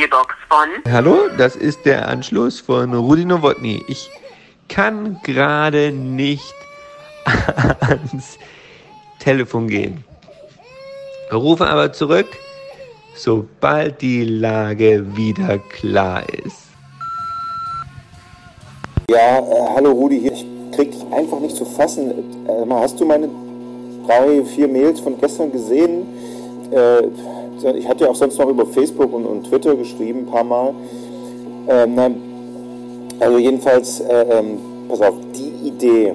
Mobilbox von. Hallo, das ist der Anschluss von Rudi Nowotny. Ich kann gerade nicht ans Telefon gehen. Rufe aber zurück, sobald die Lage wieder klar ist. Ja, äh, hallo Rudi hier. Ich krieg dich einfach nicht zu fassen. Äh, hast du meine drei, vier Mails von gestern gesehen? Äh, ich hatte ja auch sonst noch über Facebook und, und Twitter geschrieben, ein paar Mal. Ähm, nein, also jedenfalls, äh, ähm, pass auf, die Idee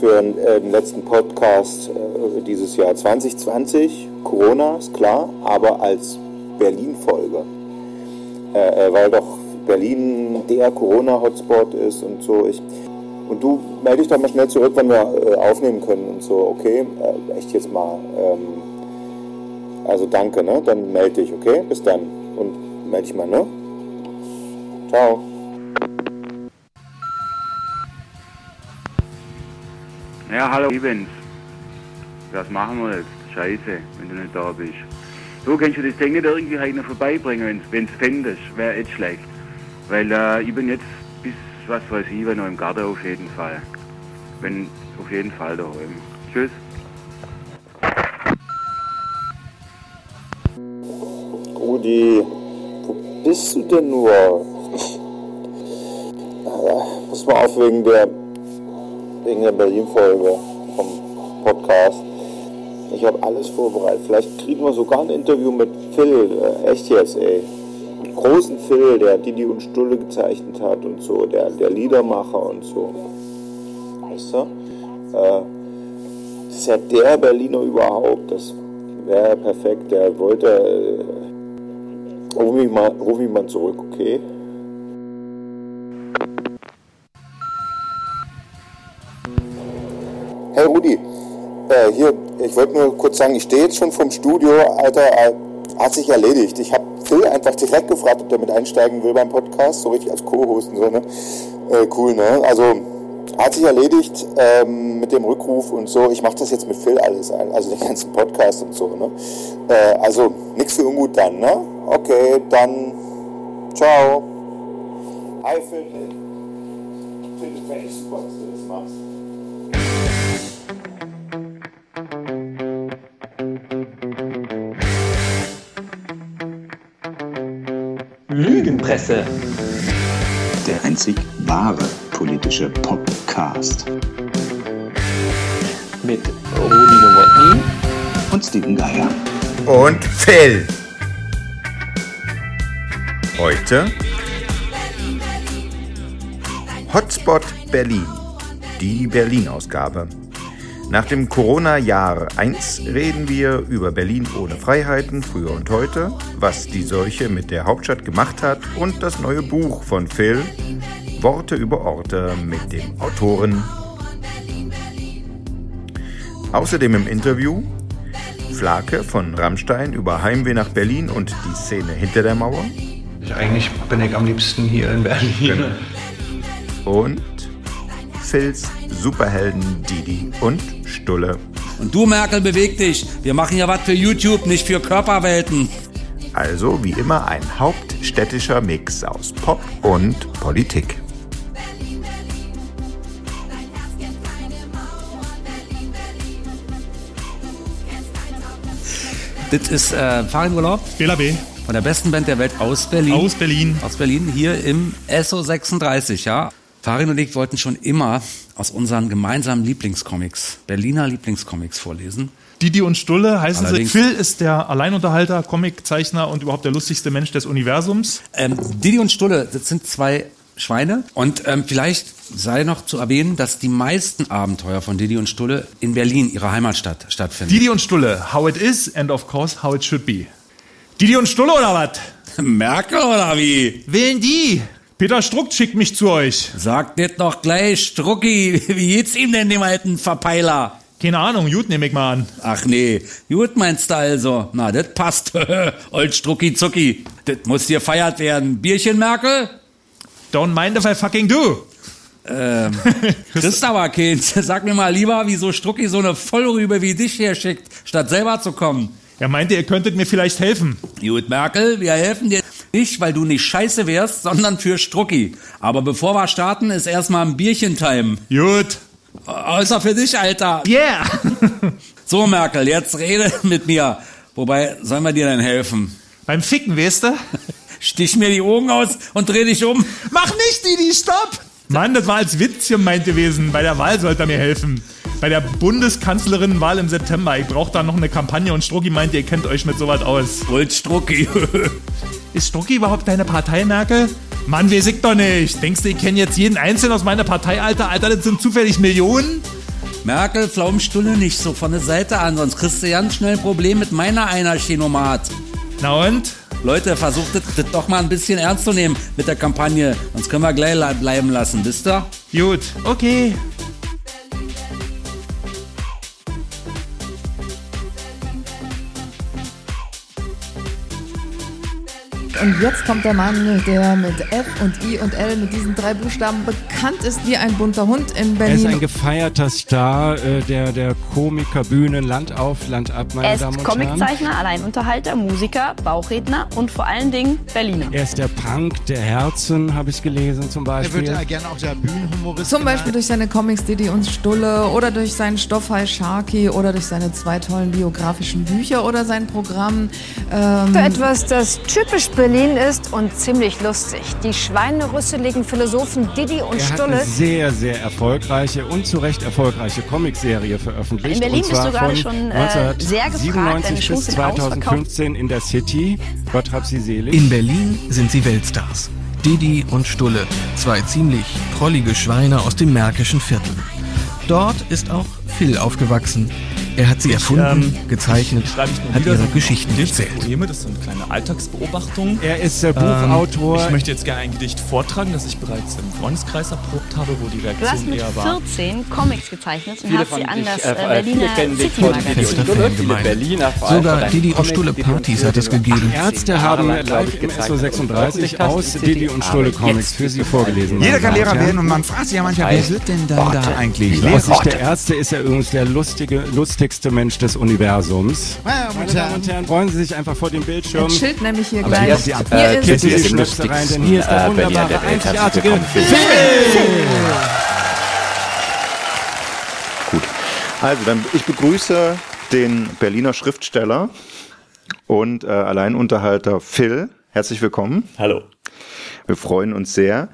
für äh, den letzten Podcast äh, dieses Jahr 2020, Corona ist klar, aber als Berlin-Folge, äh, äh, weil doch Berlin der Corona-Hotspot ist und so. Ich, und du melde dich doch mal schnell zurück, wenn wir äh, aufnehmen können und so. Okay, echt jetzt mal. Ähm, also danke, ne? Dann melde dich, okay? Bis dann. Und melde dich mal, ne? Ciao. Ja, hallo Evans. Was machen wir jetzt? Scheiße, wenn du nicht da bist. Du kannst du das Ding nicht irgendwie heute noch vorbeibringen, wenn du es findest, wäre echt schlecht. Weil äh, ich bin jetzt bis, was weiß ich, noch im Garten auf jeden Fall. Bin auf jeden Fall daheim. Tschüss. Rudi, wo bist du denn nur? Muss mal auf wegen der, wegen der Berlin-Folge vom Podcast. Ich habe alles vorbereitet. Vielleicht kriegen wir sogar ein Interview mit Phil. Äh, echt jetzt, ey. Mit großen Phil, der Didi und Stulle gezeichnet hat und so. Der, der Liedermacher und so. Weißt du? Äh, das ist ja der Berliner überhaupt. Das wäre perfekt. Der wollte. Ruf, mich mal, ruf mich mal zurück, okay? Hey Rudi, äh, hier, ich wollte nur kurz sagen, ich stehe jetzt schon vom Studio, Alter, äh, hat sich erledigt. Ich habe Phil einfach direkt gefragt, ob der mit einsteigen will beim Podcast, so richtig als Co-Host und so, ne? Äh, cool, ne? Also, hat sich erledigt ähm, mit dem Rückruf und so. Ich mache das jetzt mit Phil alles, also den ganzen Podcast und so, ne? Äh, also, nichts für ungut dann, ne? Okay, dann, ciao. Hi Phil. Ich finde echt super, dass du das machst. Lügenpresse. Der einzig wahre politische Podcast. Mit Rudi Nowotny Und Steven Geier. und Phil. Heute Hotspot Berlin, die Berlin-Ausgabe. Nach dem Corona-Jahr 1 reden wir über Berlin ohne Freiheiten, früher und heute, was die Seuche mit der Hauptstadt gemacht hat und das neue Buch von Phil, Worte über Orte mit dem Autoren. Außerdem im Interview Flake von Rammstein über Heimweh nach Berlin und die Szene hinter der Mauer. Eigentlich bin ich am liebsten hier in Berlin. Und Phils Superhelden Didi und Stulle. Und du, Merkel, beweg dich. Wir machen ja was für YouTube, nicht für Körperwelten. Also wie immer ein hauptstädtischer Mix aus Pop und Politik. Das ist äh, Fahrradurlaub Bela B. von der besten Band der Welt aus Berlin. Aus Berlin. Aus Berlin, hier im SO 36, ja. Farin und ich wollten schon immer aus unseren gemeinsamen Lieblingscomics, Berliner Lieblingscomics vorlesen. Didi und Stulle heißen Allerdings- sie. Phil ist der Alleinunterhalter, Comiczeichner und überhaupt der lustigste Mensch des Universums. Ähm, Didi und Stulle, das sind zwei Schweine. Und ähm, vielleicht sei noch zu erwähnen, dass die meisten Abenteuer von Didi und Stulle in Berlin, ihrer Heimatstadt, stattfinden. Didi und Stulle, how it is and of course how it should be. Didi und Stulle oder was? Merkel oder wie? Wählen die? Peter Struck schickt mich zu euch. Sagt nicht noch gleich, Strucki, wie geht's ihm denn, dem alten Verpeiler? Keine Ahnung, gut nehme ich mal an. Ach nee, gut meinst du also? Na, das passt. Old Strucki Zucki. Das muss hier feiert werden. Bierchen, Merkel? Don't mind if I fucking do. Ähm, Christ aber keins. Sag mir mal lieber, wieso Strucki so eine Vollrübe wie dich hier schickt, statt selber zu kommen. Er meinte, ihr könntet mir vielleicht helfen. Gut, Merkel, wir helfen dir. dich, weil du nicht scheiße wärst, sondern für Strucki. Aber bevor wir starten, ist erstmal ein Bierchen-Time. Gut. Außer für dich, Alter. Yeah. So, Merkel, jetzt rede mit mir. Wobei, sollen wir dir denn helfen? Beim Ficken, weißt du? Stich mir die Augen aus und dreh dich um. Mach nicht, Didi, stopp! Mann, das war als Witz gemeint gewesen. Bei der Wahl sollte er mir helfen. Bei der Bundeskanzlerinnenwahl im September. Ich brauche da noch eine Kampagne und Strucki meint, ihr kennt euch mit sowas aus. Und Strucki. Ist Strucki überhaupt deine Partei, Merkel? Mann, weiß ich doch nicht. Denkst du, ich kenne jetzt jeden Einzelnen aus meiner Partei, Alter? Alter, das sind zufällig Millionen? Merkel, Pflaumenstulle nicht so von der Seite an, sonst kriegst du ganz schnell ein Problem mit meiner Einarchinomat. Na und? Leute, versucht das, das doch mal ein bisschen ernst zu nehmen mit der Kampagne. Sonst können wir gleich bleiben lassen, wisst ihr? Gut, okay. Und jetzt kommt der Mann, der mit F und I und L mit diesen drei Buchstaben bekannt ist wie ein bunter Hund in Er ist ein Berlin. gefeierter Star äh, der, der Komikerbühnen Land auf, Land ab, meine Er ist Damen und Herren. Comiczeichner, Alleinunterhalter, Musiker, Bauchredner und vor allen Dingen Berliner. Er ist der Punk der Herzen, habe ich gelesen zum Er Beispiel. wird ja gerne auch der Bühnenhumorist. Zum Beispiel durch seine Comics Didi und Stulle oder durch seinen Stoffhai Sharky oder durch seine zwei tollen biografischen Bücher oder sein Programm. Ähm, Für etwas, das typisch Berlin ist und ziemlich lustig. Die schweinerüsseligen Philosophen Didi und er hat Stulle. eine sehr, sehr erfolgreiche und zu Recht erfolgreiche Comicserie veröffentlicht. In Berlin und zwar bist du gerade schon, äh, sehr gefragt. 1997 Deine bis Shows sind 2015 in der City. Gott hab sie selig. In Berlin sind sie Weltstars. Didi und Stulle, zwei ziemlich prollige Schweine aus dem märkischen Viertel. Dort ist auch Phil aufgewachsen. Er hat sie erfunden, gezeichnet, schreibe ich nur hat wieder ihre so Geschichten erzählt. Poeme, das sind kleine Alltagsbeobachtungen. Er ist der Buchautor. Ähm, ich möchte jetzt gerne ein Gedicht vortragen, das ich bereits im Freundeskreis erprobt habe, wo die Du hast Reaktion mit eher war. 14 Comics gezeichnet und Viele hast sie von an das äh, äh, Berliner City Magazin. Sogar Didi und Stulle Partys hat es gegeben. Ärzte haben live im SO36 aus Didi und Stulle Comics für sie vorgelesen. Jeder kann Lehrer werden und man fragt sich ja manchmal, wer wird denn dann da eigentlich Lehrer? der Ärzte ist er übrigens der lustige, lustigste Mensch des Universums. Meine Damen und Herren, freuen Sie sich einfach vor dem Bildschirm. Er chillt nämlich hier Aber gleich. erst die Hier Antwort. ist die Schnöpse rein, denn hier ist der äh, wunderbare, Welt. einzigartige Phil. Gut. Also, dann ich begrüße den Berliner Schriftsteller und äh, Alleinunterhalter Phil. Herzlich willkommen. Hallo. Wir freuen uns sehr.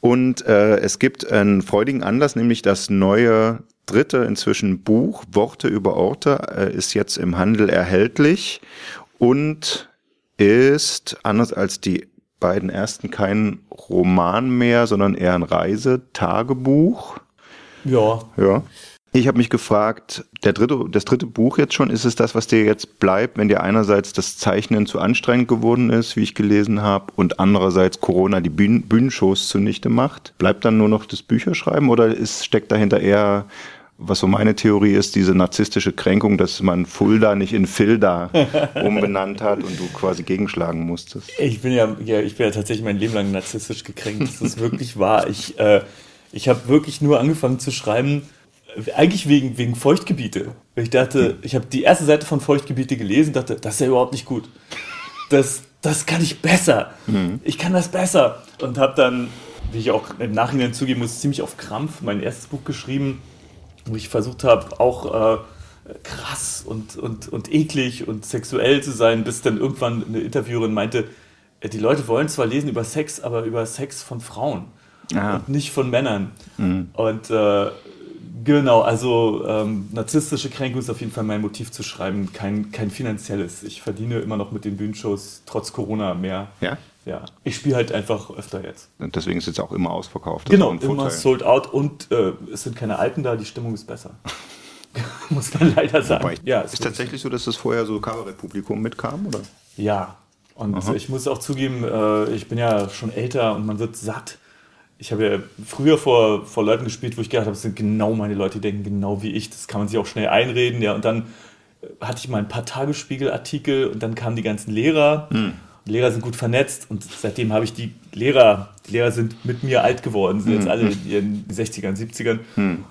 Und äh, es gibt einen freudigen Anlass, nämlich das neue dritte inzwischen Buch Worte über Orte äh, ist jetzt im Handel erhältlich und ist anders als die beiden ersten kein Roman mehr, sondern eher ein Reisetagebuch. Ja. Ja. Ich habe mich gefragt, der dritte, das dritte Buch jetzt schon, ist es das, was dir jetzt bleibt, wenn dir einerseits das Zeichnen zu anstrengend geworden ist, wie ich gelesen habe, und andererseits Corona die Bühnen, Bühnenshows zunichte macht? Bleibt dann nur noch das Bücherschreiben oder ist, steckt dahinter eher, was so meine Theorie ist, diese narzisstische Kränkung, dass man Fulda nicht in Filda umbenannt hat und du quasi gegenschlagen musstest? Ich bin ja, ja, ich bin ja tatsächlich mein Leben lang narzisstisch gekränkt. Das ist wirklich wahr. Ich, äh, ich habe wirklich nur angefangen zu schreiben, eigentlich wegen, wegen Feuchtgebiete. Ich dachte, ich habe die erste Seite von Feuchtgebiete gelesen, dachte, das ist ja überhaupt nicht gut. Das, das kann ich besser. Ich kann das besser. Und habe dann, wie ich auch im Nachhinein zugeben muss, ziemlich auf Krampf mein erstes Buch geschrieben, wo ich versucht habe, auch äh, krass und, und, und eklig und sexuell zu sein, bis dann irgendwann eine Interviewerin meinte, äh, die Leute wollen zwar lesen über Sex, aber über Sex von Frauen Ah. und nicht von Männern. Mhm. Und äh, genau, also ähm, narzisstische Kränkung ist auf jeden Fall mein Motiv zu schreiben, kein, kein finanzielles. Ich verdiene immer noch mit den Bühnenshows trotz Corona mehr. Ja? Ja, ich spiele halt einfach öfter jetzt. Und deswegen ist es jetzt auch immer ausverkauft. Das Genau, immer sold out und äh, es sind keine Alten da, die Stimmung ist besser. Muss man leider sagen. Wobei, ja, ist tatsächlich so, dass das vorher so Kabarettpublikum mitkam, oder? Ja, und Aha. ich muss auch zugeben, äh, ich bin ja schon älter und man wird satt. Ich habe ja früher vor, vor Leuten gespielt, wo ich gedacht habe, das sind genau meine Leute, die denken genau wie ich. Das kann man sich auch schnell einreden. Ja, und dann äh, hatte ich mal ein paar Tagesspiegelartikel und dann kamen die ganzen Lehrer. Hm. Die Lehrer sind gut vernetzt und seitdem habe ich die Lehrer, die Lehrer sind mit mir alt geworden, sind jetzt Hm, alle hm. in ihren 60ern, 70ern. Hm.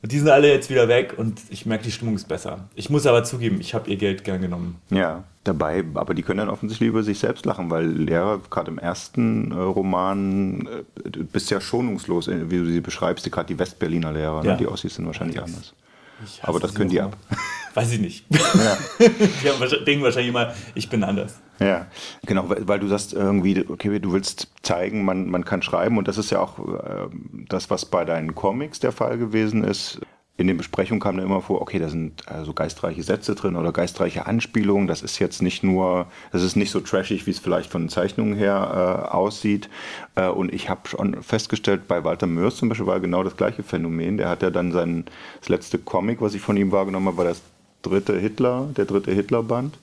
Und die sind alle jetzt wieder weg und ich merke, die Stimmung ist besser. Ich muss aber zugeben, ich habe ihr Geld gern genommen. Ja, dabei, aber die können dann offensichtlich über sich selbst lachen, weil Lehrer, gerade im ersten äh, Roman, äh, du bist ja schonungslos, äh, wie du sie beschreibst, gerade die Westberliner Lehrer, Ja. ne? die Ossis sind wahrscheinlich Ich- anders. Aber das können die ab. Weiß ich nicht. die haben wahrscheinlich- denken wahrscheinlich immer, ich bin anders. Ja, genau, weil, weil du sagst irgendwie, okay, du willst zeigen, man, man kann schreiben und das ist ja auch äh, das, was bei deinen Comics der Fall gewesen ist. In den Besprechungen kam da immer vor, okay, da sind äh, so geistreiche Sätze drin oder geistreiche Anspielungen. Das ist jetzt nicht nur, das ist nicht so trashig, wie es vielleicht von den Zeichnungen her äh, aussieht. Äh, und ich habe schon festgestellt, bei Walter Mörs zum Beispiel war genau das gleiche Phänomen. Der hat ja dann sein, das letzte Comic, was ich von ihm wahrgenommen habe, war das dritte Hitler, der dritte Hitlerband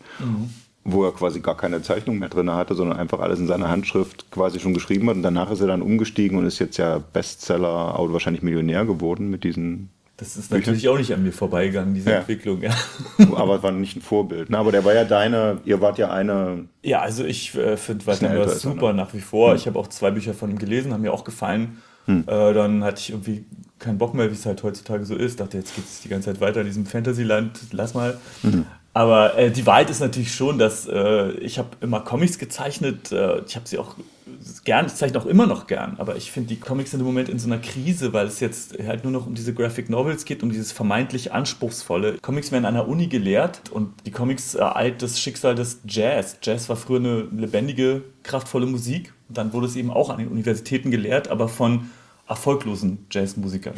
wo er quasi gar keine Zeichnung mehr drin hatte, sondern einfach alles in seiner Handschrift quasi schon geschrieben hat. Und danach ist er dann umgestiegen und ist jetzt ja Bestseller, oder wahrscheinlich Millionär geworden mit diesen. Das ist natürlich auch nicht an mir vorbeigegangen, diese Ja. Entwicklung. Ja. Aber es war nicht ein Vorbild. Na, aber der war ja deine, ihr wart ja eine. Ja, also ich äh, finde Walter Mörs er, super ne? nach wie vor. Hm. Ich habe auch zwei Bücher von ihm gelesen, haben mir auch gefallen. Hm. Äh, dann hatte ich irgendwie keinen Bock mehr, wie es halt heutzutage so ist. Dachte, jetzt geht es die ganze Zeit weiter in diesem Fantasyland, lass mal. Mhm. Aber äh, die Wahrheit ist natürlich schon, dass äh, ich habe immer Comics gezeichnet. Äh, ich habe sie auch gern, ich zeichne auch immer noch gern. Aber ich finde, die Comics sind im Moment in so einer Krise, weil es jetzt halt nur noch um diese Graphic Novels geht, um dieses vermeintlich anspruchsvolle. Comics werden an der Uni gelehrt und die Comics ereilt das Schicksal des Jazz. Jazz war früher eine lebendige, kraftvolle Musik. Und dann wurde es eben auch an den Universitäten gelehrt, aber von erfolglosen Jazzmusikern.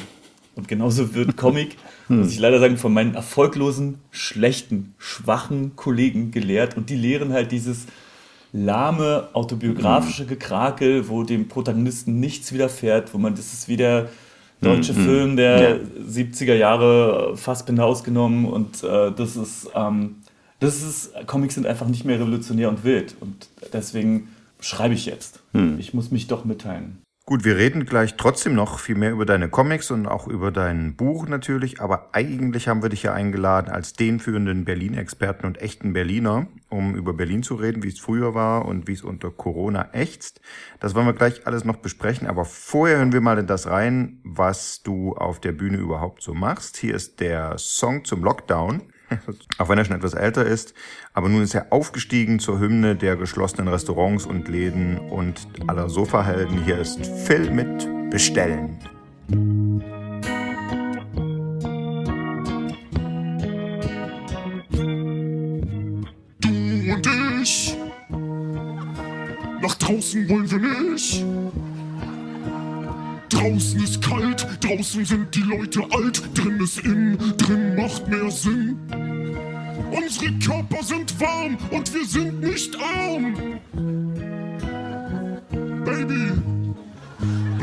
Und genauso wird Comic, muss ich leider sagen, von meinen erfolglosen, schlechten, schwachen Kollegen gelehrt. Und die lehren halt dieses lahme, autobiografische Gekrakel, wo dem Protagonisten nichts widerfährt, wo man, das ist wie der deutsche Mhm. Film der Ja. 70er Jahre Fassbinder ausgenommen. Und äh, das ist, ähm, das ist, Comics sind einfach nicht mehr revolutionär und wild. Und deswegen schreibe ich jetzt. Hm. Ich muss mich doch mitteilen. Gut, wir reden gleich trotzdem noch viel mehr über deine Comics und auch über dein Buch natürlich, aber eigentlich haben wir dich ja eingeladen als den führenden Berlin-Experten und echten Berliner, um über Berlin zu reden, wie es früher war und wie es unter Corona ächzt. Das wollen wir gleich alles noch besprechen, aber vorher hören wir mal in das rein, was du auf der Bühne überhaupt so machst. Hier ist der Song zum Lockdown. Auch wenn er schon etwas älter ist, aber nun ist er aufgestiegen zur Hymne der geschlossenen Restaurants und Läden und aller Sofahelden. Hier ist Phil mit Bestellen. Du und ich. Nach draußen wollen wir nicht. Draußen ist kalt, draußen sind die Leute alt, drin ist in, drin macht mehr Sinn. Unsere Körper sind warm und wir sind nicht arm. Baby,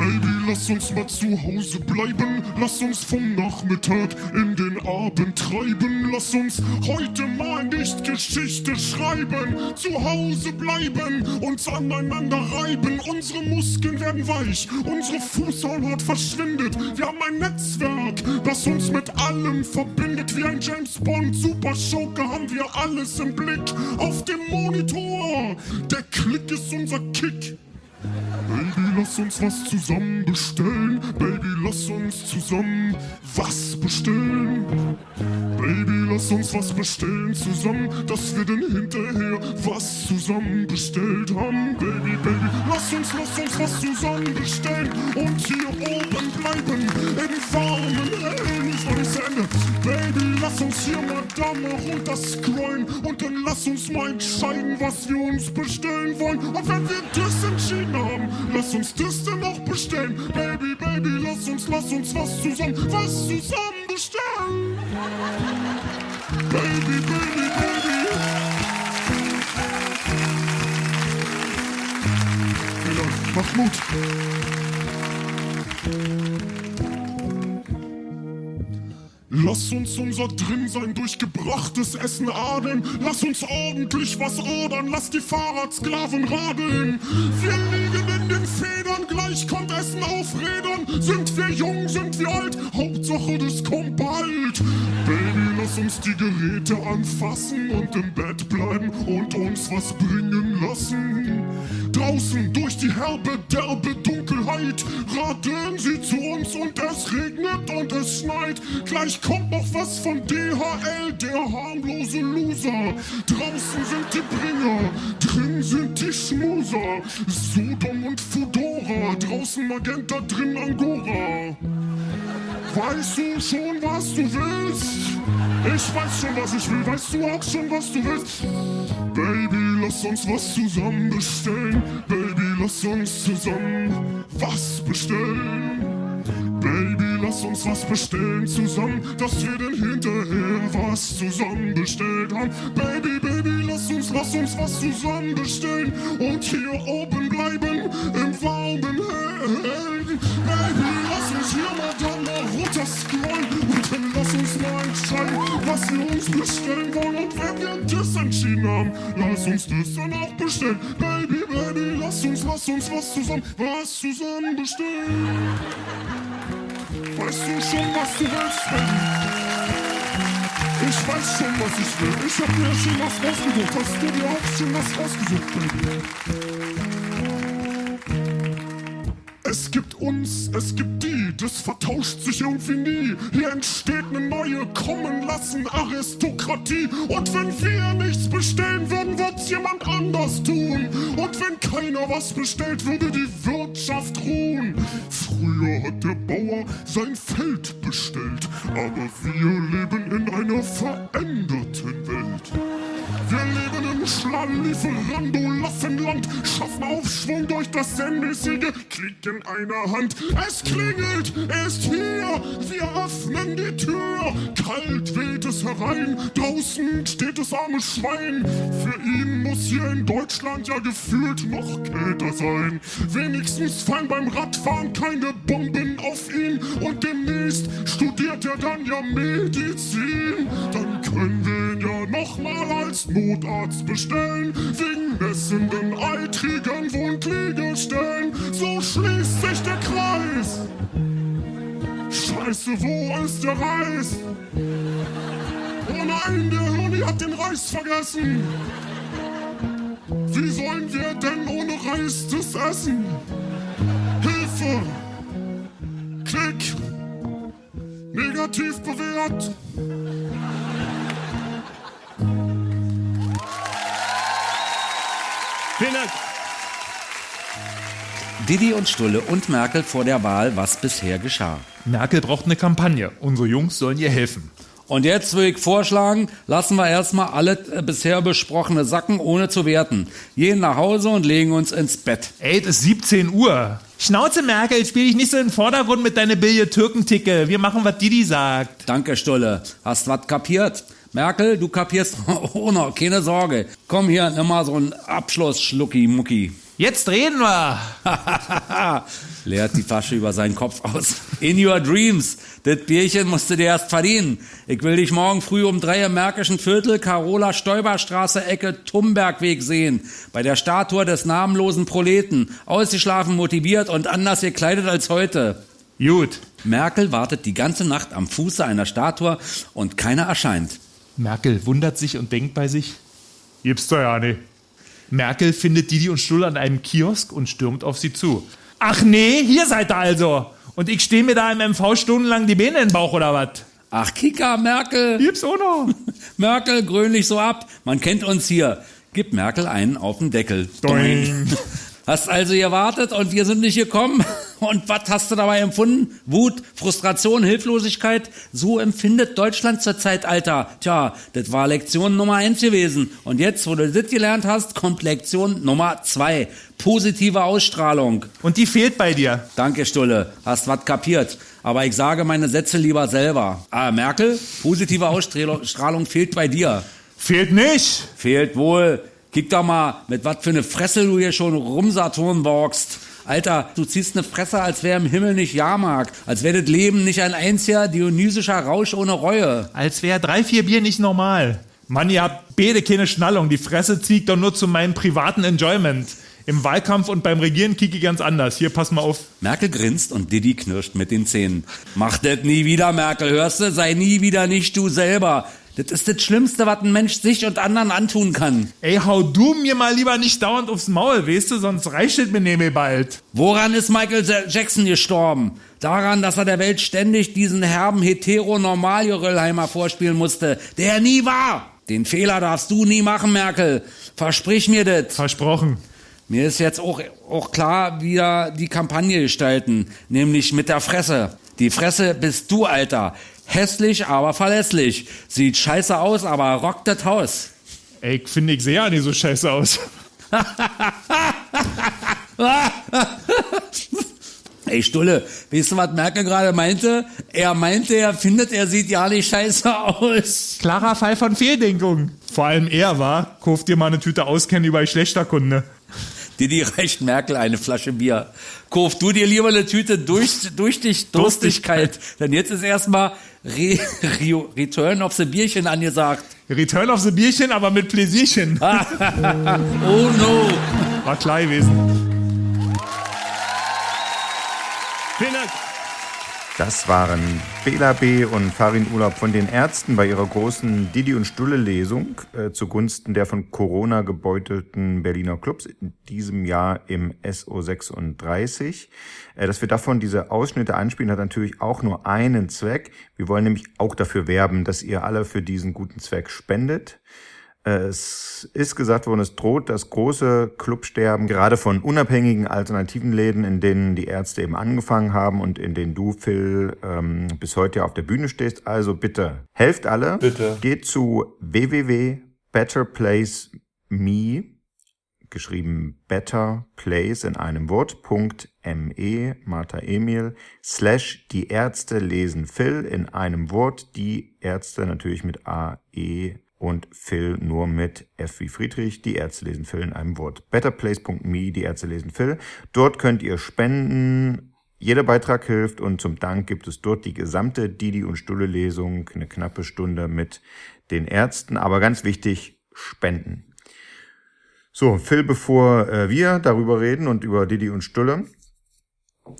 Baby, lass uns mal zu Hause bleiben. Lass uns vom Nachmittag in den Abend treiben. Lass uns heute mal nicht Geschichte schreiben. Zu Hause bleiben, uns aneinander reiben. Unsere Muskeln werden weich, unsere Fußhaut verschwindet. Wir haben ein Netzwerk, das uns mit allem verbindet. Wie ein James Bond Super Schurke haben wir alles im Blick. Auf dem Monitor, der Klick ist unser Kick. Baby, lass uns was zusammen bestellen. Baby, lass uns zusammen was bestellen. Baby, lass uns was bestellen zusammen, dass wir dann hinterher was zusammen bestellt haben. Baby, Baby, lass uns, lass uns was zusammen bestellen und hier oben bleiben in warmen Hellen. Zu. Baby, lass uns hier mal da mal runter scrollen und dann lass uns mal entscheiden, was wir uns bestellen wollen. Und wenn wir das entschieden haben, lass uns das dann auch bestellen. Baby, Baby, lass uns, lass uns was zusammen, was zusammen bestellen. Baby, Baby, Baby. Genau, mach Mut. Lass uns unser Drinsein durch gebrachtes Essen adeln. Lass uns ordentlich was ordern. Lass die Fahrradsklaven radeln. Wir liegen in den Federn. Gleich kommt Essen auf Rädern. Sind wir jung, sind wir alt? Hauptsache, das kommt bald. Baby, lass uns die Geräte anfassen und im Bett bleiben und uns was bringen lassen. Draußen durch die herbe, derbe Dunkelheit radeln sie zu uns und es regnet und es schneit. Gleich kommt noch was von DHL, der harmlose Loser. Draußen sind die Bringer, drin sind die Schmuser. Sodom und Fudora, draußen Magenta, drin Angora. Weißt du schon, was du willst? Ich weiß schon, was ich will. Weißt du auch schon, was du willst? Baby, lass uns was zusammen bestellen. Baby, lass uns zusammen was bestellen. Baby, lass uns was bestellen zusammen, dass wir denn hinterher was zusammen bestellt haben. Baby, Baby, lass uns, lass uns was zusammen bestellen und hier oben bleiben im warmen Hellen. Baby, mal runter scrollen und dann lass uns mal entscheiden, was wir uns bestellen wollen. Und wenn wir das entschieden haben, lass uns das dann auch bestellen. Baby, Baby, lass uns, lass uns was zusammen, was zusammen bestellen. Weißt du schon, was du willst, Baby? Ich weiß schon, was ich will. Ich hab mir schon was rausgesucht. Hast du dir auch schon was rausgesucht, Baby? Es gibt uns, es gibt die, das vertauscht sich irgendwie nie. Hier entsteht eine neue, kommen lassen Aristokratie. Und wenn wir nichts bestellen würden, wird's jemand anders tun. Und wenn keiner was bestellt, würde die Wirtschaft ruhen. Früher hat der Bauer sein Feld bestellt, aber wir leben in einer veränderten Welt. Wir leben im Schlall-Lieferando-Laffenland, schaffen Aufschwung durch das sendmäßige Klick in einer Hand. Es klingelt, er ist hier, wir öffnen die Tür. Kalt weht es herein, draußen steht das arme Schwein. Für ihn muss hier in Deutschland ja gefühlt noch kälter sein. Wenigstens fallen beim Radfahren keine Bomben auf ihn. Und demnächst studiert er dann ja Medizin. Dann können wir ja nochmal als Notarzt bestellen. Wegen messenden, eitrigen Wundliegestellen. So schließt sich der Kreis. Scheiße, wo ist der Reis? Oh nein, der Hirni hat den Reis vergessen. Wie sollen wir denn ohne Reis das essen? Hilfe! Klick! Negativ bewährt! Vielen Dank. Didi und Stulle und Merkel vor der Wahl, was bisher geschah. Merkel braucht eine Kampagne. Unsere Jungs sollen ihr helfen. Und jetzt würde ich vorschlagen, lassen wir erstmal alle äh, bisher besprochene Sacken ohne zu werten. Gehen nach Hause und legen uns ins Bett. Ey, es ist 17 Uhr. Schnauze, Merkel, spiel dich nicht so in den Vordergrund mit deiner Billie Türkenticke. Wir machen, was Didi sagt. Danke, Stulle. Hast was kapiert? Merkel, du kapierst auch noch, keine Sorge. Komm hier, nimm mal so einen Abschluss, Schlucki Mucki. Jetzt reden wir. Leert die Tasche über seinen Kopf aus. In your dreams. Das Bierchen musst du dir erst verdienen. Ich will dich morgen früh um drei im Märkischen Viertel, Carola Stoiberstraße, Ecke Tumbergweg sehen. Bei der Statue des namenlosen Proleten. Ausgeschlafen, motiviert und anders gekleidet als heute. Gut. Merkel wartet die ganze Nacht am Fuße einer Statue und keiner erscheint. Merkel wundert sich und denkt bei sich, gibt's doch ja nicht. Merkel findet Didi und Stulle an einem Kiosk und stürmt auf sie zu. Ach nee, hier seid ihr also. Und ich stehe mir da im MV stundenlang die Beine in den Bauch oder was? Ach, Kika, Merkel. Gib's auch noch. Merkel, grünlich so ab. Man kennt uns hier. Gib Merkel einen auf den Deckel. Doing. Hast also gewartet und wir sind nicht gekommen? Und was hast du dabei empfunden? Wut, Frustration, Hilflosigkeit? So empfindet Deutschland zurzeit, Alter. Tja, das war Lektion Nummer eins gewesen. Und jetzt, wo du das gelernt hast, kommt Lektion Nummer zwei. Positive Ausstrahlung. Und die fehlt bei dir. Danke, Stulle. Hast was kapiert. Aber ich sage meine Sätze lieber selber. Ah, Merkel, positive Ausstrahlung fehlt bei dir. Fehlt nicht. Fehlt wohl. Kick doch mal, mit was für eine Fresse du hier schon rumsaturn walkst. Alter, du ziehst eine Fresse, als wäre im Himmel nicht Jahrmarkt. Als wäre das Leben nicht ein einziger dionysischer Rausch ohne Reue. Als wäre drei, vier Bier nicht normal. Mann, ihr habt beide keine Schnallung. Die Fresse zieht doch nur zu meinem privaten Enjoyment. Im Wahlkampf und beim Regieren kicke ganz anders. Hier, pass mal auf. Merkel grinst und Didi knirscht mit den Zähnen. Mach das nie wieder, Merkel, hörst du? Sei nie wieder nicht du selber. Das ist das Schlimmste, was ein Mensch sich und anderen antun kann. Ey, hau du mir mal lieber nicht dauernd aufs Maul, weißt du, sonst reicht es mir nämlich bald. Woran ist Michael Jackson gestorben? Daran, dass er der Welt ständig diesen herben Hetero-Normal-Jorillheimer vorspielen musste, der nie war. Den Fehler darfst du nie machen, Merkel. Versprich mir das. Versprochen. Mir ist jetzt auch, auch klar, wie wir die Kampagne gestalten, nämlich mit der Fresse. Die Fresse bist du, Alter. Hässlich, aber verlässlich. Sieht scheiße aus, aber rockt das Haus. Ey, ich finde, ich sehe ja nicht so scheiße aus. Ey, Stulle, weißt du, was Merkel gerade meinte? Er meinte, er findet, er sieht ja nicht scheiße aus. Klarer Fall von Fehldenkung. Vor allem er war, kauft dir mal eine Tüte Auskennen über schlechter Kunde. Didi reicht Merkel eine Flasche Bier. Kauf du dir lieber eine Tüte durch, durch dich Durstigkeit. Denn jetzt ist erstmal Re, Re, Return of the Bierchen angesagt. Return of the Bierchen, aber mit Pläsierchen. oh no. War klar gewesen. Das waren Bela B. und Farin Urlaub von den Ärzten bei ihrer großen Didi und Stulle Lesung äh, zugunsten der von Corona gebeutelten Berliner Clubs in diesem Jahr im SO36. Äh, dass wir davon diese Ausschnitte anspielen, hat natürlich auch nur einen Zweck. Wir wollen nämlich auch dafür werben, dass ihr alle für diesen guten Zweck spendet. Es ist gesagt worden, es droht das große Clubsterben, gerade von unabhängigen alternativen Läden, in denen die Ärzte eben angefangen haben und in denen du, Phil, ähm, bis heute auf der Bühne stehst. Also bitte, helft alle. Bitte. Geht zu www.betterplace.me, geschrieben Better Place in einem Wort, .me, Martha Emil, slash die Ärzte lesen Phil in einem Wort, die Ärzte natürlich mit A, E, und Phil nur mit F wie Friedrich. Die Ärzte lesen Phil in einem Wort. Betterplace.me, die Ärzte lesen Phil. Dort könnt ihr spenden. Jeder Beitrag hilft und zum Dank gibt es dort die gesamte Didi und Stulle Lesung, eine knappe Stunde mit den Ärzten, aber ganz wichtig, spenden. So, Phil, bevor äh, wir darüber reden und über Didi und Stulle,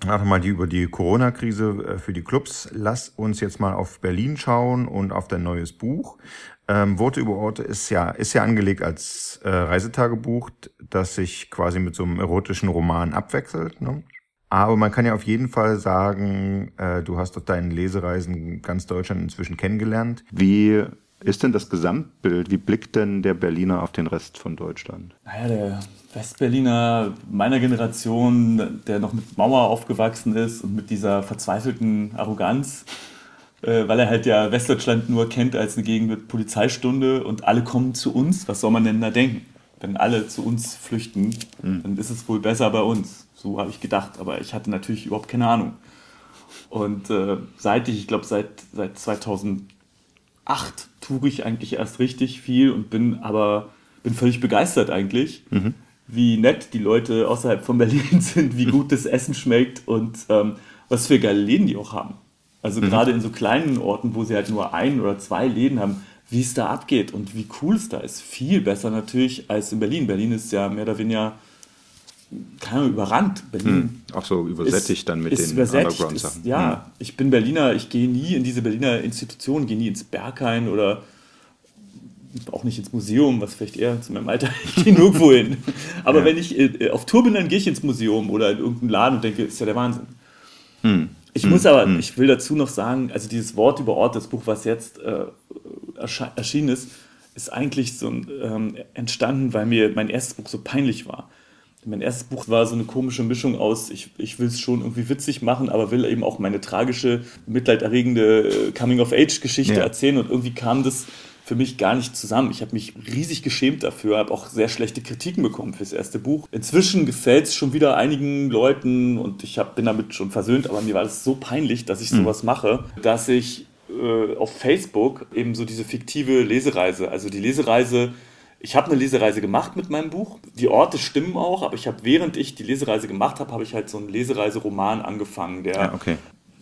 Einfach mal die über die Corona-Krise äh, für die Clubs. Lass uns jetzt mal auf Berlin schauen und auf dein neues Buch. Ähm, Worte über Orte ist ja, ist ja angelegt als äh, Reisetagebuch, das sich quasi mit so einem erotischen Roman abwechselt. Ne? Aber man kann ja auf jeden Fall sagen, äh, du hast auf deinen Lesereisen ganz Deutschland inzwischen kennengelernt. Wie ist denn das Gesamtbild? Wie blickt denn der Berliner auf den Rest von Deutschland? Naja, der Westberliner meiner Generation, der noch mit Mauer aufgewachsen ist und mit dieser verzweifelten Arroganz, weil er halt ja Westdeutschland nur kennt als eine Gegend mit Polizeistunde und alle kommen zu uns, was soll man denn da denken? Wenn alle zu uns flüchten, mhm. dann ist es wohl besser bei uns. So habe ich gedacht, aber ich hatte natürlich überhaupt keine Ahnung. Und äh, seit ich, ich glaube seit, seit 2008 tue ich eigentlich erst richtig viel und bin aber bin völlig begeistert eigentlich, mhm. wie nett die Leute außerhalb von Berlin sind, wie gut das Essen schmeckt und ähm, was für geile Läden die auch haben. Also mhm. gerade in so kleinen Orten, wo sie halt nur ein oder zwei Läden haben, wie es da abgeht und wie cool es da ist. Viel besser natürlich als in Berlin. Berlin ist ja mehr oder weniger keine Ahnung, überrannt. Berlin hm. Auch so übersättigt ist, dann mit den Underground-Sachen. Ja, hm. ich bin Berliner, ich gehe nie in diese Berliner Institutionen, gehe nie ins Berghain oder auch nicht ins Museum, was vielleicht eher zu meinem Alter, ich gehe nirgendwo hin. Aber ja. wenn ich äh, auf Tour bin, dann gehe ich ins Museum oder in irgendeinen Laden und denke, ist ja der Wahnsinn. Hm. Ich hm. muss aber, hm. ich will dazu noch sagen, also dieses Wort über Ort, das Buch, was jetzt äh, erschienen ist, ist eigentlich so ähm, entstanden, weil mir mein erstes Buch so peinlich war. Mein erstes Buch war so eine komische Mischung aus, ich, ich will es schon irgendwie witzig machen, aber will eben auch meine tragische, mitleiderregende äh, Coming-of-Age-Geschichte ja. erzählen und irgendwie kam das für mich gar nicht zusammen. Ich habe mich riesig geschämt dafür, habe auch sehr schlechte Kritiken bekommen fürs erste Buch. Inzwischen gefällt es schon wieder einigen Leuten und ich hab, bin damit schon versöhnt, aber mir war das so peinlich, dass ich mhm. sowas mache, dass ich äh, auf Facebook eben so diese fiktive Lesereise, also die Lesereise ich habe eine Lesereise gemacht mit meinem Buch. Die Orte stimmen auch, aber ich habe, während ich die Lesereise gemacht habe, habe ich halt so einen Lesereiseroman angefangen, der ja, okay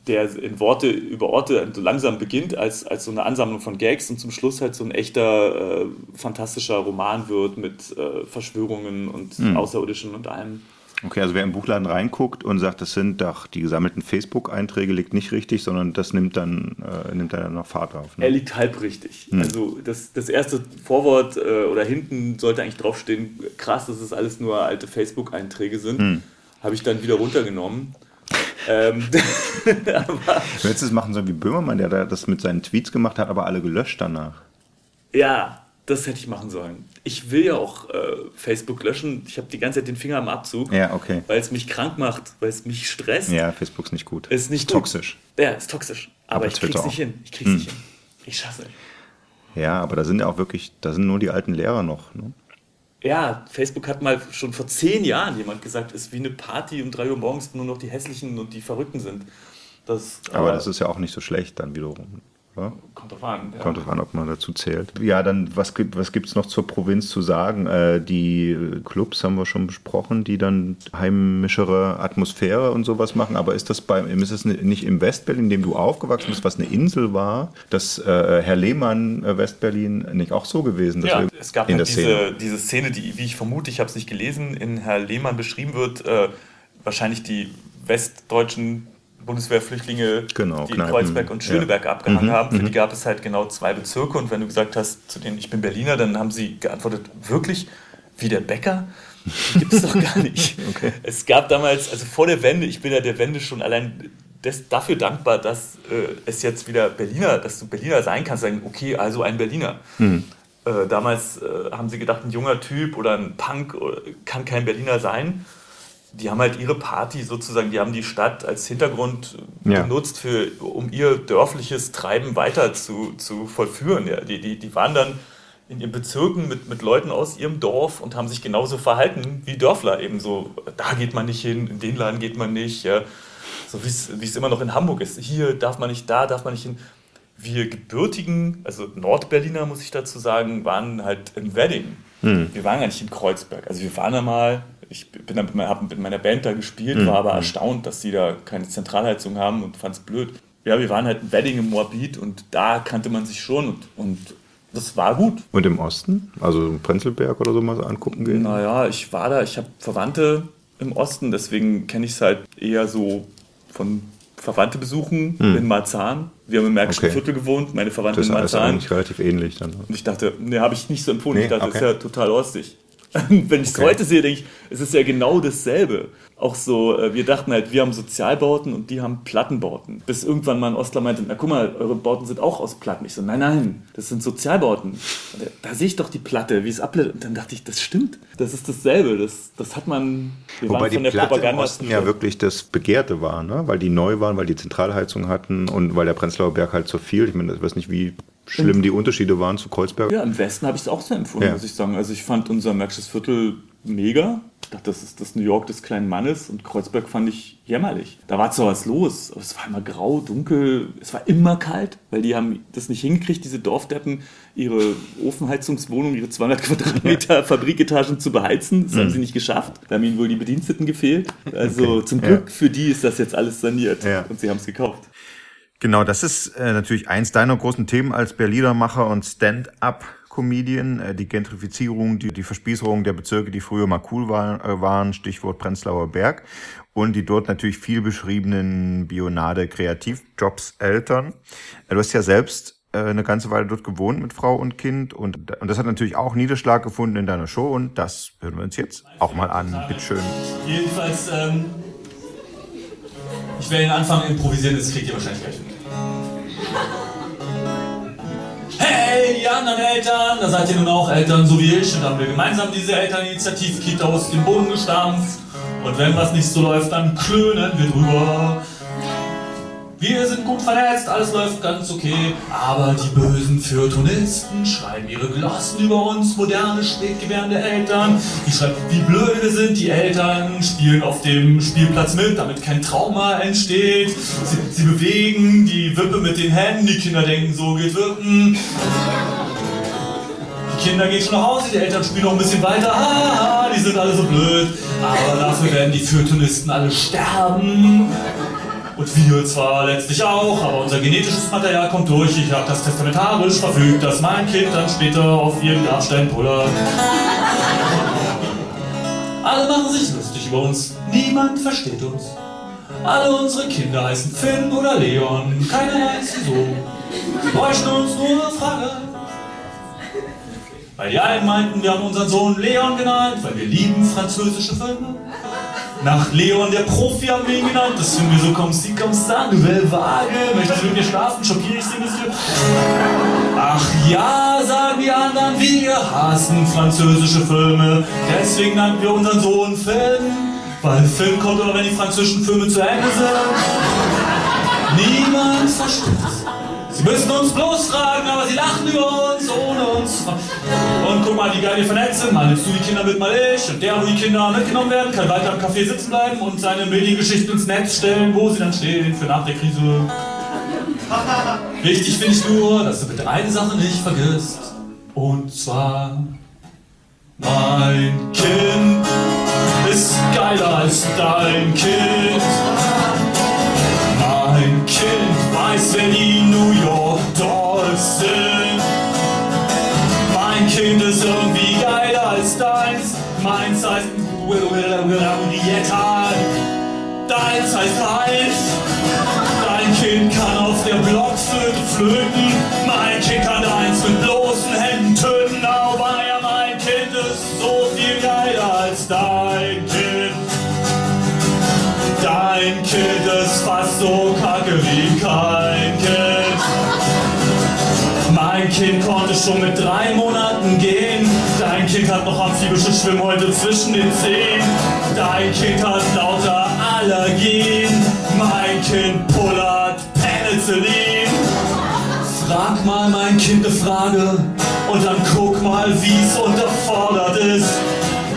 der in Worte über Orte so langsam beginnt als, als so eine Ansammlung von Gags und zum Schluss halt so ein echter äh, fantastischer Roman wird mit äh, Verschwörungen und mhm. Außerirdischen und allem. Okay, also wer im Buchladen reinguckt und sagt, das sind doch die gesammelten Facebook-Einträge, liegt nicht richtig, sondern das nimmt dann, äh, nimmt dann noch Fahrt auf. Ne? Er liegt halb richtig. Hm. Also das, das erste Vorwort äh, oder hinten sollte eigentlich draufstehen, krass, dass es alles nur alte Facebook-Einträge sind. Hm. Habe ich dann wieder runtergenommen. Ähm, Du hättest es machen sollen wie Böhmermann, der da das mit seinen Tweets gemacht hat, aber alle gelöscht danach. ja, das hätte ich machen sollen. Ich will ja auch äh, Facebook löschen. Ich habe die ganze Zeit den Finger am Abzug, Ja, okay. weil es mich krank macht, weil es mich stresst. Ja, Facebook ist nicht gut. Ist nicht gut. toxisch. Ja, ist toxisch. Aber, Aber ich krieg's Twitter nicht auch. hin. Ich krieg's Hm. nicht hin. Ich schaff's nicht. Ja, aber da sind ja auch wirklich, da sind nur die alten Lehrer noch. Ne? Ja, Facebook hat mal schon vor zehn Jahren jemand gesagt, es ist wie eine Party um 3 Uhr morgens, nur noch die Hässlichen und die Verrückten sind. Das, Aber das ist ja auch nicht so schlecht dann wiederum. Oder? Kommt drauf an. Ja. Kommt drauf an, ob man dazu zählt. Ja, dann, was gibt was gibt's noch zur Provinz zu sagen? Äh, die Clubs haben wir schon besprochen, die dann heimischere Atmosphäre und sowas machen. Aber ist das bei, ist es nicht im Westberlin, in dem du aufgewachsen bist, was eine Insel war, das äh, Herr Lehmann äh, Westberlin nicht auch so gewesen? dass Ja, es gab in halt der Szene. diese, diese Szene, die, wie ich vermute, ich habe es nicht gelesen, in Herr Lehmann beschrieben wird, äh, wahrscheinlich die westdeutschen Bundeswehrflüchtlinge, Genau, die Kneipen, Kreuzberg und Schöneberg ja. abgehangen Mhm, haben. Für mhm. die gab es halt genau zwei Bezirke und wenn du gesagt hast, zu denen ich bin Berliner, dann haben sie geantwortet, wirklich? Wie der Bäcker? Gibt es doch gar nicht. Es gab damals, also vor der Wende, ich bin ja der Wende schon allein des, dafür dankbar, dass äh, es jetzt wieder Berliner, dass du Berliner sein kannst, sagen, okay, also ein Berliner. Hm. Äh, damals äh, haben sie gedacht, ein junger Typ oder ein Punk oder, kann kein Berliner sein. Die haben halt ihre Party sozusagen, die haben die Stadt als Hintergrund Ja. benutzt, für, um ihr dörfliches Treiben weiter zu, zu vollführen. Ja, die, die, die waren dann in ihren Bezirken mit, mit Leuten aus ihrem Dorf und haben sich genauso verhalten wie Dörfler. Eben so, da geht man nicht hin, in den Laden geht man nicht. Ja. So wie es wie es immer noch in Hamburg ist. Hier darf man nicht, da darf man nicht hin. Wir gebürtigen, also Nordberliner muss ich dazu sagen, waren halt im Wedding. Hm. Wir waren gar nicht in Kreuzberg. Also wir waren da mal, ich bin da mit meiner, mit meiner Band da gespielt, Hm, war aber erstaunt, dass die da keine Zentralheizung haben und fand es blöd. Ja, wir waren halt in Wedding im Moabit und da kannte man sich schon und, und das war gut. Und im Osten? Also Prenzlberg oder so mal angucken gehen? Naja, ich war da, ich habe Verwandte im Osten, deswegen kenne ich es halt eher so von Verwandte besuchen Hm. in Marzahn. Wir haben im Märkischen Okay. Viertel gewohnt, meine Verwandte Das ist in Marzahn. eigentlich relativ ähnlich dann. Und ich dachte, ne, habe ich nicht so empfunden. Nee, ich dachte, okay. das ist ja total lustig. Wenn ich es Okay. heute sehe, denke ich, es ist ja genau dasselbe. Auch so, äh, wir dachten halt, wir haben Sozialbauten und die haben Plattenbauten. Bis irgendwann mal ein Ostler meinte, na guck mal, eure Bauten sind auch aus Platten. Ich so, nein, nein, das sind Sozialbauten. Er, da sehe ich doch die Platte, wie es ableitet. Und dann dachte ich, das stimmt. Das ist dasselbe. Das, das hat man, wir Wobei waren die von der Platte im Osten ja wirklich das Begehrte war, ne? weil die neu waren, weil die Zentralheizung hatten und weil der Prenzlauer Berg halt so viel. Ich meine, ich weiß nicht, wie schlimm die Unterschiede waren zu Kreuzberg. Ja, im Westen habe ich es auch so empfunden, Ja. muss ich sagen. Also ich fand unser Märkisches Viertel mega. Dachte, das ist das New York des kleinen Mannes und Kreuzberg fand ich jämmerlich. Da war zwar was los, aber es war immer grau, dunkel, es war immer kalt, weil die haben das nicht hingekriegt, diese Dorfdeppen, ihre Ofenheizungswohnung, ihre 200 Quadratmeter Fabriketagen zu beheizen. Das haben Mhm. sie nicht geschafft. Da haben ihnen wohl die Bediensteten gefehlt. Also Okay. zum Ja. Glück für die ist das jetzt alles saniert Ja. und sie haben es gekauft. Genau, das ist äh, natürlich eins deiner großen Themen als Berlinermacher und Stand-up-Comedian. Äh, die Gentrifizierung, die, die Verspießerung der Bezirke, die früher mal cool waren, äh, waren, Stichwort Prenzlauer Berg. Und die dort natürlich viel beschriebenen Bionade-Kreativjobs Eltern. Äh, du hast ja selbst eine ganze Weile dort gewohnt mit Frau und Kind. Und, und das hat natürlich auch Niederschlag gefunden in deiner Show. Und das hören wir uns jetzt auch mal an. Bitteschön. Jedenfalls, ähm, ich werde den Anfang improvisieren, das kriegt ihr wahrscheinlich gleich mit. Hey, die anderen Eltern, da seid ihr nun auch Eltern, so wie ich. Und haben wir gemeinsam diese Elterninitiativ-Kita aus dem Boden gestampft. Und wenn was nicht so läuft, dann klönen wir drüber. Wir sind gut vernetzt, alles läuft ganz okay. Aber die bösen Feuilletonisten schreiben ihre Glossen über uns, moderne, spätgewährende Eltern. Die schreiben, wie blöd wir sind. Die Eltern spielen auf dem Spielplatz mit, damit kein Trauma entsteht. Sie, sie bewegen die Wippe mit den Händen. Die Kinder denken, so geht Wippen. Die Kinder gehen schon nach Hause, die Eltern spielen noch ein bisschen weiter. Haha, die sind alle so blöd. Aber dafür werden die Feuilletonisten alle sterben. Und wir zwar letztlich auch, aber unser genetisches Material kommt durch. Ich habe das testamentarisch verfügt, dass mein Kind dann später auf ihren Grabstein pullert. Alle machen sich lustig über uns. Niemand versteht uns. Alle unsere Kinder heißen Finn oder Leon. Keiner weiß wieso. Sie bräuchten uns nur Frage. Weil die einen meinten, wir haben unseren Sohn Leon genannt, weil wir lieben französische Filme. Nach Leon der Profi haben wir ihn genannt. Das finden wir so comme si, comme ça, nouvelle Waage. Möchtest du mit mir schlafen? Schockiere ich sie ein bisschen? Ach ja, sagen die anderen, wir hassen französische Filme. Deswegen nannten wir unseren Sohn Finn. Weil Film kommt aber, wenn die französischen Filme zu Ende sind. Niemand versteht's. Sie müssen uns bloß fragen, aber sie lachen über uns, ohne uns. Und guck mal, wie geil wir vernetzt sind. Mal nimmst du die Kinder mit, mal ich. Und der, wo die Kinder mitgenommen werden, kann weiter am Café sitzen bleiben und seine Mediengeschichten ins Netz stellen, wo sie dann stehen für nach der Krise. Wichtig finde ich nur, dass du bitte eine Sache nicht vergisst. Und zwar, mein Kind ist geiler als dein Kind. Mein Kind weiß, die New Sind. Mein Kind ist irgendwie geiler als deins. Meins heißt Henrietta. Deins heißt Heinz. Dein Kind kann auf der Blockflöte flöten. Mein Kind kann eins mit bloßen Händen töten. Aber ja, mein Kind ist so viel geiler als dein Kind. Dein Kind schon mit drei Monaten gehen. Dein Kind hat noch amphibische Schwimmhäute zwischen den Zehen. Dein Kind hat lauter Allergien. Mein Kind pullert Penicillin. Frag mal mein Kind eine Frage und dann guck mal, wie's unterfordert ist.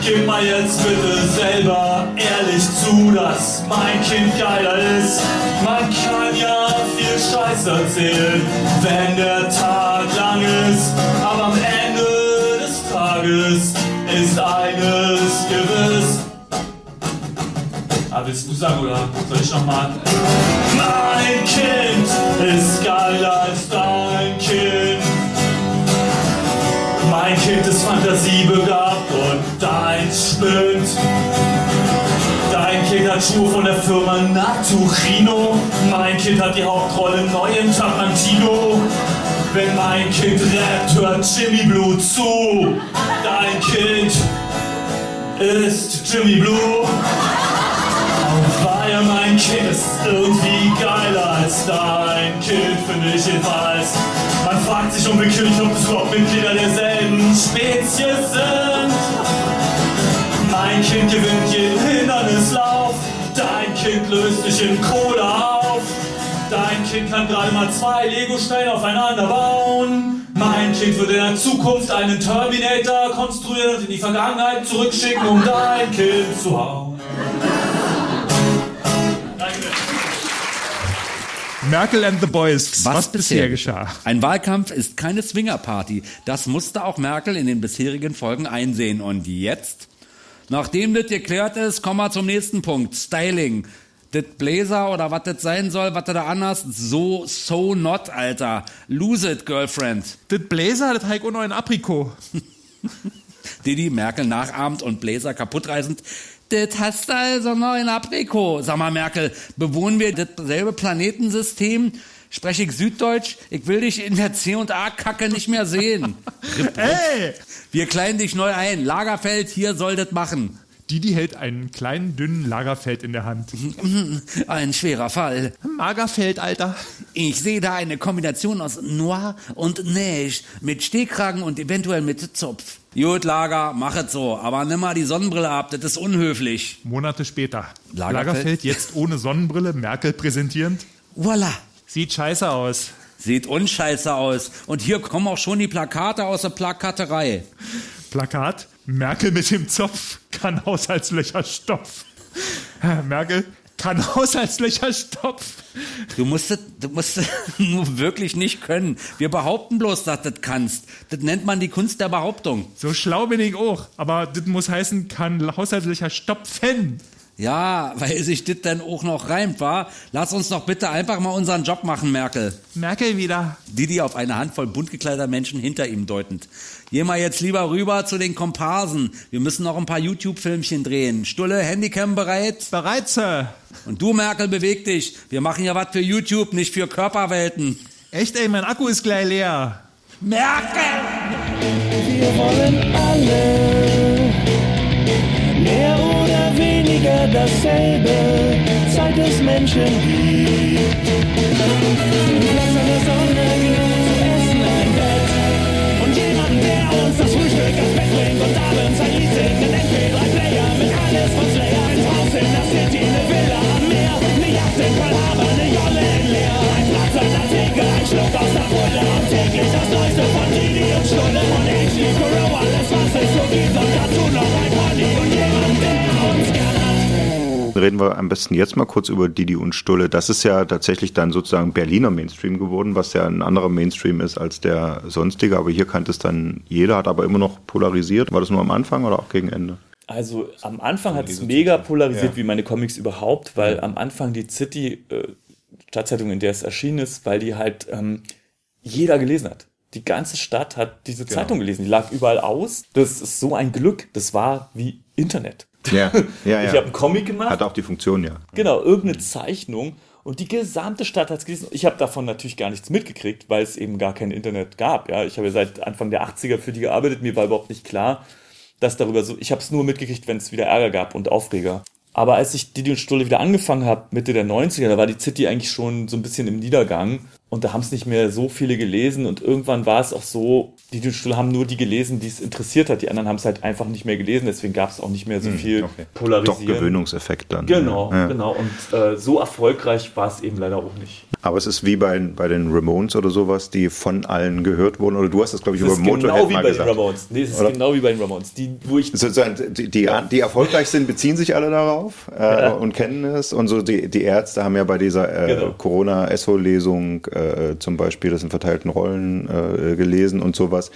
Gib mal jetzt bitte selber ehrlich zu, dass mein Kind geiler ist. Man kann ja viel Scheiß erzählen, wenn der Tag lang ist. Aber am Ende des Tages ist eines gewiss. Ah, willst du sagen oder soll ich nochmal? Mein Kind ist geiler als dein Kind. Mein Kind ist fantasiebegabt und deins spinnt. Dein Kind hat Schuhe von der Firma Naturino. Mein Kind hat die Hauptrolle neu im Tarantino. Wenn mein Kind rappt, hört Jimmy Blue zu. Dein Kind ist Jimmy Blue. Weil mein Kind ist irgendwie geiler als dein Kind, finde ich jedenfalls. Man fragt sich unwillkürlich, ob es überhaupt Mitglieder derselben Spezies sind. Mein Kind gewinnt jeden Hindernislauf. Dein Kind löst sich in Cola auf. Dein Kind kann gerade mal zwei Lego-Steine aufeinander bauen. Mein Kind wird in der Zukunft einen Terminator konstruieren und in die Vergangenheit zurückschicken, um dein Kind zu hauen. Merkel and the Boys, was, bisher geschah. Ein Wahlkampf ist keine Swingerparty. Das musste auch Merkel in den bisherigen Folgen einsehen. Und jetzt? Nachdem das geklärt ist, kommen wir zum nächsten Punkt. Styling. Das Blazer oder was das sein soll, was du da anders, so, so not, Alter. Lose it, Girlfriend. Das Blazer, das Heiko noch ein Aprikot. Didi Merkel nachahmt und Blazer kaputtreißend. Das hast du also noch in Aprikot. Sag mal, Merkel, bewohnen wir dasselbe Planetensystem? Spreche ich Süddeutsch? Ich will dich in der C&A-Kacke nicht mehr sehen. Ey! Wir kleiden dich neu ein. Lagerfeld, hier soll das machen. Didi hält einen kleinen, dünnen Lagerfeld in der Hand. Ein schwerer Fall. Magerfeld, Alter. Ich sehe da eine Kombination aus Noir und Neige mit Stehkragen und eventuell mit Zopf. Gut, Lager, mach es so. Aber nimm mal die Sonnenbrille ab, das ist unhöflich. Monate später. Lagerfeld? Lagerfeld jetzt ohne Sonnenbrille, Merkel präsentierend. Voila. Sieht scheiße aus. Sieht unscheiße aus. Und hier kommen auch schon die Plakate aus der Plakaterei. Plakat. Merkel mit dem Zopf kann Haushaltslöcher Stopf. Merkel kann Haushaltslöcher Stopf. Du musst es, du musst es nur wirklich nicht können. Wir behaupten bloß, dass du das kannst. Das nennt man die Kunst der Behauptung. So schlau bin ich auch. Aber das muss heißen, kann Haushaltslöcher stopfen. Ja, weil sich das dann auch noch reimt, war. Lass uns doch bitte einfach mal unseren Job machen, Merkel. Merkel wieder. Didi auf eine Handvoll bunt gekleideter Menschen hinter ihm deutend. Geh mal jetzt lieber rüber zu den Komparsen. Wir müssen noch ein paar YouTube-Filmchen drehen. Stulle, Handycam bereit? Bereit, Sir. Und du, Merkel, beweg dich. Wir machen ja was für YouTube, nicht für Körperwelten. Echt, ey, mein Akku ist gleich leer. Merkel! Wir wollen alle mehr oder weniger dasselbe. Zeit des Menschen gibt. Das Neueste von Didi und Stulle. Von HD Kuro, alles was es so gibt. Und dazu noch ein Pony und jemand, der uns gern hat. Reden wir am besten jetzt mal kurz über Didi und Stulle. Das ist ja tatsächlich dann sozusagen Berliner Mainstream geworden, was ja ein anderer Mainstream ist als der sonstige. Aber hier kannte es dann jeder, hat aber immer noch polarisiert. War das nur am Anfang oder auch gegen Ende? Also am Anfang hat es mega polarisiert, Ja. wie meine Comics überhaupt, weil am Anfang die City, äh, Stadtzeitung, in der es erschienen ist, weil die halt ähm, jeder gelesen hat. Die ganze Stadt hat diese Genau. Zeitung gelesen. Die lag überall aus. Das ist so ein Glück. Das war wie Internet. Ja, ja, ja. Ich habe einen Comic gemacht. Hat auch die Funktion, ja. Genau, irgendeine Zeichnung. Und die gesamte Stadt hat es gelesen. Ich habe davon natürlich gar nichts mitgekriegt, weil es eben gar kein Internet gab. Ja, ich habe ja seit Anfang der 80er für die gearbeitet. Mir war überhaupt nicht klar, dass darüber so. Ich habe es nur mitgekriegt, wenn es wieder Ärger gab und Aufreger. Aber als ich Didi und Stulle wieder angefangen habe, Mitte der 90er, da war die City eigentlich schon so ein bisschen im Niedergang. Und da haben es nicht mehr so viele gelesen. Und irgendwann war es auch so, Didi und Stulle haben nur die gelesen, die es interessiert hat. Die anderen haben es halt einfach nicht mehr gelesen. Deswegen gab es auch nicht mehr so Hm, viel okay. Polarisieren. Doch Gewöhnungseffekt dann. Genau, Ja. genau. Und äh, so erfolgreich war es eben leider auch nicht. Aber es ist wie bei, bei den Ramones oder sowas, die von allen gehört wurden. Oder du hast das, glaube ich, Es über Motorhead genau wie mal bei gesagt. den Ramones. Nee, es ist Oder? genau wie bei den Ramones. Die, wo ich Sozusagen, die, die, die erfolgreich sind, beziehen sich alle darauf äh, Ja. und kennen es. Und so die, die Ärzte haben ja bei dieser äh, Genau. Corona-Esso-Lesung äh, zum Beispiel das in verteilten Rollen äh, gelesen und sowas.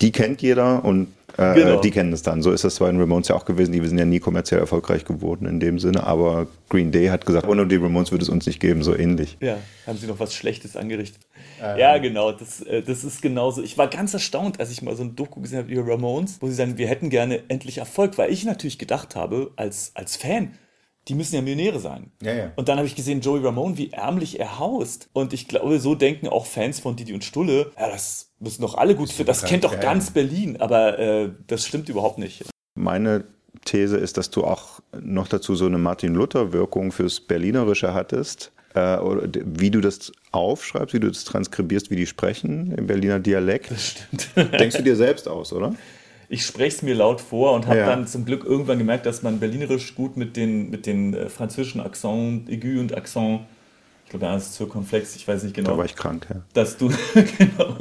Die kennt jeder und äh, Genau. die kennen es dann. So ist das bei den Ramones ja auch gewesen. Die sind ja nie kommerziell erfolgreich geworden in dem Sinne. Aber Green Day hat gesagt, ohne die Ramones würde es uns nicht geben, so ähnlich. Ja, haben sie noch was Schlechtes angerichtet. Ähm. Ja, genau, das, äh, das ist genauso. Ich war ganz erstaunt, als ich mal so ein Doku gesehen habe über Ramones, wo sie sagen, wir hätten gerne endlich Erfolg, weil ich natürlich gedacht habe, als, als Fan, die müssen ja Millionäre sein. Ja, ja. Und dann habe ich gesehen, Joey Ramone, wie ärmlich er haust. Und ich glaube, so denken auch Fans von Didi und Stulle, ja, das müssen doch alle gut finden. Das kennt doch ganz Berlin. Aber äh, das stimmt überhaupt nicht. Meine These ist, dass du auch noch dazu so eine Martin-Luther-Wirkung fürs Berlinerische hattest. Äh, wie du das aufschreibst, wie du das transkribierst, wie die sprechen im Berliner Dialekt. Das stimmt. Denkst du dir selbst aus, oder? Ich spreche es mir laut vor und habe Ja. dann zum Glück irgendwann gemerkt, dass man Berlinerisch gut mit den, mit den äh, französischen Akzent, Aigu und Akzent, ich glaube, da ist Zirkonflex, ich weiß nicht genau. Da war ich krank, ja. Dass du, genau,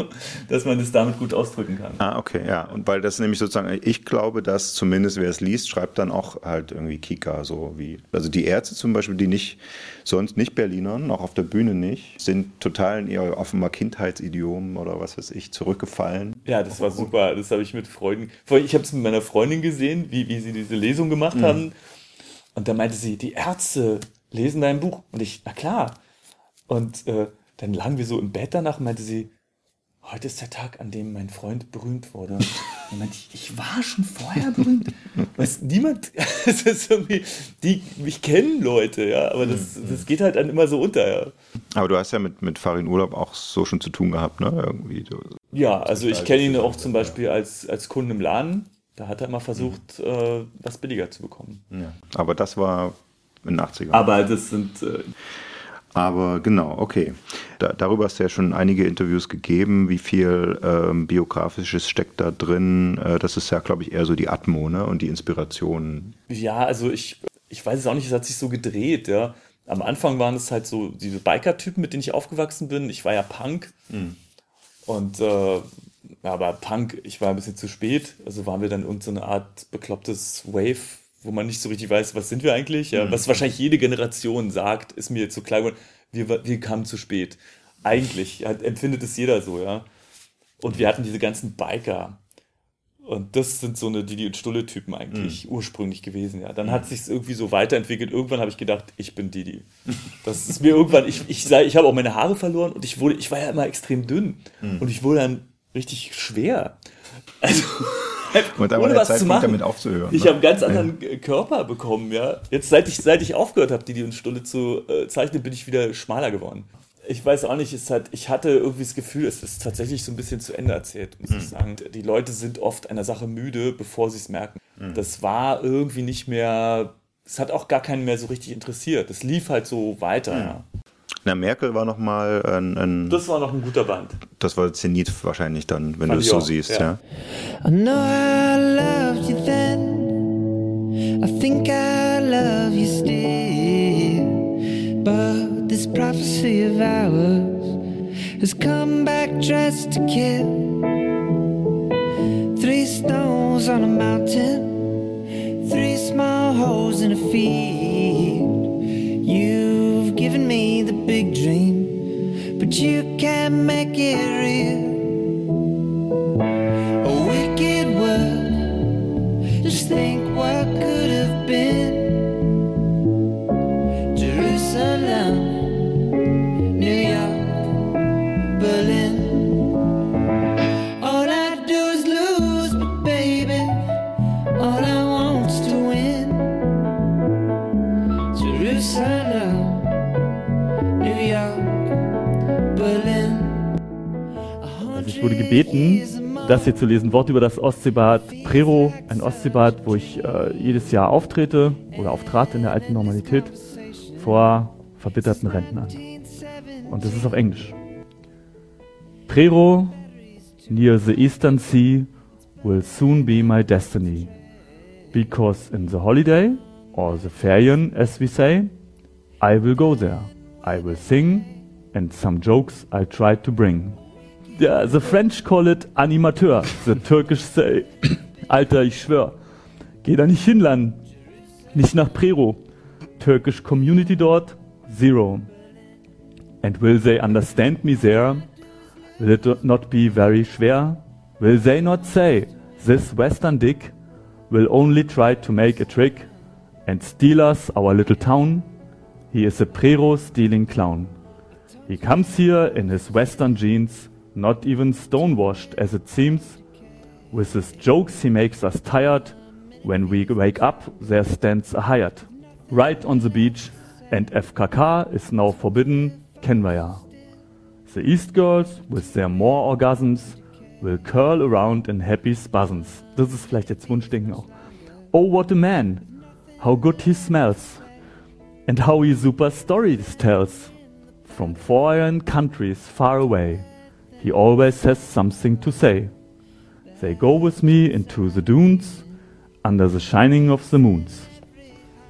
dass man das damit gut ausdrücken kann. Ah, okay, ja. Und weil das nämlich sozusagen, ich glaube, dass zumindest wer es liest, schreibt dann auch halt irgendwie Kika, so wie. Also die Ärzte zum Beispiel, die nicht, sonst nicht Berlinern, auch auf der Bühne nicht, sind total in ihr offenbar Kindheitsidiom oder was weiß ich, zurückgefallen. Ja, das war super. Das habe ich mit Freunden. allem, Ich habe es mit meiner Freundin gesehen, wie, wie sie diese Lesung gemacht Mhm. haben. Und da meinte sie, die Ärzte lesen dein Buch. Und ich, na klar. Und äh, dann lagen wir so im Bett danach und meinte sie, heute ist der Tag, an dem mein Freund berühmt wurde. Und dann meinte ich, ich war schon vorher berühmt. Weiß niemand, es ist irgendwie, die mich kennen Leute, ja, aber das, Mhm. das geht halt dann immer so unter, ja. Aber du hast ja mit, mit Farin Urlaub auch so schon zu tun gehabt, ne? Irgendwie. Du, Ja, also ich kenne ihn auch zum Beispiel als, als Kunden im Laden. Da hat er immer versucht, äh, was billiger zu bekommen. Ja. Aber das war in den 80ern. Aber das sind. Äh, Aber genau, okay. Da, darüber hast du ja schon einige Interviews gegeben. Wie viel ähm, biografisches steckt da drin? Äh, das ist ja, glaube ich, eher so die Atmo ne? und die Inspiration. ja, also ich, ich weiß es auch nicht, es hat sich so gedreht, ja. Am Anfang waren es halt so diese Biker-Typen, mit denen ich aufgewachsen bin. Ich war ja Punk. Und äh, aber Punk, ich war ein bisschen zu spät. Also waren wir dann irgendeine so eine Art beklopptes Wave, wo man nicht so richtig weiß, was sind wir eigentlich. Ja, Mhm. Was wahrscheinlich jede Generation sagt, ist mir jetzt so klar geworden, wir, wir kamen zu spät. Eigentlich hat, empfindet es jeder so, ja. Und wir hatten diese ganzen Biker. Und das sind so eine Didi und Stulle-Typen eigentlich ursprünglich gewesen, ja. Dann hat sich irgendwie so weiterentwickelt. Irgendwann habe ich gedacht, ich bin Didi. Das ist mir irgendwann, ich, ich, sei- ich habe auch meine Haare verloren und ich wurde, ich war ja immer extrem dünn. Mhm. Und ich wurde dann richtig schwer. Also, Und da war ohne der was zu Zeitpunkt, machen. damit aufzuhören. Ich ne? habe einen ganz anderen äh, Körper bekommen, ja. Jetzt, seit ich, seit ich aufgehört habe, Didi und Stulle zu äh, zeichnen, bin ich wieder schmaler geworden. Ich weiß auch nicht, es hat, ich hatte irgendwie das Gefühl, es ist tatsächlich so ein bisschen zu Ende erzählt, muss Hm. ich sagen. Die Leute sind oft einer Sache müde, bevor sie es merken. Hm. Das war irgendwie nicht mehr, es hat auch gar keinen mehr so richtig interessiert. Es lief halt so weiter, Hm. ja. Na, Merkel war nochmal ein, ein. Das war noch ein guter Band. Das war Zenit wahrscheinlich dann, wenn Fand du es so auch, siehst, ja. ja. I know I loved you then. I think I love you still. But this prophecy of ours has come back dressed to kill. Three stones on a mountain, three small holes in a field. You've given me big dream, but you can't make it real. Gebeten, das hier zu lesen, Wort über das Ostseebad Prero, ein Ostseebad, wo ich äh, jedes Jahr auftrete oder auftrat in der alten Normalität vor verbitterten Rentnern. Und das ist auf Englisch. Prero, near the eastern sea, will soon be my destiny. Because in the holiday, or the Ferien as we say, I will go there. I will sing, and some jokes I'll try to bring. Yeah, the French call it Animateur, the Turkish say, Alter, ich schwör, geh da nicht hinland, nicht nach Prero. Turkish community dort, zero. And will they understand me there? Will it not be very schwer? Will they not say, this western dick will only try to make a trick and steal us our little town? He is a Prero stealing clown. He comes here in his western jeans, not even stonewashed as it seems. With his jokes he makes us tired. When we wake up, there stands a hired. Right on the beach, and FKK is now forbidden, kennen wir ja. The East Girls, with their more orgasms, will curl around in happy spasms. Das ist vielleicht jetzt Wunschdenken auch. Oh, what a man! How good he smells! And how he super stories tells! From foreign countries far away, he always has something to say. They go with me into the dunes, under the shining of the moons.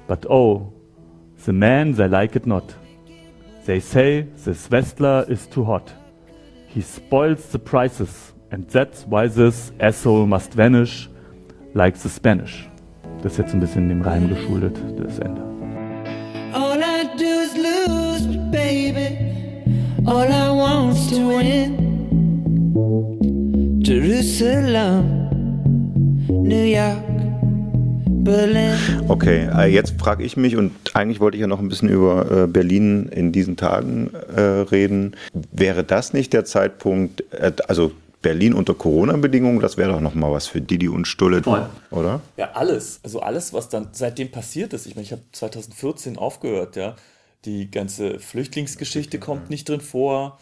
But oh, the men they like it not. They say this Westler is too hot. He spoils the prices, and that's why this asshole must vanish like the Spanish. Das ist jetzt ein bisschen dem Reim geschuldet, das Ende. All I do is lose, baby, all I to win. Okay, äh, jetzt frage ich mich, und eigentlich wollte ich ja noch ein bisschen über äh, Berlin in diesen Tagen äh, reden. Wäre das nicht der Zeitpunkt, also Berlin unter Corona-Bedingungen, das wäre doch nochmal was für Didi und Stulle, Voll. oder? Ja, alles. Also alles, was dann seitdem passiert ist. Ich meine, ich habe 2014 aufgehört, ja. Die ganze Flüchtlingsgeschichte kommt nicht drin vor.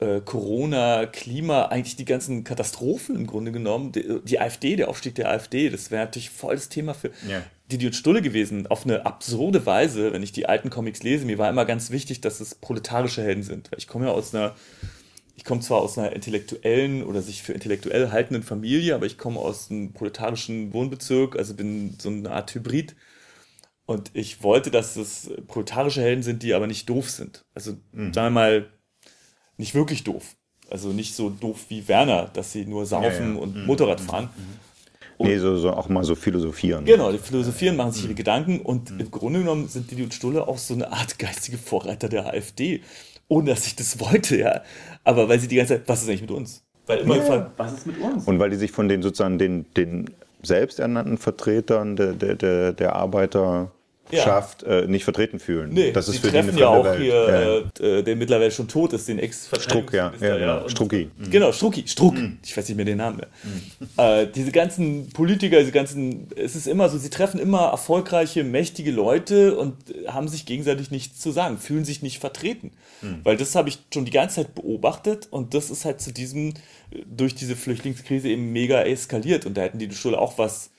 Äh, Corona, Klima, eigentlich die ganzen Katastrophen im Grunde genommen. Die, die AfD, der Aufstieg der AfD, das wäre natürlich voll das Thema für Ja. Didi und Stulle gewesen. Auf eine absurde Weise, wenn ich die alten Comics lese. Mir war immer ganz wichtig, dass es proletarische Helden sind. Ich komme ja aus einer ich komme zwar aus einer intellektuellen oder sich für intellektuell haltenden Familie, aber ich komme aus einem proletarischen Wohnbezirk, also bin so eine Art Hybrid. Und ich wollte, dass es proletarische Helden sind, die aber nicht doof sind. Also Mhm. sagen wir mal, nicht wirklich doof. Also nicht so doof wie Werner, dass sie nur saufen ja. und Mhm. Motorrad fahren. Nee, so, so auch mal so philosophieren. Genau, die philosophieren, machen Mhm. sich ihre Gedanken und im Grunde genommen sind Didi und Stulle auch so eine Art geistige Vorreiter der AfD. Ohne dass ich das wollte, ja. Aber weil sie die ganze Zeit, was ist eigentlich mit uns? Weil immer Ja. gefragt, was ist mit uns? Und weil die sich von den sozusagen den, den selbsternannten Vertretern der, der, der, der Arbeiterschaft äh, nicht vertreten fühlen. Nee, das ist sie für die treffen ja fremde auch Welt. hier, Ja. äh, äh, der mittlerweile schon tot ist, den ex Struck, ja, ja, genau. und- Strucki. Mhm. Genau, Strucki, Struck. Ich weiß nicht mehr den Namen mehr. Äh, diese ganzen Politiker, diese ganzen, es ist immer so, sie treffen immer erfolgreiche, mächtige Leute und haben sich gegenseitig nichts zu sagen, fühlen sich nicht vertreten. Mhm. Weil das habe ich schon die ganze Zeit beobachtet und das ist halt zu diesem, äh, durch diese Flüchtlingskrise eben mega eskaliert und da hätten die Schule auch was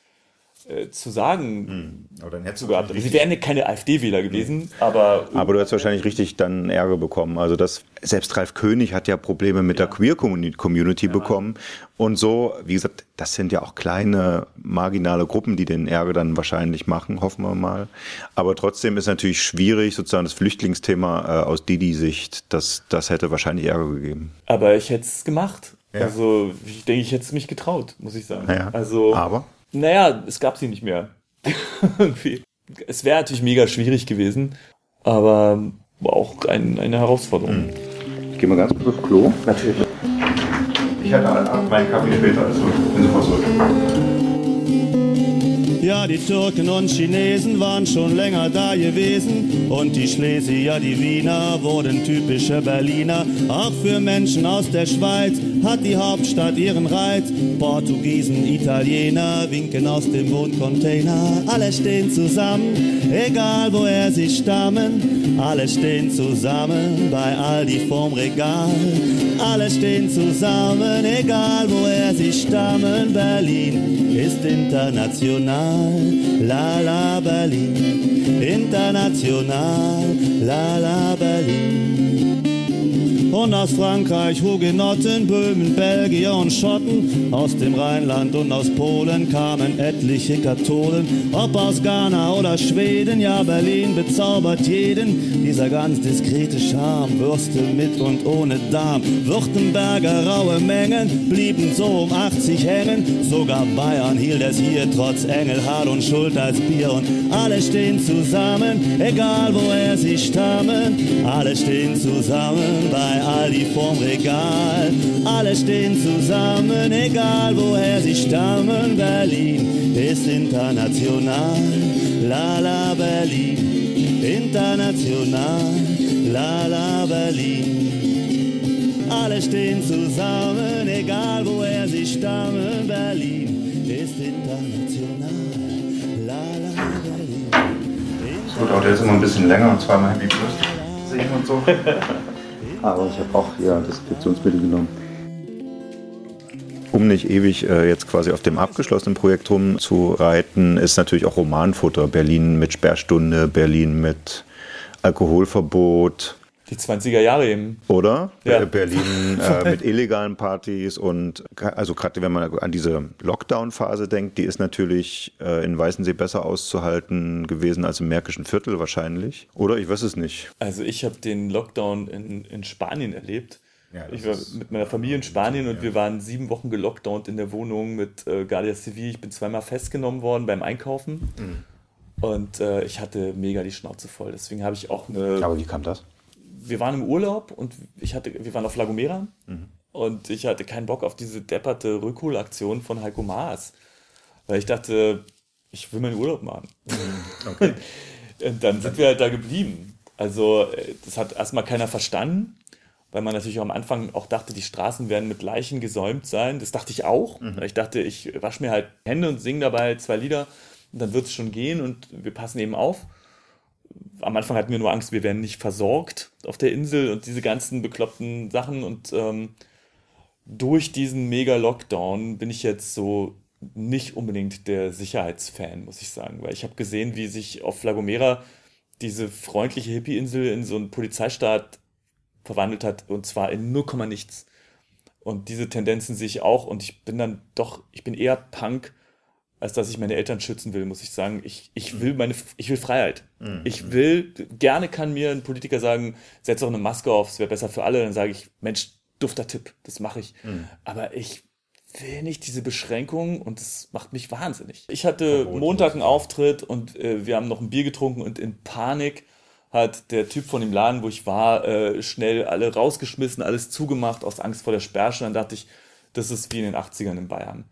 äh, zu sagen Aber dann hättest du gehabt. Sie wären ja keine AfD-Wähler gewesen, aber Aber du hast wahrscheinlich richtig dann Ärger bekommen. Also das, selbst Ralf König hat ja Probleme mit der Queer-Community bekommen. Und so, wie gesagt, das sind ja auch kleine, marginale Gruppen, die den Ärger dann wahrscheinlich machen, hoffen wir mal. Aber trotzdem ist natürlich schwierig, sozusagen das Flüchtlingsthema äh, aus Didi-Sicht, das, das hätte wahrscheinlich Ärger gegeben. Aber ich hätte es gemacht. Ja. Also, ich denke, ich hätte es mich getraut, muss ich sagen. Naja, also, aber? Naja, es gab sie nicht mehr. Irgendwie. Es wäre natürlich mega schwierig gewesen, aber war auch ein, eine Herausforderung. Ich gehe mal ganz kurz aufs Klo. Natürlich. Ich hatte meinen Kaffee später, also bin sofort zurück. Ja, die Türken und Chinesen waren schon länger da gewesen. Und die Schlesier, die Wiener wurden typische Berliner. Auch für Menschen aus der Schweiz hat die Hauptstadt ihren Reiz. Portugiesen, Italiener winken aus dem Wohncontainer. Alle stehen zusammen, egal woher sie stammen. Alle stehen zusammen bei Aldi vorm Regal. Alle stehen zusammen, egal woher sie stammen. Berlin ist international, la la Berlin. International, la la Berlin. Und aus Frankreich Hugenotten, Böhmen, Belgier und Schotten. Aus dem Rheinland und aus Polen kamen etliche Katholen. Ob aus Ghana oder Schweden, ja Berlin bezaubert jeden. Dieser ganz diskrete Charme, Würste mit und ohne Darm. Württemberger raue Mengen blieben so um 80 hängen. Sogar Bayern hielt es hier trotz Engelhard und Schuld als Bier. Und alle stehen zusammen, egal woher sie stammen. Alle stehen zusammen bei Aldi vorm Regal. Alle stehen zusammen, egal woher sie stammen. Berlin ist international, la la Berlin. International, la la Berlin. Alle stehen zusammen, egal woher sie stammen. Berlin ist international, la la Berlin. Das wird auch jetzt immer ein bisschen länger und zweimal Happy Plus singen und so. Aber ich habe auch hier Desinfektionsmittel genommen. Um nicht ewig äh, jetzt quasi auf dem abgeschlossenen Projekt rumzureiten, ist natürlich auch Romanfutter. Berlin mit Sperrstunde, Berlin mit Alkoholverbot. Die 20er Jahre eben. Oder? Ja. Berlin äh, mit illegalen Partys und also gerade wenn man an diese Lockdown-Phase denkt, die ist natürlich äh, in Weißensee besser auszuhalten gewesen als im Märkischen Viertel wahrscheinlich. Oder ich weiß es nicht. Also ich habe den Lockdown in, in Spanien erlebt. Ja, ich war mit meiner Familie in Spanien und wir waren sieben Wochen gelockdownt in der Wohnung mit äh, Guardia Civil. Ich bin zweimal festgenommen worden beim Einkaufen. Mhm. Und äh, ich hatte mega die Schnauze voll. Deswegen habe ich auch eine. Aber wie kam das? Wir waren im Urlaub und ich hatte, wir waren auf La Gomera und ich hatte keinen Bock auf diese depperte Rückholaktion von Heiko Maas. Weil ich dachte, ich will meinen Urlaub machen. Okay. Und dann sind wir halt da geblieben. Also, äh, das hat erstmal keiner verstanden, weil man natürlich auch am Anfang auch dachte, die Straßen werden mit Leichen gesäumt sein. Das dachte ich auch. Ich dachte, ich wasche mir halt Hände und singe dabei zwei Lieder und dann wird es schon gehen und wir passen eben auf. Am Anfang hatten wir nur Angst, wir werden nicht versorgt auf der Insel und diese ganzen bekloppten Sachen und ähm, durch diesen Mega-Lockdown bin ich jetzt so nicht unbedingt der Sicherheitsfan, muss ich sagen, weil ich habe gesehen, wie sich auf La Gomera diese freundliche Hippie-Insel in so einen Polizeistaat verwandelt hat und zwar in 0, nichts. Und diese Tendenzen sehe ich auch und ich bin dann doch, ich bin eher Punk, als dass ich meine Eltern schützen will, muss ich sagen. Ich, ich will meine, ich will Freiheit. Mhm. Ich will, gerne kann mir ein Politiker sagen, setz doch eine Maske auf, es wäre besser für alle. Dann sage ich, Mensch, dufter Tipp, das mache ich. Mhm. Aber ich will nicht diese Beschränkung und das macht mich wahnsinnig. Ich hatte Montag einen Auftritt und äh, wir haben noch ein Bier getrunken und in Panik hat der Typ von dem Laden, wo ich war, äh, schnell alle rausgeschmissen, alles zugemacht aus Angst vor der Sperrstunde. Dann dachte ich, das ist wie in den 80ern in Bayern.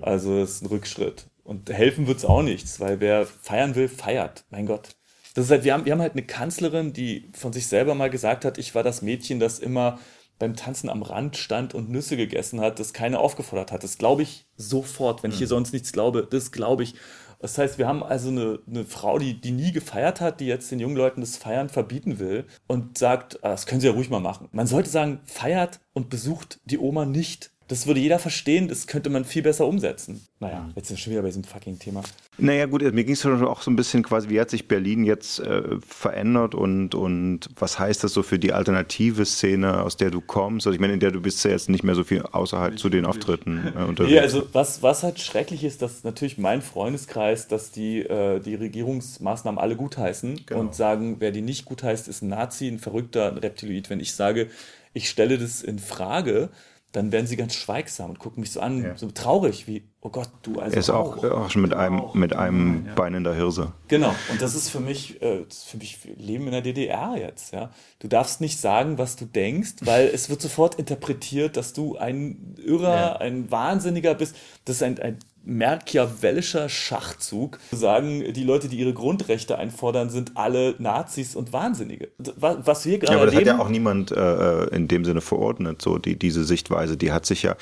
Also das ist ein Rückschritt. Und helfen wird's auch nichts, weil wer feiern will, feiert. Mein Gott. Das ist halt, wir haben, wir haben halt eine Kanzlerin, die von sich selber mal gesagt hat, ich war das Mädchen, das immer beim Tanzen am Rand stand und Nüsse gegessen hat, das keiner aufgefordert hat. Das glaube ich sofort, wenn ich hier sonst nichts glaube, das glaube ich. Das heißt, wir haben also eine, eine Frau, die, die nie gefeiert hat, die jetzt den jungen Leuten das Feiern verbieten will und sagt, ah, das können sie ja ruhig mal machen. Man sollte sagen, feiert und besucht die Oma nicht. Das würde jeder verstehen, das könnte man viel besser umsetzen. Naja, jetzt sind wir schon wieder bei diesem fucking Thema. Naja gut, mir ging es auch so ein bisschen quasi, wie hat sich Berlin jetzt äh, verändert und, und was heißt das so für die alternative Szene, aus der du kommst? Also ich meine, in der du bist ja jetzt nicht mehr so viel außerhalb zu den Auftritten äh, unterwegs. Ja, also was, was halt schrecklich ist, dass natürlich mein Freundeskreis, dass die, äh, die Regierungsmaßnahmen alle gutheißen Genau. und sagen, wer die nicht gutheißt, ist ein Nazi, ein Verrückter, ein Reptiloid. Wenn ich sage, ich stelle das in Frage, dann werden sie ganz schweigsam und gucken mich so an, so traurig, wie, oh Gott, du also er ist auch, auch schon mit einem, mit einem Bein in der Hirse. Genau, und das ist für mich, äh, das ist für mich wir leben in der DDR jetzt, ja. Du darfst nicht sagen, was du denkst, weil es wird sofort interpretiert, dass du ein Irrer, Ja. ein Wahnsinniger bist. Das ist ein, ein machiavellischer Schachzug. Zu sagen, die Leute, die ihre Grundrechte einfordern, sind alle Nazis und Wahnsinnige. Was, was wir Ja, gerade aber das hat erleben, ja auch niemand äh, in dem Sinne verordnet, so die, diese Sichtweise, die hat sich ja,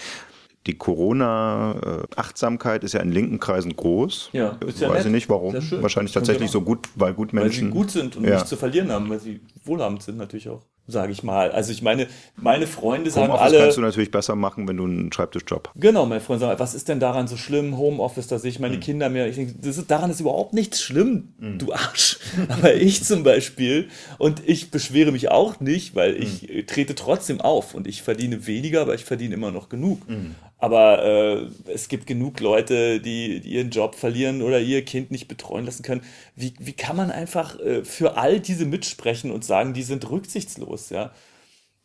die Corona-Achtsamkeit ist ja in linken Kreisen groß. Ja, ist ja Weiß nett. ich nicht warum. Wahrscheinlich tatsächlich so gut, weil gut weil Menschen. sie gut sind und ja. nichts zu verlieren haben, weil sie wohlhabend sind natürlich auch, sage ich mal. Also ich meine, meine Freunde sagen Homeoffice alle... kannst du natürlich besser machen, wenn du einen Schreibtischjob Genau, meine Freunde sagen, was ist denn daran so schlimm? Homeoffice, da sehe ich Hm. meine Kinder mehr. Ich denke, das ist, daran ist überhaupt nichts schlimm, du Arsch. Aber ich zum Beispiel, und ich beschwere mich auch nicht, weil ich Hm. äh, trete trotzdem auf und ich verdiene weniger, aber ich verdiene immer noch genug. Hm. Aber äh, es gibt genug Leute, die, die ihren Job verlieren oder ihr Kind nicht betreuen lassen können. Wie, wie kann man einfach äh, für all diese mitsprechen und sagen, die sind rücksichtslos, ja?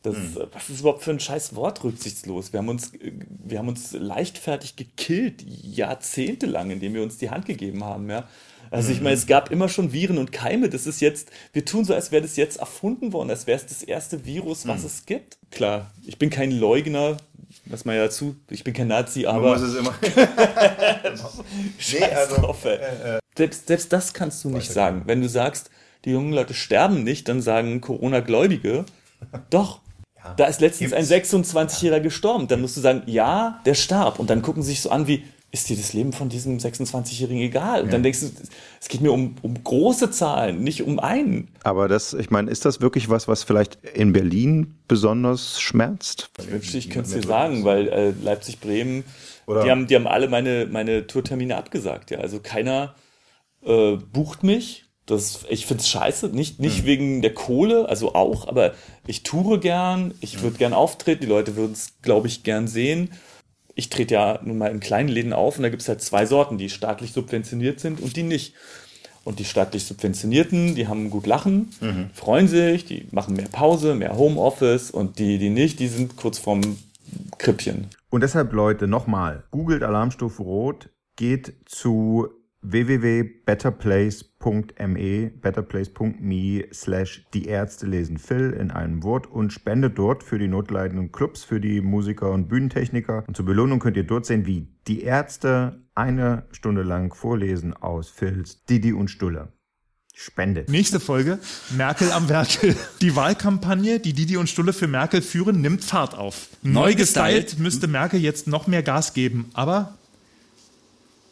Das, äh, Was ist überhaupt für ein scheiß Wort rücksichtslos? Wir haben uns, äh, wir haben uns leichtfertig gekillt, jahrzehntelang, indem wir uns die Hand gegeben haben, ja. Also ich meine, es gab immer schon Viren und Keime. Das ist jetzt, wir tun so, als wäre das jetzt erfunden worden, als wäre es das erste Virus, was Mhm. es gibt. Klar, ich bin kein Leugner, was man ja dazu, ich bin kein Nazi, Man aber. muss es immer- Scheiß Nee, also, drauf, äh, äh. Selbst, selbst das kannst du nicht sagen. Wenn du sagst, die jungen Leute sterben nicht, dann sagen Corona-Gläubige, doch. Da ist letztens ein 26-Jähriger gestorben. Dann musst du sagen, ja, der starb. Und dann gucken sie sich so an wie, ist dir das Leben von diesem 26-Jährigen egal? Und dann denkst du, es geht mir um, um große Zahlen, nicht um einen. Aber das, ich meine, ist das wirklich was, was vielleicht in Berlin besonders schmerzt? Ich wünschte, ich könnte es dir sagen, weil äh, Leipzig, Bremen, Oder- die haben, die haben alle meine, meine Tourtermine abgesagt. Ja. Also keiner äh, bucht mich. Das, ich finde es scheiße, nicht, nicht Hm. wegen der Kohle, also auch, aber ich toure gern, Hm. ich würde gern auftreten, die Leute würden es, glaube ich, gern sehen. Ich trete ja nun mal in kleinen Läden auf und da gibt es halt zwei Sorten, die staatlich subventioniert sind und die nicht. Und die staatlich subventionierten, die haben gut Lachen, Mhm. freuen sich, die machen mehr Pause, mehr Homeoffice und die, die nicht, die sind kurz vorm Krippchen. Und deshalb, Leute, nochmal, googelt Alarmstufe Rot, geht zu www.betterplace.me, betterplace.me slash die Ärzte lesen Phil in einem Wort und spendet dort für die notleidenden Clubs, für die Musiker und Bühnentechniker. Und zur Belohnung könnt ihr dort sehen, wie die Ärzte eine Stunde lang vorlesen aus Phils Didi und Stulle. Spendet. Nächste Folge, Merkel am Werkel. Die Wahlkampagne, die Didi und Stulle für Merkel führen, nimmt Fahrt auf. Neu Neu gestylt gestylt. müsste Merkel jetzt noch mehr Gas geben, aber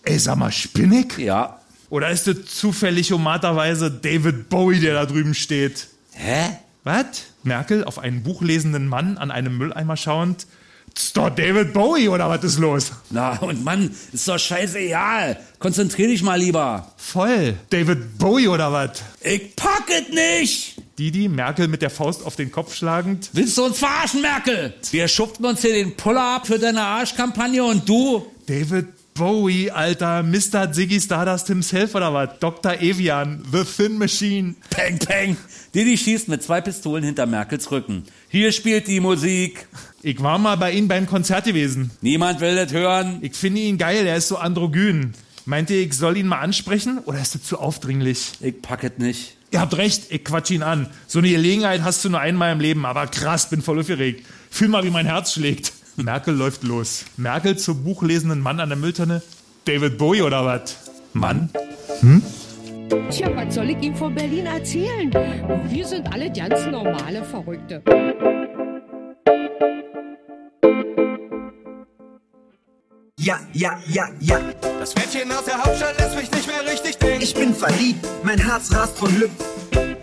ey, sag mal, spinnig? Ja. Oder ist es zufällig omaterweise David Bowie, der da drüben steht? Hä? Was? Merkel auf einen buchlesenden Mann an einem Mülleimer schauend. Ist doch David Bowie oder was ist los? Na, und Mann, ist doch scheißegal. Konzentrier dich mal lieber. Voll. David Bowie oder was? Ich pack es nicht. Didi, Merkel mit der Faust auf den Kopf schlagend. Willst du uns verarschen, Merkel? Wir schupfen uns hier den Puller ab für deine Arschkampagne und du? David Bowie, Alter, Mr. Ziggy Stardust himself oder was? Dr. Evian, The Thin Machine. Peng, peng. Didi schießt mit zwei Pistolen hinter Merkels Rücken. Hier spielt die Musik. Ich war mal bei Ihnen beim Konzert gewesen. Niemand will das hören. Ich finde ihn geil, er ist so androgyn. Meint ihr, ich soll ihn mal ansprechen oder ist das zu aufdringlich? Ich pack es nicht. Ihr habt recht, ich quatsch ihn an. So eine Gelegenheit hast du nur einmal im Leben, aber krass, bin voll aufgeregt. Fühl mal, wie mein Herz schlägt. Merkel läuft los. Merkel zum buchlesenden Mann an der Mülltonne. David Bowie oder was? Mann? Hm? Tja, was soll ich ihm von Berlin erzählen? Wir sind alle ganz normale Verrückte. Ja, ja, ja, ja. Das Mädchen aus der Hauptstadt lässt mich nicht mehr richtig denken. Ich bin verliebt, mein Herz rast von Glück.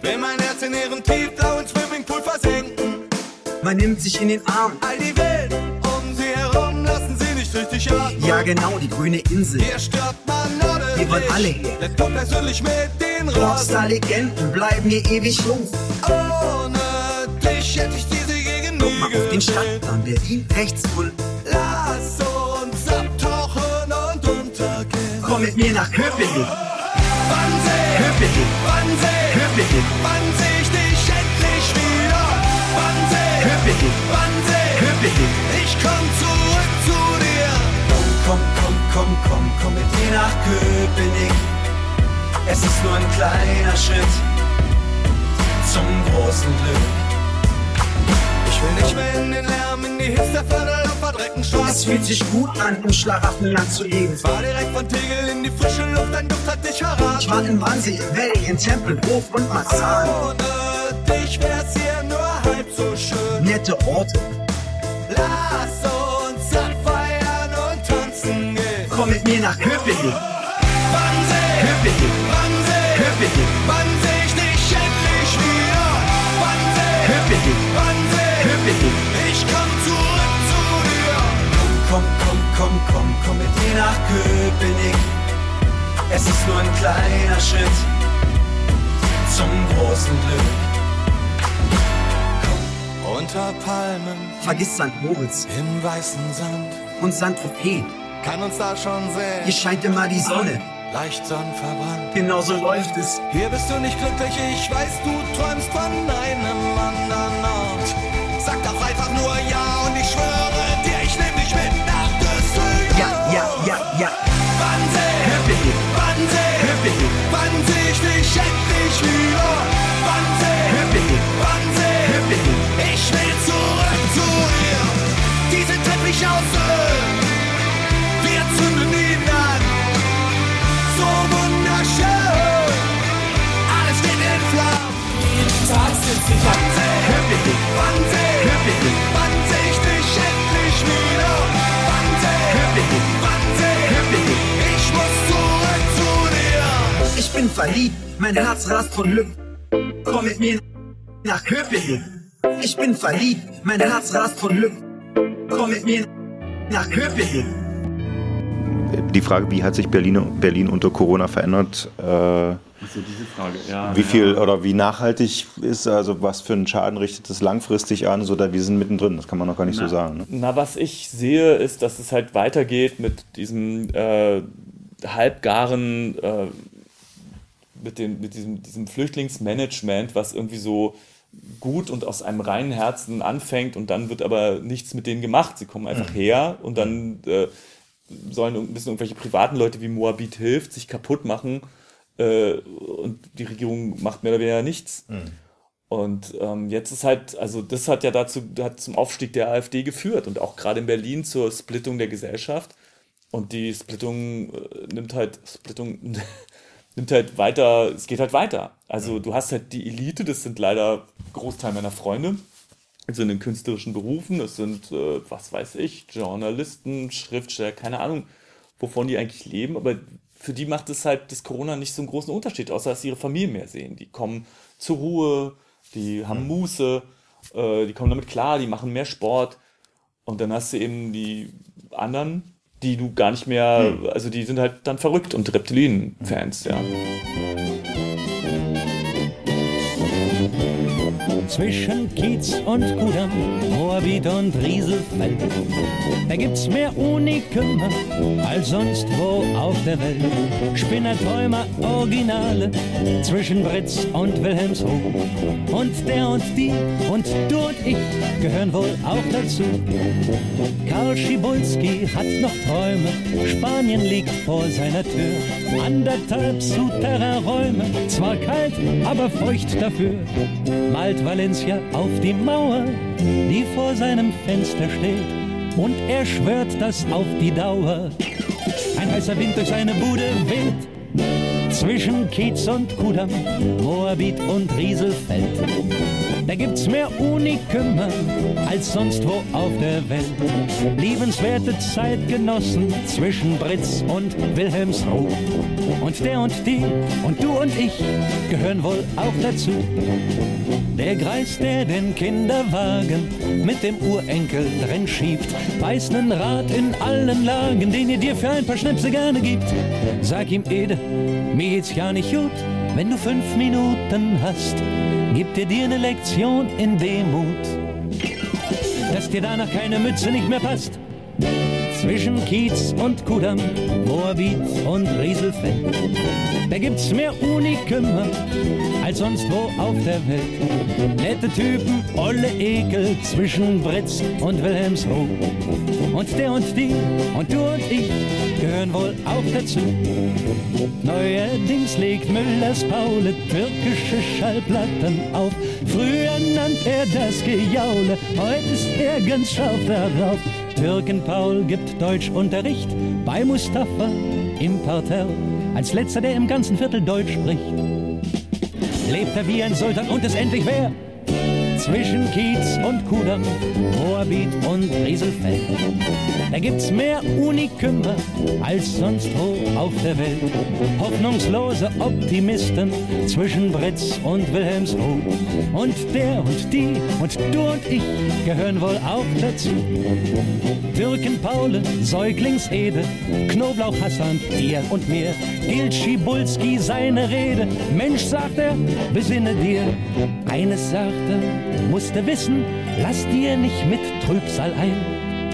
Will mein Herz in ihren tiefblauen Swimmingpool versenken. Man nimmt sich in den Arm. All die Welt richtig atmen. Ja, genau, die grüne Insel. Hier stirbt man oder Wir wollen alle her. Lässt du persönlich mit den. Rockstar-Legenden bleiben mir ewig jung. Ohne dich hätte ich diese Gegend Guck nie mal auf den Stadtplan Berlin rechts und Lass uns abtauchen und untergehen. komm mit mir nach Köpenick. Wannsee, Köpenick, Wannsee, Köpenick, wann seh ich dich endlich wieder? Wannsee, Köpenick, Wannsee, Köpenick. ich komm zu. Komm, komm, komm, mit mir nach Köpenick. Es ist nur ein kleiner Schritt zum großen Glück. Ich will nicht mehr in den Lärm, in die Hitze Viertel auf verdreckten Es Straßen. fühlt sich gut an, im Schlaraffenland zu leben. Fahr direkt von Tegel in die frische Luft, dein Duft hat dich Ich verraten. war in Wannsee, in Belgien, Tempelhof und Marzahn. Ohne dich wär's hier nur halb so schön. Nette Orte, Lass uns komm mit mir nach Köpenick. Wannsee, Köpenick, Wannsee, Köpenick, wann seh ich dich endlich wieder? Wannsee, Köpenick, Wannsee, Köpenick. ich komm zurück zu dir. Komm, komm, komm, komm, komm mit mir nach Köpenick. Es ist nur ein kleiner Schritt zum großen Glück. Unter Palmen Vergiss St. Moritz im weißen Sand und Saint-Tropez. Kann uns da schon sehen. Hier scheint immer die Sonne. Leicht sonnenverbrannt. Genau so läuft es. Hier bist du nicht glücklich, ich weiß, du träumst von einem anderen Ort. Sag doch einfach nur ja und ich schwöre dir, ich nehm dich mit nach Düsseldorf. Ja, ja, ja, ja. Ich bin verliebt, mein Herz rast von Glück. Komm mit mir nach Köpenick. Ich bin verliebt, mein Herz rast von Glück. Komm mit mir nach Köpenick. Die Frage, wie hat sich Berlin, Berlin unter Corona verändert? Äh, Also diese Frage, ja. wie viel oder wie nachhaltig ist, also was für einen Schaden richtet es langfristig an? So, da wir sind mittendrin, das kann man noch gar nicht so sagen. Ne? Na, was ich sehe, ist, dass es halt weitergeht mit diesem äh, halbgaren, äh, mit, dem, mit diesem, diesem Flüchtlingsmanagement, was irgendwie so gut und aus einem reinen Herzen anfängt und dann wird aber nichts mit denen gemacht. Sie kommen einfach her und dann äh, sollen ein bisschen irgendwelche privaten Leute wie Moabit hilft, sich kaputt machen äh, und die Regierung macht mehr oder weniger nichts. Und ähm, jetzt ist halt, also das hat ja dazu, hat zum Aufstieg der AfD geführt und auch gerade in Berlin zur Splittung der Gesellschaft. Und die Splittung äh, nimmt halt, Splittung nimmt halt weiter, es geht halt weiter. Also du hast halt die Elite, das sind leider Großteil meiner Freunde, also in den künstlerischen Berufen, das sind, äh, was weiß ich, Journalisten, Schriftsteller, keine Ahnung, wovon die eigentlich leben, aber für die macht es halt das Corona nicht so einen großen Unterschied, außer dass sie ihre Familie mehr sehen. Die kommen zur Ruhe, die haben Muße, äh, die kommen damit klar, die machen mehr Sport. Und dann hast du eben die anderen, die du gar nicht mehr, also die sind halt dann verrückt und Reptilien-Fans, ja. Zwischen Kiez und Kudamm, Moabit und Rieselfeld. Da gibt's mehr Unikum als sonst wo auf der Welt. Spinner, Träumer, Originale zwischen Britz und Wilhelmshof. Und der und die und du und ich gehören wohl auch dazu. Karl Schibulski hat noch Träume, Spanien liegt vor seiner Tür. Anderthalb Souterrain-Räume, zwar kalt, aber feucht dafür. Malt Valencia auf die Mauer, die vor seinem Fenster steht. und er schwört das auf die Dauer. Ein heißer Wind durch seine Bude weht zwischen Kiez und Kudamm, Moabit und Rieselfeld. Da gibt's mehr Unikümme als sonst wo auf der Welt. Liebenswerte Zeitgenossen zwischen Britz und Wilhelmsruh. Und der und die und du und ich gehören wohl auch dazu. Der Greis, der den Kinderwagen mit dem Urenkel drin schiebt, weiß nen Rat in allen Lagen, den ihr dir für ein paar Schnäpse gerne gibt. Sag ihm, Ede, mir geht's ja nicht gut, wenn du fünf Minuten hast. Gib dir dir ne Lektion in Demut, dass dir danach keine Mütze nicht mehr passt. Zwischen Kiez und Kudamm, Moabit und Rieselfeld. Da gibt's mehr Unikümme als sonst wo auf der Welt. Nette Typen, olle Ekel zwischen Britz und Wilhelmsruh. Und der und die und du und ich gehören wohl auch dazu. Neuerdings legt Müllers Paule türkische Schallplatten auf. Früher nannt er das Gejaule, heute ist er ganz scharf darauf. Türken Paul gibt Deutschunterricht bei Mustafa im Parterre. Als letzter, der im ganzen Viertel Deutsch spricht. Lebt er wie ein Sultan und ist endlich wer? Zwischen Kiez und Kudamm, Moabit und Rieselfeld. Da gibt's mehr Unikümme als sonst wo auf der Welt. Hoffnungslose Optimisten zwischen Britz und Wilhelmsruh. Und der und die und du und ich gehören wohl auch dazu. Türken Paule, Säuglingsede, Knoblauch Hassan, dir und mir. Gilt Schibulski seine Rede. Mensch, sagt er, besinne dir. Eines sagt er, musste wissen, lass dir nicht mit Trübsal ein.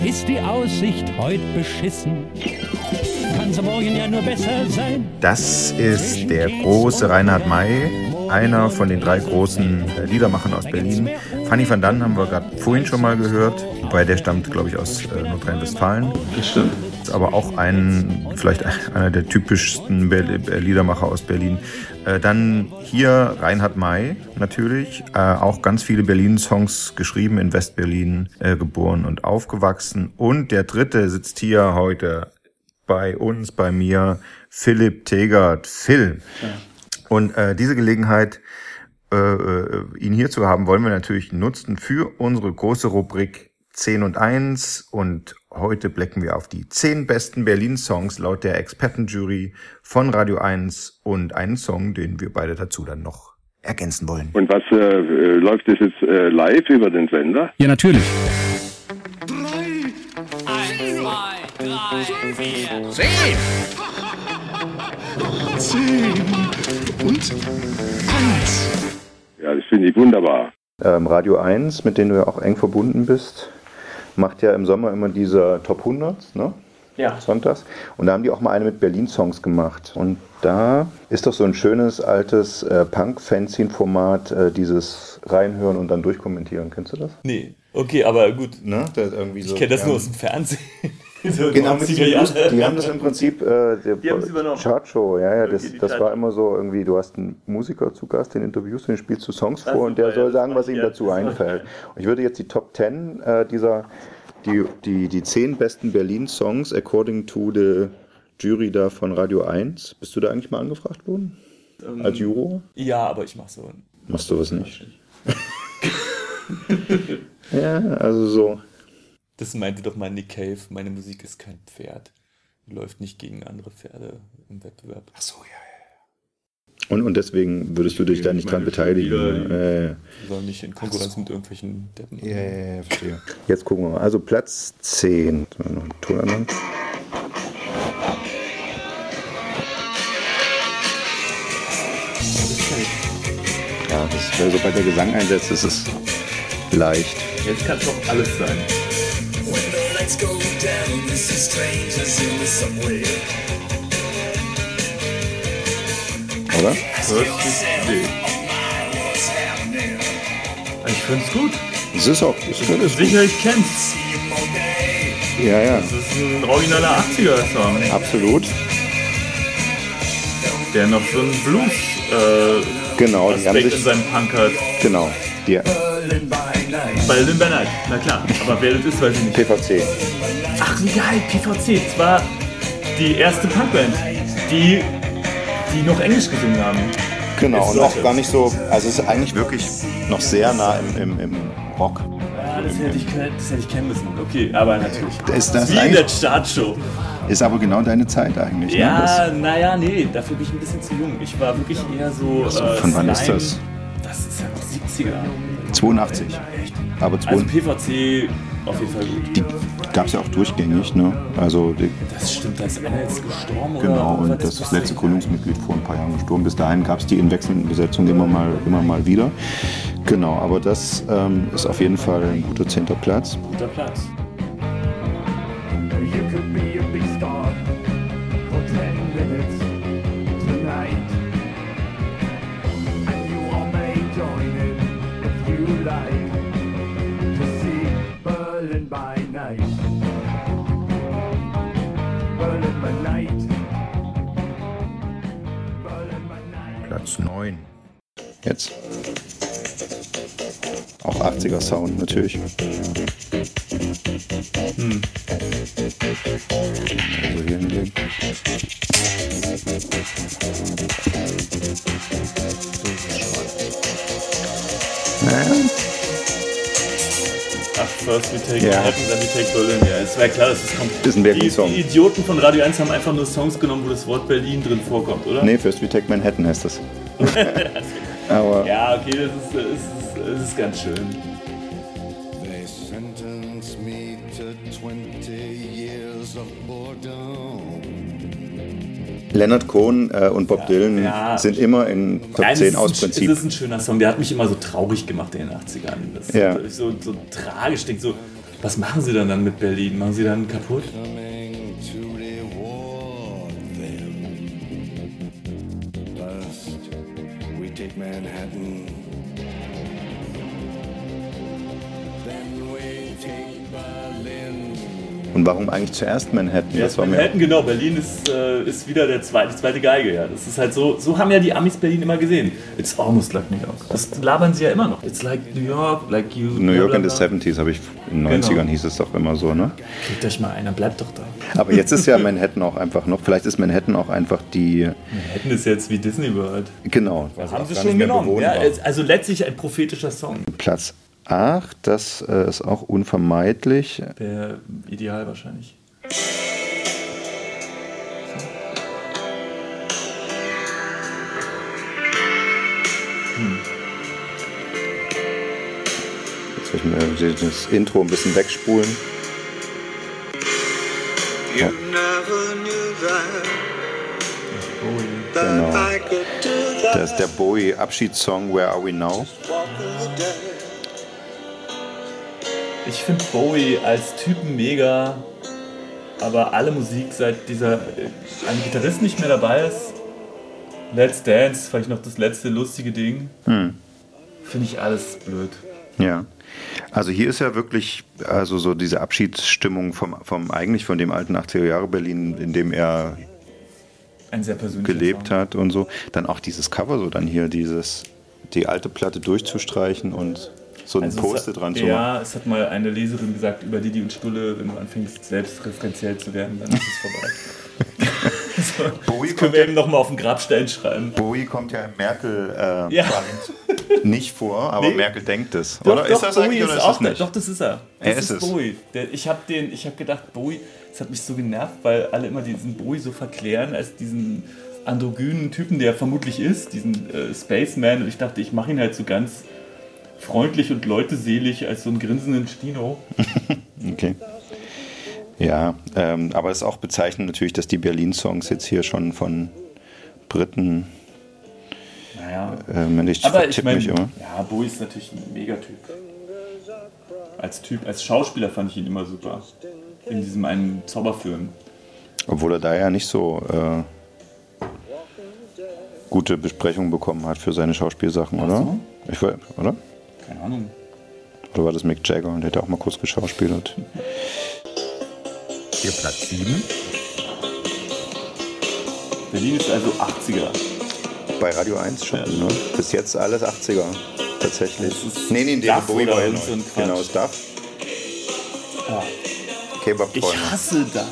Ist die Aussicht heut beschissen? Kann sie morgen ja nur besser sein. Das ist der große Reinhard May, einer von den drei großen äh, Liedermachern aus Berlin. Fanny van Dann haben wir gerade vorhin schon mal gehört, wobei der stammt, glaube ich, aus äh, Nordrhein-Westfalen. Das stimmt. Ist aber auch ein, vielleicht einer der typischsten Be äh, Liedermacher aus Berlin. Äh, dann hier Reinhard May natürlich, äh, auch ganz viele Berlin-Songs geschrieben, in Westberlin äh, geboren und aufgewachsen. Und der dritte sitzt hier heute bei uns, bei mir, Philipp Tegert. Phil. Und äh, diese Gelegenheit, äh, äh, ihn hier zu haben, wollen wir natürlich nutzen für unsere große Rubrik 10 und 1. Und heute blicken wir auf die 10 besten Berlin-Songs laut der Expertenjury von Radio 1 und einen Song, den wir beide dazu dann noch ergänzen wollen. Und was äh, äh, läuft das jetzt äh, live über den Sender? Ja, natürlich. Zehn! Zehn und eins. Ja, das finde ich wunderbar. Ähm, Radio 1, mit denen du ja auch eng verbunden bist, macht ja im Sommer immer diese Top 100, ne? Ja. Sonntags. Und da haben die auch mal eine mit Berlin-Songs gemacht. Und da ist doch so ein schönes altes äh, Punk-Fanzine-Format, äh, dieses reinhören und dann durchkommentieren. Kennst du das? Nee, okay, aber gut. Ne? Das irgendwie so, ich kenne das ja. nur aus dem Fernsehen. So Genau, 90er mit Jahre. die haben das im Prinzip, äh, der Die haben's übernommen. Chartshow, ja, ja, das, Okay, das Chart- war immer so irgendwie, du hast einen Musiker zu Gast, den interviewst, den spielst du Songs Das vor und der soll sagen, mach was ihm dazu mach einfällt. Und ich würde jetzt die Top 10 äh, dieser, die, die, die zehn besten Berlin-Songs according to the Jury da von Radio 1. Bist du da eigentlich mal angefragt worden? Ähm, Als Juror? Ja, aber ich mache so. Machst du was nicht? ja, also so. Das meinte doch mal Nick Cave, meine Musik ist kein Pferd. Läuft nicht gegen andere Pferde im Wettbewerb. Ach so, ja. Und, und deswegen würdest du dich da nicht dran beteiligen. Lieder, Ja, ja. Die nicht in Konkurrenz mit irgendwelchen Deppen. Ja, ja, ja, verstehe. Jetzt gucken wir mal. Also Platz 10. Noch einen Ton anmachen. Ja, das, sobald der Gesang einsetzt, ist es leicht. Jetzt kann es doch alles sein. When the lights go down, you see strangers in the subway. Oder? Ich find's gut. Es ist auch. Es ist, ist Sicher, ich kenn's. Ja, ja. Das ist ein originaler 80er-Song. Absolut. Der noch so einen Blues äh, Genau, die haben Aspekt sich- in seinem Punk hat. Genau. Die, Berlin by Berlin by Night, na klar. Aber wer das ist, weiß ich nicht. PVC. Ach, wie geil, PVC. Das war die erste Punkband, die, die noch Englisch gesungen haben. Genau, und auch gar nicht so, also es ist eigentlich wirklich noch sehr nah im, im, im Rock. Ja, das hätte, ich, das hätte ich kennen müssen. Okay, aber natürlich. Ist das wie in der Startshow. Ist aber genau deine Zeit eigentlich. Ne? Ja, Das, naja, nee, dafür bin ich ein bisschen zu jung. Ich war wirklich eher so. Also, äh, von wann ist das? Das ist ja noch 70er. 82. Aber Also 82 PVC auf jeden Fall gut. die gab es ja auch durchgängig. Ne? Also Das stimmt, da ist einer jetzt gestorben? Genau, und das ist das letzte Gründungsmitglied vor ein paar Jahren gestorben. Bis dahin gab es die in wechselnden Besetzungen immer mal, immer mal wieder. Genau, aber das ähm, ist auf jeden Fall ein guter zehnter Platz. Guter Platz. 9. Jetzt. Auch 80er Sound natürlich. Hm. Also hier hinlegen. Naja, Ach, first we take Ja. Manhattan, then we take Berlin. Ja, es wäre klar, dass es kommt. Ist ein die, Berlin-Song. die Idioten von Radio 1 haben einfach nur Songs genommen, wo das Wort Berlin drin vorkommt, oder? nee, First We Take Manhattan heißt das. Aber Ja, okay, das ist, das ist, das ist ganz schön. Leonard Cohen äh, und Bob Dylan Ja. sind immer in Top Nein, 10 es ist aus ein, Prinzip. Es ist ein schöner Song, der hat mich immer so traurig gemacht in den 80ern. Das Ja. ist so, so tragisch. Ich denk so, was machen sie dann, dann mit Berlin? Machen sie dann kaputt? Manhattan. Und warum eigentlich zuerst Manhattan? Ja, das war mir Manhattan, genau. Berlin ist, äh, ist wieder der zweite, die zweite Geige. Ja. Das ist halt so, so haben ja die Amis Berlin immer gesehen. It's almost like New York. Das labern sie ja immer noch. It's like New York, like you. New York in the bla, bla, bla. 70s habe ich in den Genau. 90ern hieß es doch immer so, ne? Kriegt euch mal einer, bleibt doch da. Aber jetzt ist ja Manhattan auch einfach noch, vielleicht ist Manhattan auch einfach die, Manhattan ist jetzt wie Disney World. genau, Haben auch sie schon genommen. Ja, also letztlich ein prophetischer Song. Platz 8, das äh, ist auch unvermeidlich. Wäre ideal wahrscheinlich. Hm. Jetzt will ich mir das Intro ein bisschen wegspulen. Ja, genau. Das ist der Bowie-Abschiedssong Where Are We Now? Ich finde Bowie als Typen mega, aber alle Musik, seit dieser äh, ein Gitarrist nicht mehr dabei ist, Let's Dance, vielleicht noch das letzte lustige Ding, Hm. finde ich alles blöd. Ja. Also hier ist ja wirklich also so diese Abschiedsstimmung vom, vom eigentlich von dem alten 80er Jahre Berlin, in dem er Ein sehr gelebt hat und so. Dann auch dieses Cover, so dann hier dieses die alte Platte durchzustreichen und so ein Also Poster dran zu machen. Ja, es hat mal eine Leserin gesagt, über Didi und Stulle, wenn du anfängst, selbstreferenziell zu werden, dann ist es vorbei. so, Bowie das können wir eben nochmal auf den Grabstein schreiben. Bowie kommt ja im Merkel äh, Ja. Nicht vor, aber Nee. Merkel denkt es. Doch, oder doch, ist das Bowie eigentlich oder ist ist auch das nicht? Doch, das ist er. Das Er ist, ist es. Bowie. Der, ich habe den, ich habe gedacht, Bowie, das hat mich so genervt, weil alle immer diesen Bowie so verklären als diesen androgynen Typen, der vermutlich ist, diesen äh, Spaceman. Und ich dachte, ich mache ihn halt so ganz freundlich und leuteselig als so einen grinsenden Stino. Okay. Ja, ähm, aber es ist auch bezeichnend natürlich, dass die Berlin-Songs jetzt hier schon von Briten. Naja. Ähm, ich Aber ich meine, immer. ja, Bowie ist natürlich ein Megatyp. Als Typ, als Schauspieler fand ich ihn immer super. In diesem einen Zauberfilm. Obwohl er da ja nicht so äh, gute Besprechungen bekommen hat für seine Schauspielsachen, oder? so? Ich oder? Keine Ahnung. Oder war das Mick Jagger und der hat auch mal kurz geschauspielert? Hier Platz 7. Berlin ist also 80er. Bei Radio 1 schon, ne? Bis jetzt alles 80er. tatsächlich. Nee, nee, Duff Bowie war ja neu. Genau, ist Duff. Ja. Kebab-Träume. Ich hasse Duff.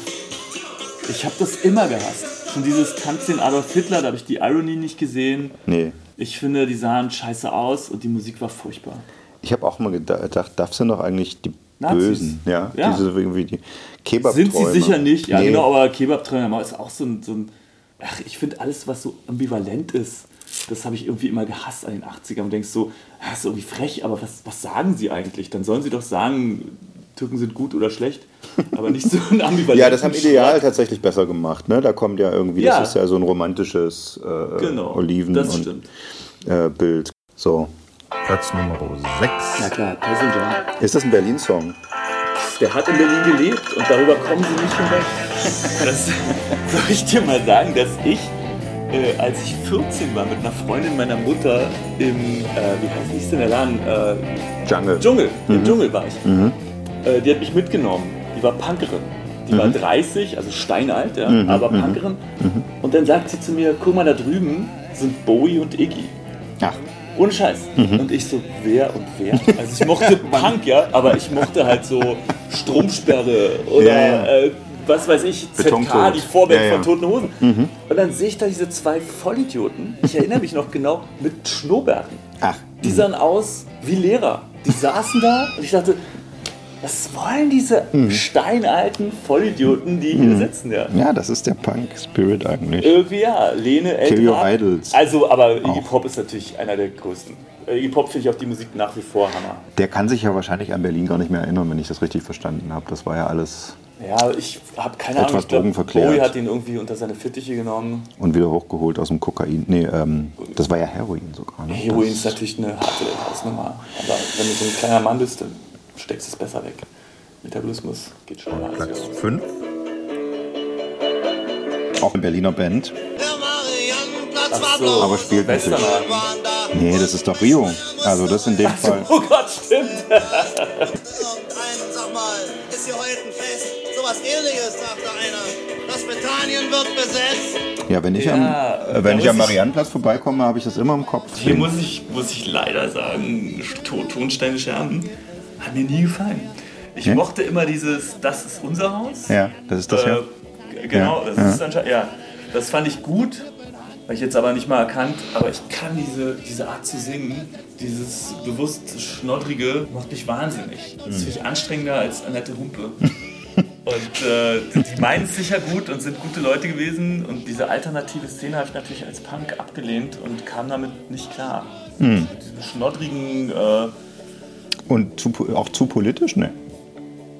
Ich habe das immer gehasst. Schon dieses Tanz den Adolf Hitler, da habe ich die Irony nicht gesehen. Nee. Ich finde, die sahen scheiße aus und die Musik war furchtbar. Ich habe auch mal geda- gedacht, Duff sind doch eigentlich die Nazis. Bösen. Ja, Ja. diese irgendwie die kebab Sind sie sicher nicht, ja nee. genau, aber Kebab-Träume ist auch so ein, so ein ach, ich finde alles, was so ambivalent ist, das habe ich irgendwie immer gehasst an den 80ern und denkst so, ja, ist irgendwie frech, aber was, was sagen sie eigentlich? Dann sollen sie doch sagen, Türken sind gut oder schlecht, aber nicht so ein ambivalent. Ja, das haben Ideal tatsächlich besser gemacht. Ne? Da kommt ja irgendwie, Ja. das ist ja so ein romantisches äh, Genau, Oliven- das und stimmt. äh, Bild. So, Platz Nummer 6. Na klar, Passenger. Ist das ein Berlin-Song? Der hat in Berlin gelebt und darüber kommen sie nicht hinweg. Das soll ich dir mal sagen, dass ich, äh, als ich 14 war, mit einer Freundin meiner Mutter im, äh, wie heißt hieß denn der Laden? Äh, Jungle. Dschungel. Im Mhm. Dschungel war ich. Mhm. Äh, die hat mich mitgenommen. Die war Punkerin. Die war Mhm. 30, also steinalt, ja, Mhm, aber mhm. Punkerin. Mhm. Und dann sagt sie zu mir, guck mal, da drüben sind Bowie und Iggy. Ach. Ohne Scheiß. Mhm. Und ich so, wer und wer? Also ich mochte Punk, ja, aber ich mochte halt so Stromsperre oder Ja, ja. Äh, was weiß ich, ZK, die Vorband Ja, ja. von Toten Hosen. Mhm. Und dann sehe ich da diese zwei Vollidioten, ich erinnere mich noch genau, mit Schnurrbärten. Ach. Die sahen aus wie Lehrer. Die saßen da und ich dachte, was wollen diese steinalten Vollidioten, die hier Mhm. sitzen, ja? Ja, das ist der Punk-Spirit eigentlich. Irgendwie ja, Lene, Kill Elton Your Idols. Also, aber Iggy Pop ist natürlich einer der größten. Äh, Iggy Pop finde ich auch die Musik nach wie vor Hammer. Der kann sich ja wahrscheinlich an Berlin gar nicht mehr erinnern, wenn ich das richtig verstanden habe. Das war ja alles Ja, ich habe keine Etwas Ahnung. Ich glaub, drogenverklärt. Bowie hat ihn irgendwie unter seine Fittiche genommen. und wieder hochgeholt aus dem Kokain. Nee, ähm, das war ja Heroin sogar. Ne? Heroin Das- ist natürlich eine harte Hausnummer. Aber wenn du so ein kleiner Mann bist, dann steckst du es besser weg. Metabolismus geht schneller. Platz wir. 5. Auch eine Berliner Band. Ach so, Aber spielt natürlich. Westermann. Nee, das ist doch Rio. Also das in dem Fall. Oh Gott, stimmt. Sag mal, ist hier heute ein Fest? Sowas ähnliches, sagte einer. Das Britannien wird besetzt. Ja, wenn ich Ja, am, äh, wenn ich am ich- Mariannplatz vorbeikomme, habe ich das immer im Kopf. Hier muss ich, muss ich leider sagen, To- Tonsteine Scherben hat mir nie gefallen. Ich Ja? mochte immer dieses, das ist unser Haus. Ja, das ist das Äh, g- Genau, Ja, das ja. ist anscheinend, ja. Das fand ich gut, habe ich jetzt aber nicht mal erkannt, aber ich kann diese, diese Art zu singen, dieses bewusst Schnoddrige, macht mich wahnsinnig. Das Mhm. finde ich anstrengender als Annette Humpe. Und äh, die meinen es sicher gut und sind gute Leute gewesen. Und diese alternative Szene habe ich natürlich als Punk abgelehnt und kam damit nicht klar. Hm. Diese schnoddrigen, äh, Und zu, auch zu politisch? Ne.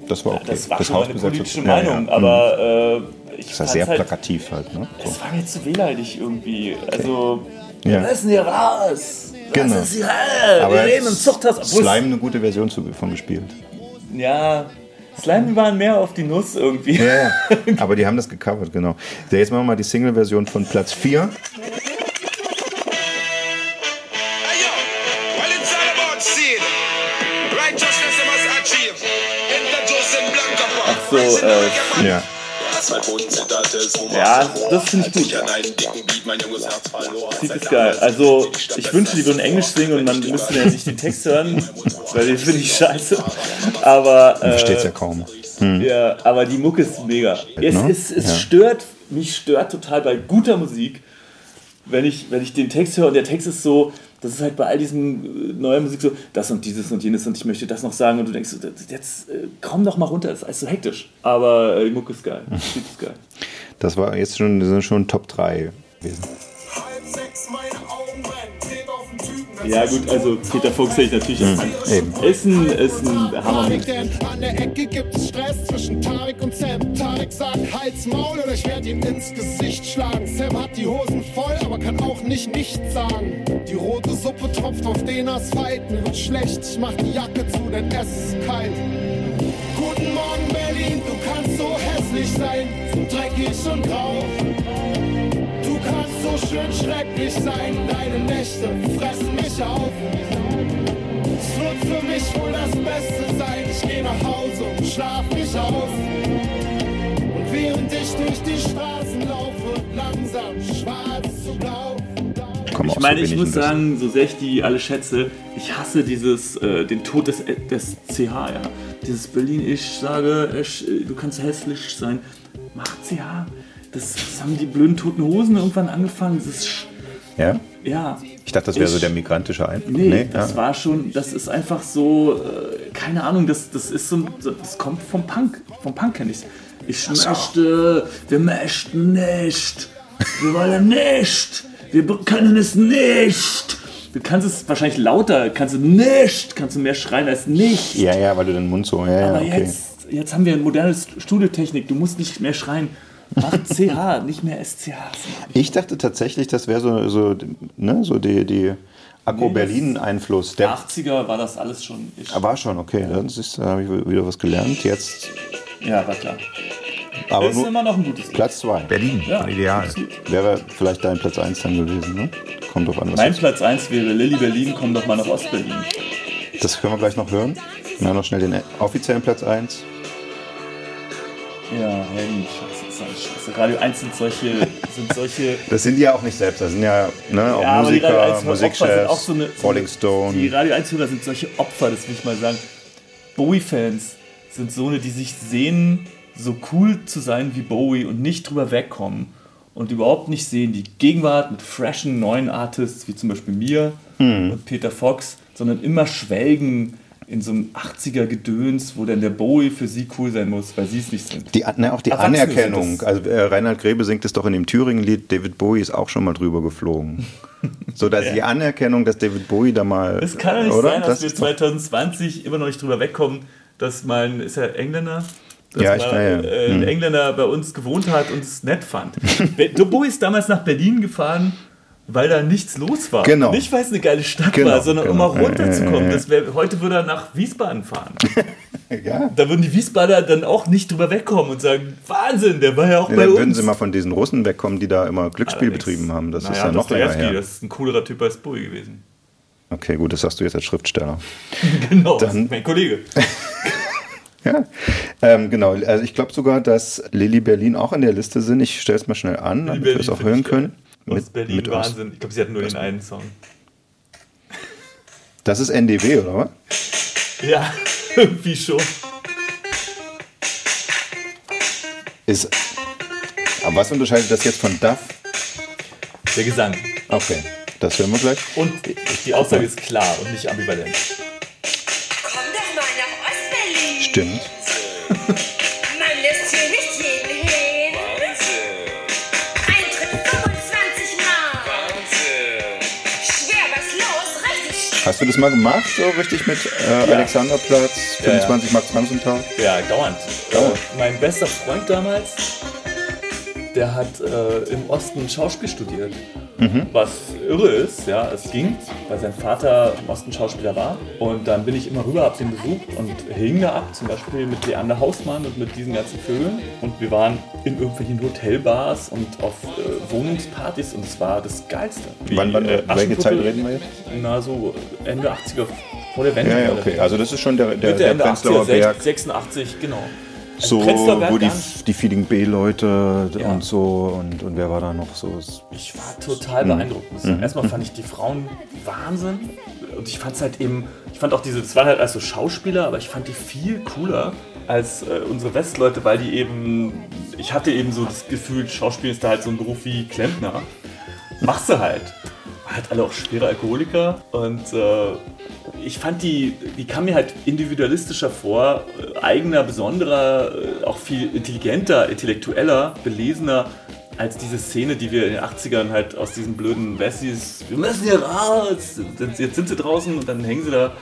Das war okay. das war schon meine politische Ja, ja. Meinung, Mhm. aber äh, ich Das war sehr halt, plakativ halt. Ne? So. Es war mir zu wehleidig irgendwie. Also, Ja. wir müssen hier raus. Genau. Das ist hier, äh, wir reden im Zuchthaus. Slime eine gute Version von gespielt. Ja, Slime waren mehr auf die Nuss irgendwie. Ja, ja. Aber die haben das gecovert, genau. Jetzt machen wir mal die Single-Version von Platz 4. so, äh, Ja. Ja, das finde ich gut. Sieht ist geil. Also, ich wünschte, die würden Englisch singen und man müsste ja nicht den Text hören, weil den finde ich scheiße. Aber. Äh, ja kaum. Hm. Ja, aber die Mucke ist mega. Es, Ne? es, es Ja. stört, mich stört total bei guter Musik, wenn ich, wenn ich den Text höre und der Text ist so, das ist halt bei all diesen äh, neuer Musik so, das und dieses und jenes und ich möchte das noch sagen und du denkst, jetzt äh, komm doch mal runter, das ist alles so hektisch. Aber äh, die Mucke ist geil, die Musik ist geil. Das war jetzt schon, das sind schon Top 3 gewesen. Ja gut, also Peter Fuchs hätte ich natürlich Mhm, an. eben. Ist ein, ist ein Hammer. Denn an der Ecke gibt es Stress zwischen Tarek und Sam. Tarek sagt, Hals, Maul oder ich werde ihm ins Gesicht schlagen. Sam hat die Hosen voll, aber kann auch nicht nichts sagen. Die rote Suppe tropft auf den Asphalt, mir wird schlecht, ich mach die Jacke zu, denn es ist kalt. Guten Morgen Berlin, du kannst so hässlich sein, so dreckig und grau. Du kannst so schön schrecklich sein, deine Nächte fressen mich auf. Es wird für mich wohl das Beste sein. Ich geh nach Hause und schlaf mich aus. Und während ich durch die Straßen laufe, langsam schwarz zu blau. Ich meine, ich muss sagen, so sehr ich die alle schätze, ich hasse dieses, äh, den Tod des, des CH, ja. Dieses Berlin, ich sage, ich, äh, du kannst hässlich sein. Mach CH. Das, das haben die blöden toten Hosen irgendwann angefangen. Das Ja? ja. Ich dachte, das wäre so der migrantische Ein. Nee, das ja. war schon, das ist einfach so, äh, keine Ahnung, das, das ist so, das kommt vom Punk. Vom Punk kenne ich's. Ich so. möchte, wir möchten nicht, wir wollen nicht, wir können es nicht. Du kannst es wahrscheinlich lauter, kannst du nicht, kannst du mehr schreien als nicht. Ja, ja, weil du den Mund so. Ja, ja, Aber okay. jetzt, jetzt haben wir eine moderne Studiotechnik, du musst nicht mehr schreien. Mach CH, nicht mehr SCH. Ich dachte tatsächlich, das wäre so, so, ne, so die, die Nee, Akku-Berlin-Einfluss. Der 80er war das alles schon. Ich, Ah, war schon, okay. Dann siehst du, da habe ich wieder was gelernt. Jetzt ja, war klar. aber ist nur immer noch ein gutes Lied. Platz 2. Berlin, Ja, ideal. Wäre vielleicht dein Platz 1 dann gewesen, ne? Kommt drauf an, was Mein das, Platz 1 wäre Lilly Berlin, komm doch mal nach Ostberlin. das können wir gleich noch hören. Ja, noch schnell den offiziellen Platz 1. Ja, Helden, scheiße, scheiße. Radio 1 sind solche, sind solche. Das sind die ja auch nicht selbst, das sind ja, ne, auch Ja, Musiker, 1 Opfer sind Musikchefs, so eine- Rolling Stone. Die Radio 1-Hörer sind solche Opfer, das will ich mal sagen. Bowie-Fans sind so eine, die sich sehen, so cool zu sein wie Bowie und nicht drüber wegkommen. Und überhaupt nicht sehen die Gegenwart mit freshen neuen Artists, wie zum Beispiel mir Hm. und Peter Fox, sondern immer schwelgen in so einem 80er-Gedöns, wo dann der Bowie für sie cool sein muss, weil sie es nicht sind. Die, ne, auch die Erwachsene Anerkennung. Also äh, Reinhard Grebe singt es doch in dem Thüringen-Lied, David Bowie ist auch schon mal drüber geflogen. So dass die Anerkennung, dass David Bowie da mal. Es kann doch nicht oder? sein, dass Das wir ist doch- 2020 immer noch nicht drüber wegkommen, dass mein, ist er Engländer? Dass Ja, ich mal, ja. äh, ein Hm. Engländer bei uns gewohnt hat und es nett fand. Bowie ist damals nach Berlin gefahren, weil da nichts los war. Genau. Nicht, weil es eine geile Stadt Genau, war, sondern genau. um mal runterzukommen. Äh, wär, heute würde er nach Wiesbaden fahren. ja. Da würden die Wiesbadener dann auch nicht drüber wegkommen und sagen, Wahnsinn, der war ja auch Ja, bei dann uns. würden sie mal von diesen Russen wegkommen, die da immer Glücksspiel betrieben haben. Das ist Naja, ja noch länger her. Das ist ein coolerer Typ als Bowie gewesen. Okay, gut, das sagst du jetzt als Schriftsteller. Genau, das Dann- ist mein Kollege. Ja, ähm, genau. Also ich glaube sogar, dass Lilly Berlin auch in der Liste sind. Ich stelle es mal schnell an, damit wir es auch hören können. Aus Berlin, mit Ost- Wahnsinn. Ich glaube, sie hatten nur den einen Song. Das ist NDW, oder was? Ja, irgendwie schon. Ist. Aber was unterscheidet das jetzt von Duff? Der Gesang. Okay, das hören wir gleich. Und die Aussage ist klar und nicht ambivalent. Stimmt. Man lässt Hast du das mal gemacht, so richtig mit äh, Ja. Alexanderplatz, Ja, ja. 25 Max Franzentag? Ja, dauernd. Dauernd. Äh, mein bester Freund damals, der hat äh, im Osten Schauspiel studiert. Mhm. Was irre ist, ja, es ging, weil sein Vater im Osten Schauspieler war. Und dann bin ich immer rüber, hab den besucht und hing da ab, zum Beispiel mit Leander Hausmann und mit diesen ganzen Vögeln. Und wir waren in irgendwelchen Hotelbars und auf äh, Wohnungspartys und es war das Geilste. Wie, Wann- wann- welche Aschenputtel- Zeit reden wir jetzt? Na, so Ende 80er, vor der Wende. Ja, ja, okay. Also das ist schon der, der, der Ende Prenzlauer 80er, Berg. 86, genau. So, wo die, die Feeding B-Leute Ja. und so und, und wer war da noch so? Ich war total Mhm. beeindruckt. Mhm. Erstmal fand ich die Frauen Wahnsinn. Und ich fand es halt eben, ich fand auch diese, das waren halt also Schauspieler, aber ich fand die viel cooler als äh, unsere Westleute, weil die eben, ich hatte eben so das Gefühl, Schauspiel ist da halt so ein Beruf wie Klempner. Machst du halt. Halt alle auch schwere Alkoholiker und äh, ich fand die, die kam mir halt individualistischer vor, äh, eigener, besonderer, äh, auch viel intelligenter, intellektueller, belesener als diese Szene, die wir in den 80ern halt aus diesen blöden Wessis, wir müssen hier raus, jetzt sind sie draußen und dann hängen sie da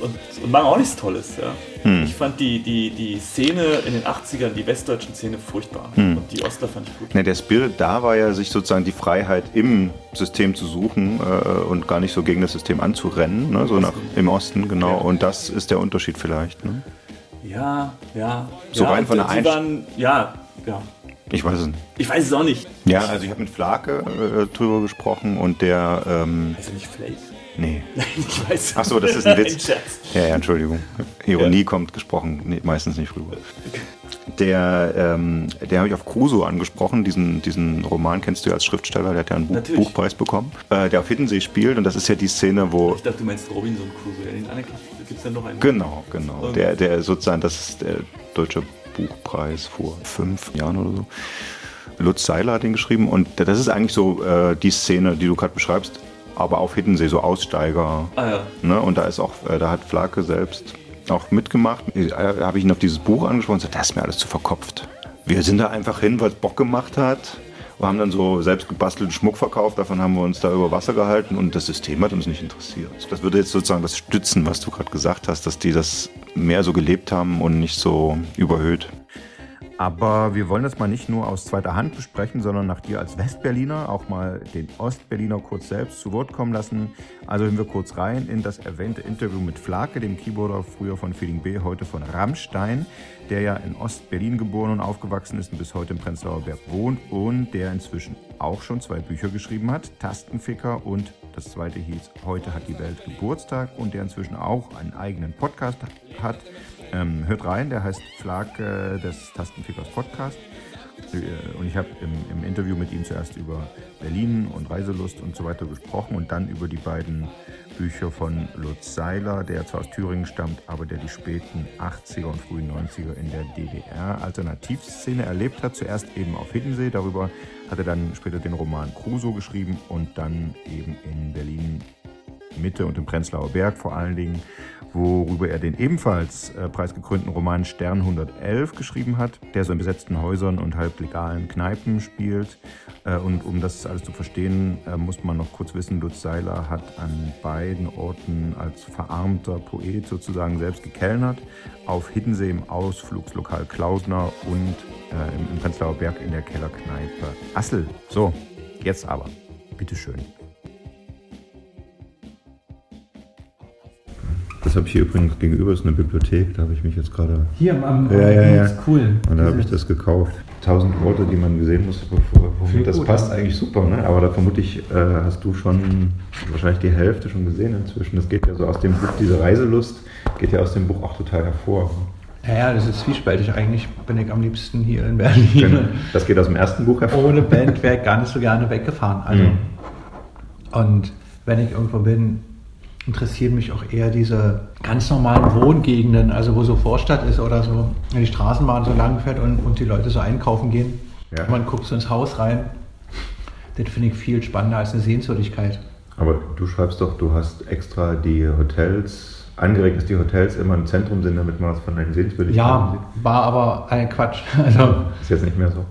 und, und machen auch nichts Tolles. Ja. Hm. Ich fand die, die, die Szene in den 80ern, die westdeutschen Szene, furchtbar. Hm. Und die Ostler fand ich gut. Ne, der Spirit da war ja, sich sozusagen die Freiheit im System zu suchen äh, und gar nicht so gegen das System anzurennen, ne? so nach, im Osten, genau. Und das ist der Unterschied vielleicht. Ne? Ja, ja. So ja, rein von der die Einst- waren, Ja, ja. Ich weiß es nicht. Ich weiß es auch nicht. Ja, also ich habe mit Flake äh, drüber gesprochen und der. Ähm, Heißt er nicht Flake? Nee. ich weiß. Ach so, das ist ein Witz. Ja, ja, Entschuldigung. Ironie kommt gesprochen nee, meistens nicht rüber. Der, ähm, der habe ich auf Crusoe angesprochen, diesen, diesen Roman kennst du ja als Schriftsteller, der hat ja einen Buch. Buchpreis bekommen, äh, der auf Hiddensee spielt und das ist ja die Szene, wo... Ich dachte, du meinst Robinson Crusoe. Ja, den anderen gibt es ja noch einen. Genau, genau. Der, der sozusagen, das ist der deutsche Buchpreis vor fünf Jahren oder so. Lutz Seiler hat den geschrieben und das ist eigentlich so äh, die Szene, die du gerade beschreibst, aber auf Hiddensee, so Aussteiger. Ah ja. Ne? Und da ist auch, äh, da hat Flake selbst auch mitgemacht. Äh, Da habe ich ihn auf dieses Buch angesprochen und gesagt, das ist mir alles zu verkopft. Wir sind da einfach hin, weil es Bock gemacht hat. Wir haben dann so selbst gebastelten Schmuck verkauft, davon haben wir uns da über Wasser gehalten und das System hat uns nicht interessiert. Das würde jetzt sozusagen das stützen, was du gerade gesagt hast, dass die das mehr so gelebt haben und nicht so überhöht. Aber wir wollen das mal nicht nur aus zweiter Hand besprechen, sondern nach dir als Westberliner auch mal den Ostberliner kurz selbst zu Wort kommen lassen. Also hören wir kurz rein in das erwähnte Interview mit Flake, dem Keyboarder früher von Feeling B, heute von Rammstein, der ja in Ostberlin geboren und aufgewachsen ist und bis heute im Prenzlauer Berg wohnt und der inzwischen auch schon zwei Bücher geschrieben hat, Tastenficker und das zweite hieß Heute hat die Welt Geburtstag und der inzwischen auch einen eigenen Podcast hat. Ähm, hört rein, der heißt Flag äh, des Tastenfickers Podcast. Äh, Und ich habe im, im Interview mit ihm zuerst über Berlin und Reiselust und so weiter gesprochen und dann über die beiden Bücher von Lutz Seiler, der zwar aus Thüringen stammt, aber der die späten 80er und frühen 90er in der DDR-Alternativszene erlebt hat. Zuerst eben auf Hiddensee, darüber hat er dann später den Roman Crusoe geschrieben und dann eben in Berlin Mitte und im Prenzlauer Berg vor allen Dingen, worüber er den ebenfalls äh, preisgekrönten Roman Stern 111 geschrieben hat, der so in besetzten Häusern und halblegalen Kneipen spielt. Äh, und um das alles zu verstehen, äh, muss man noch kurz wissen, Lutz Seiler hat an beiden Orten als verarmter Poet sozusagen selbst gekellnert. Auf Hiddensee im Ausflugslokal Klausner und äh, im, im Prenzlauer Berg in der Kellerkneipe Assel. So, jetzt aber, bitteschön. Das habe ich hier übrigens gegenüber, ist eine Bibliothek, da habe ich mich jetzt gerade. Hier am- am- ja, ja, ja. cool. Und da habe ich das gekauft. Tausend Worte, die man gesehen muss, bevor. Viel Das gut, passt eigentlich super, ne? Aber da vermute ich, äh, hast du schon wahrscheinlich die Hälfte schon gesehen inzwischen. Das geht ja so aus dem Buch, diese Reiselust geht ja aus dem Buch auch total hervor. Ja, ja, das ist zwiespältig. Eigentlich bin ich am liebsten hier in Berlin. Genau. Das geht aus dem ersten Buch hervor. Ohne Band wäre ich gar nicht so gerne weggefahren. Also, Mhm. Und wenn ich irgendwo bin, interessieren mich auch eher diese ganz normalen Wohngegenden, also wo so Vorstadt ist oder so, wenn die Straßenbahn so lang fährt und, und die Leute so einkaufen gehen. Ja. Man guckt so ins Haus rein. Das finde ich viel spannender als eine Sehenswürdigkeit. Aber du schreibst doch, du hast extra die Hotels, angeregt, dass die Hotels immer im Zentrum sind, damit man was von deinen Sehenswürdigkeiten Ja, war aber ein Quatsch. Also, sieht. Ist jetzt nicht mehr so.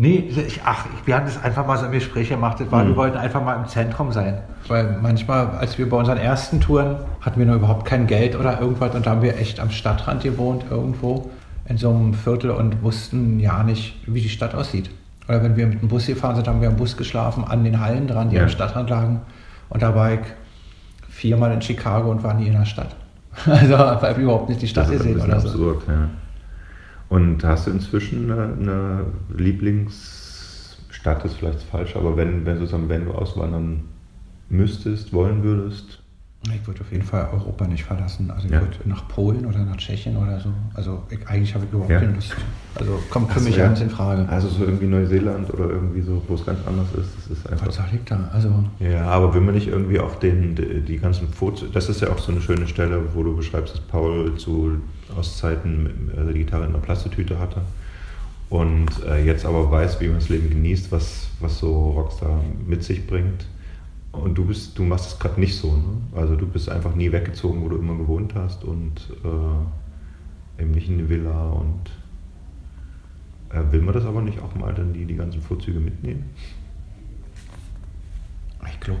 Nee, ich, ach, wir haben das einfach mal so im Gespräch gemacht. War, Mhm. Wir wollten einfach mal im Zentrum sein. Weil manchmal, als wir bei unseren ersten Touren, hatten wir noch überhaupt kein Geld oder irgendwas und da haben wir echt am Stadtrand gewohnt, irgendwo in so einem Viertel und wussten ja nicht, wie die Stadt aussieht. Oder wenn wir mit dem Bus gefahren sind, haben wir im Bus geschlafen, an den Hallen dran, die Ja. am Stadtrand lagen. Und da war ich viermal in Chicago und war nie in der Stadt. Also habe ich überhaupt nicht die Stadt gesehen oder so. absurd, ja. Und hast du inzwischen eine, eine Lieblingsstadt, ist vielleicht falsch, aber wenn, wenn sozusagen, wenn du auswandern müsstest, wollen würdest? Ich würde auf jeden Fall Europa nicht verlassen. Also ich Ja. würde nach Polen oder nach Tschechien oder so. Also ich, eigentlich habe ich überhaupt Ja. keine Lust. Also kommt für Ach so, mich ja. ganz in Frage. Also so irgendwie Neuseeland oder irgendwie so, wo es ganz anders ist, das ist einfach. Was soll ich da? Also Ja, aber will man nicht irgendwie auch den, die, ganzen Fotos, das ist ja auch so eine schöne Stelle, wo du beschreibst, dass Paul zu Ostzeiten also die Gitarre in einer Plastetüte hatte und äh, jetzt aber weiß, wie man das Leben genießt, was, was so Rockstar mit sich bringt. Und du bist, du machst es gerade nicht so, ne? Also du bist einfach nie weggezogen, wo du immer gewohnt hast und äh, eben nicht in eine Villa und äh, will man das aber nicht auch mal dann die, die ganzen Vorzüge mitnehmen? ich glaube,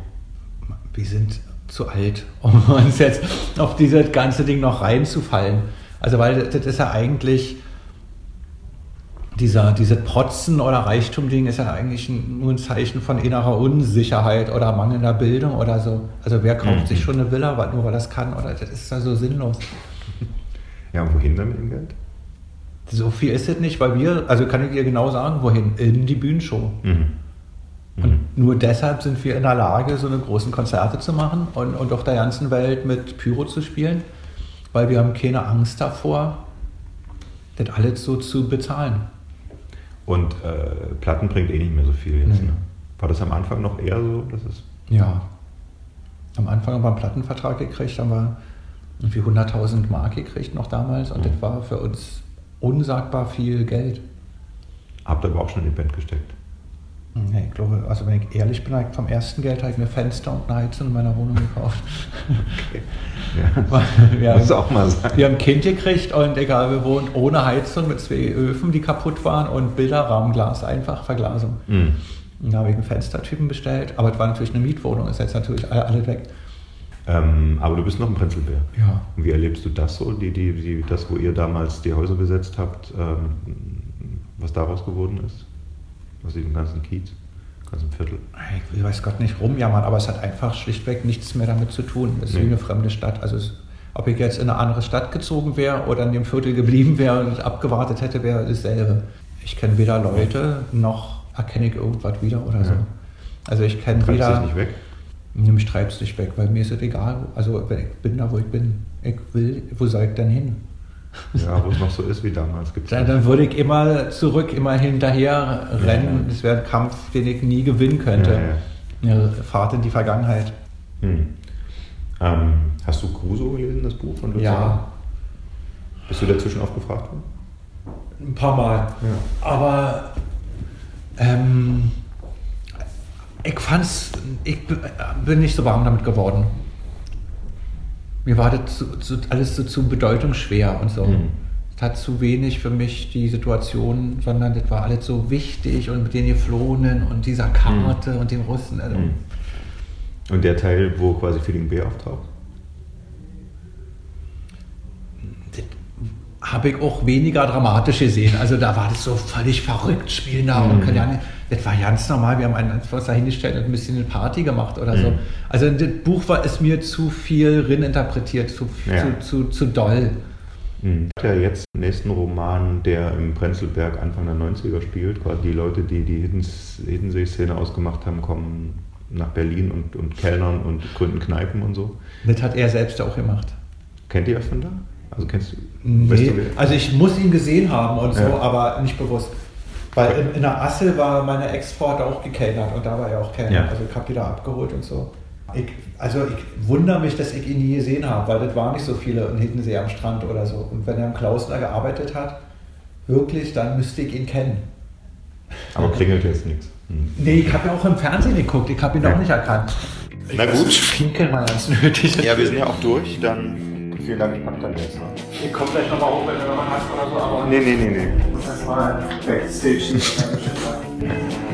wir sind zu alt, um uns jetzt auf dieses ganze Ding noch reinzufallen. Also weil das ist ja eigentlich dieser, dieses Protzen oder Reichtum-Ding ist ja eigentlich ein, nur ein Zeichen von innerer Unsicherheit oder mangelnder Bildung oder so. Also wer kauft Mhm. sich schon eine Villa, nur weil das kann? Oder das ist ja so sinnlos. Ja, und wohin dann mit dem Geld? So viel ist es nicht, weil wir, also kann ich dir genau sagen, wohin? In die Bühnenshow. Mhm. Und nur deshalb sind wir in der Lage, so eine großen Konzerte zu machen und, und auf der ganzen Welt mit Pyro zu spielen, weil wir haben keine Angst davor, das alles so zu bezahlen. Und äh, Platten bringt eh nicht mehr so viel jetzt. Nee. Ne? War das am Anfang noch eher so, dass es Ja. Am Anfang haben wir einen Plattenvertrag gekriegt, haben wir irgendwie 100.000 Mark gekriegt noch damals und das war für uns unsagbar viel Geld. Habt ihr aber auch schon in die Band gesteckt? Nee, ich glaube, also wenn ich ehrlich bin, ich vom ersten Geld habe ich mir Fenster und eine Heizung in meiner Wohnung gekauft. Ja. Muss auch mal sein. Wir haben ein Kind gekriegt und egal, wir wohnen ohne Heizung mit zwei Öfen, die kaputt waren und Bilderrahmenglas, einfach Verglasung. Mhm. Und da habe ich einen Fenstertypen bestellt, aber es war natürlich eine Mietwohnung, ist jetzt natürlich all- alles weg. Ähm, aber du bist noch ein Prenzlbär. Ja. Und wie erlebst du das so, die, die, die, das, wo ihr damals die Häuser besetzt habt, ähm, was daraus geworden ist? Aus diesem ganzen Kiez, ganzen Viertel? Ich weiß Gott nicht rumjammern, aber es hat einfach schlichtweg nichts mehr damit zu tun. Es ist Nee. wie eine fremde Stadt. Also es, ob ich jetzt in eine andere Stadt gezogen wäre oder in dem Viertel geblieben wäre und abgewartet hätte, wäre dasselbe. Ich kenne weder Leute noch erkenne ich irgendwas wieder oder so. Ja. Also ich kenne weder. dich nicht weg? Nee, mich treibst es nicht weg, weil mir ist es egal. Also ich bin da, wo ich bin. Ich will, wo soll ich denn hin? Ja, wo es noch so ist wie damals. Gibt's Dann, dann würde ich immer zurück, immer hinterher rennen. Das wäre ein Kampf, den ich nie gewinnen könnte. Eine Fahrt in die Vergangenheit. Hm. Ähm, hast du Crusoe gelesen, das Buch von Lutz Ja. Bist du dazwischen aufgefragt worden? Ein paar Mal. Aber ähm, ich fand's, ich bin nicht so warm damit geworden. Mir war das zu, zu, alles so zu bedeutungsschwer und so. Mhm. Es hat zu wenig für mich die Situation, sondern das war alles so wichtig und mit den Geflohenen und dieser Karte und den Russen. Also, Mhm. Und der Teil, wo quasi Feeling B auftaucht? habe ich auch weniger dramatisch gesehen. Also da war das so völlig verrückt, spielen da und Mhm. ja nicht, das war ganz normal, wir haben einen was dahingestellt und ein bisschen eine Party gemacht oder so. Mhm. Also das Buch war ist mir zu viel rininterpretiert, zu, Ja. zu, zu, zu doll. Mhm. Hat ja jetzt den nächsten Roman, der im Prenzlberg Anfang der 90er spielt. Quasi die Leute, die die Hiddens- Hiddensee-Szene ausgemacht haben, kommen nach Berlin und, und kellnern und gründen Kneipen und so. Das hat er selbst auch gemacht. Kennt ihr von da? Also kennst du? weißt Nee, du, wer- also ich muss ihn gesehen haben und so, Ja. aber nicht bewusst. Weil in, in der Assel war meine hat auch gekellnert und da war er auch Kellner. Ja. Also ich habe die da abgeholt und so. Ich, also ich wundere mich, dass ich ihn nie gesehen habe, weil das waren nicht so viele in Hiddensee am Strand oder so. Und wenn er im Klausner gearbeitet hat, wirklich, dann müsste ich ihn kennen. aber klingelt jetzt nichts. Hm. Nee, ich habe ja auch im Fernsehen geguckt, ich habe ihn Ja. auch nicht erkannt. Na gut. Finkel mal ganz nötig. Ja, wir sind ja auch durch. Dann vielen Dank, ich pack dann jetzt. Ne? Ich komme gleich nochmal hoch, wenn du noch was hast oder so, aber. Nee, nee, nee, nee. Das war Backstage.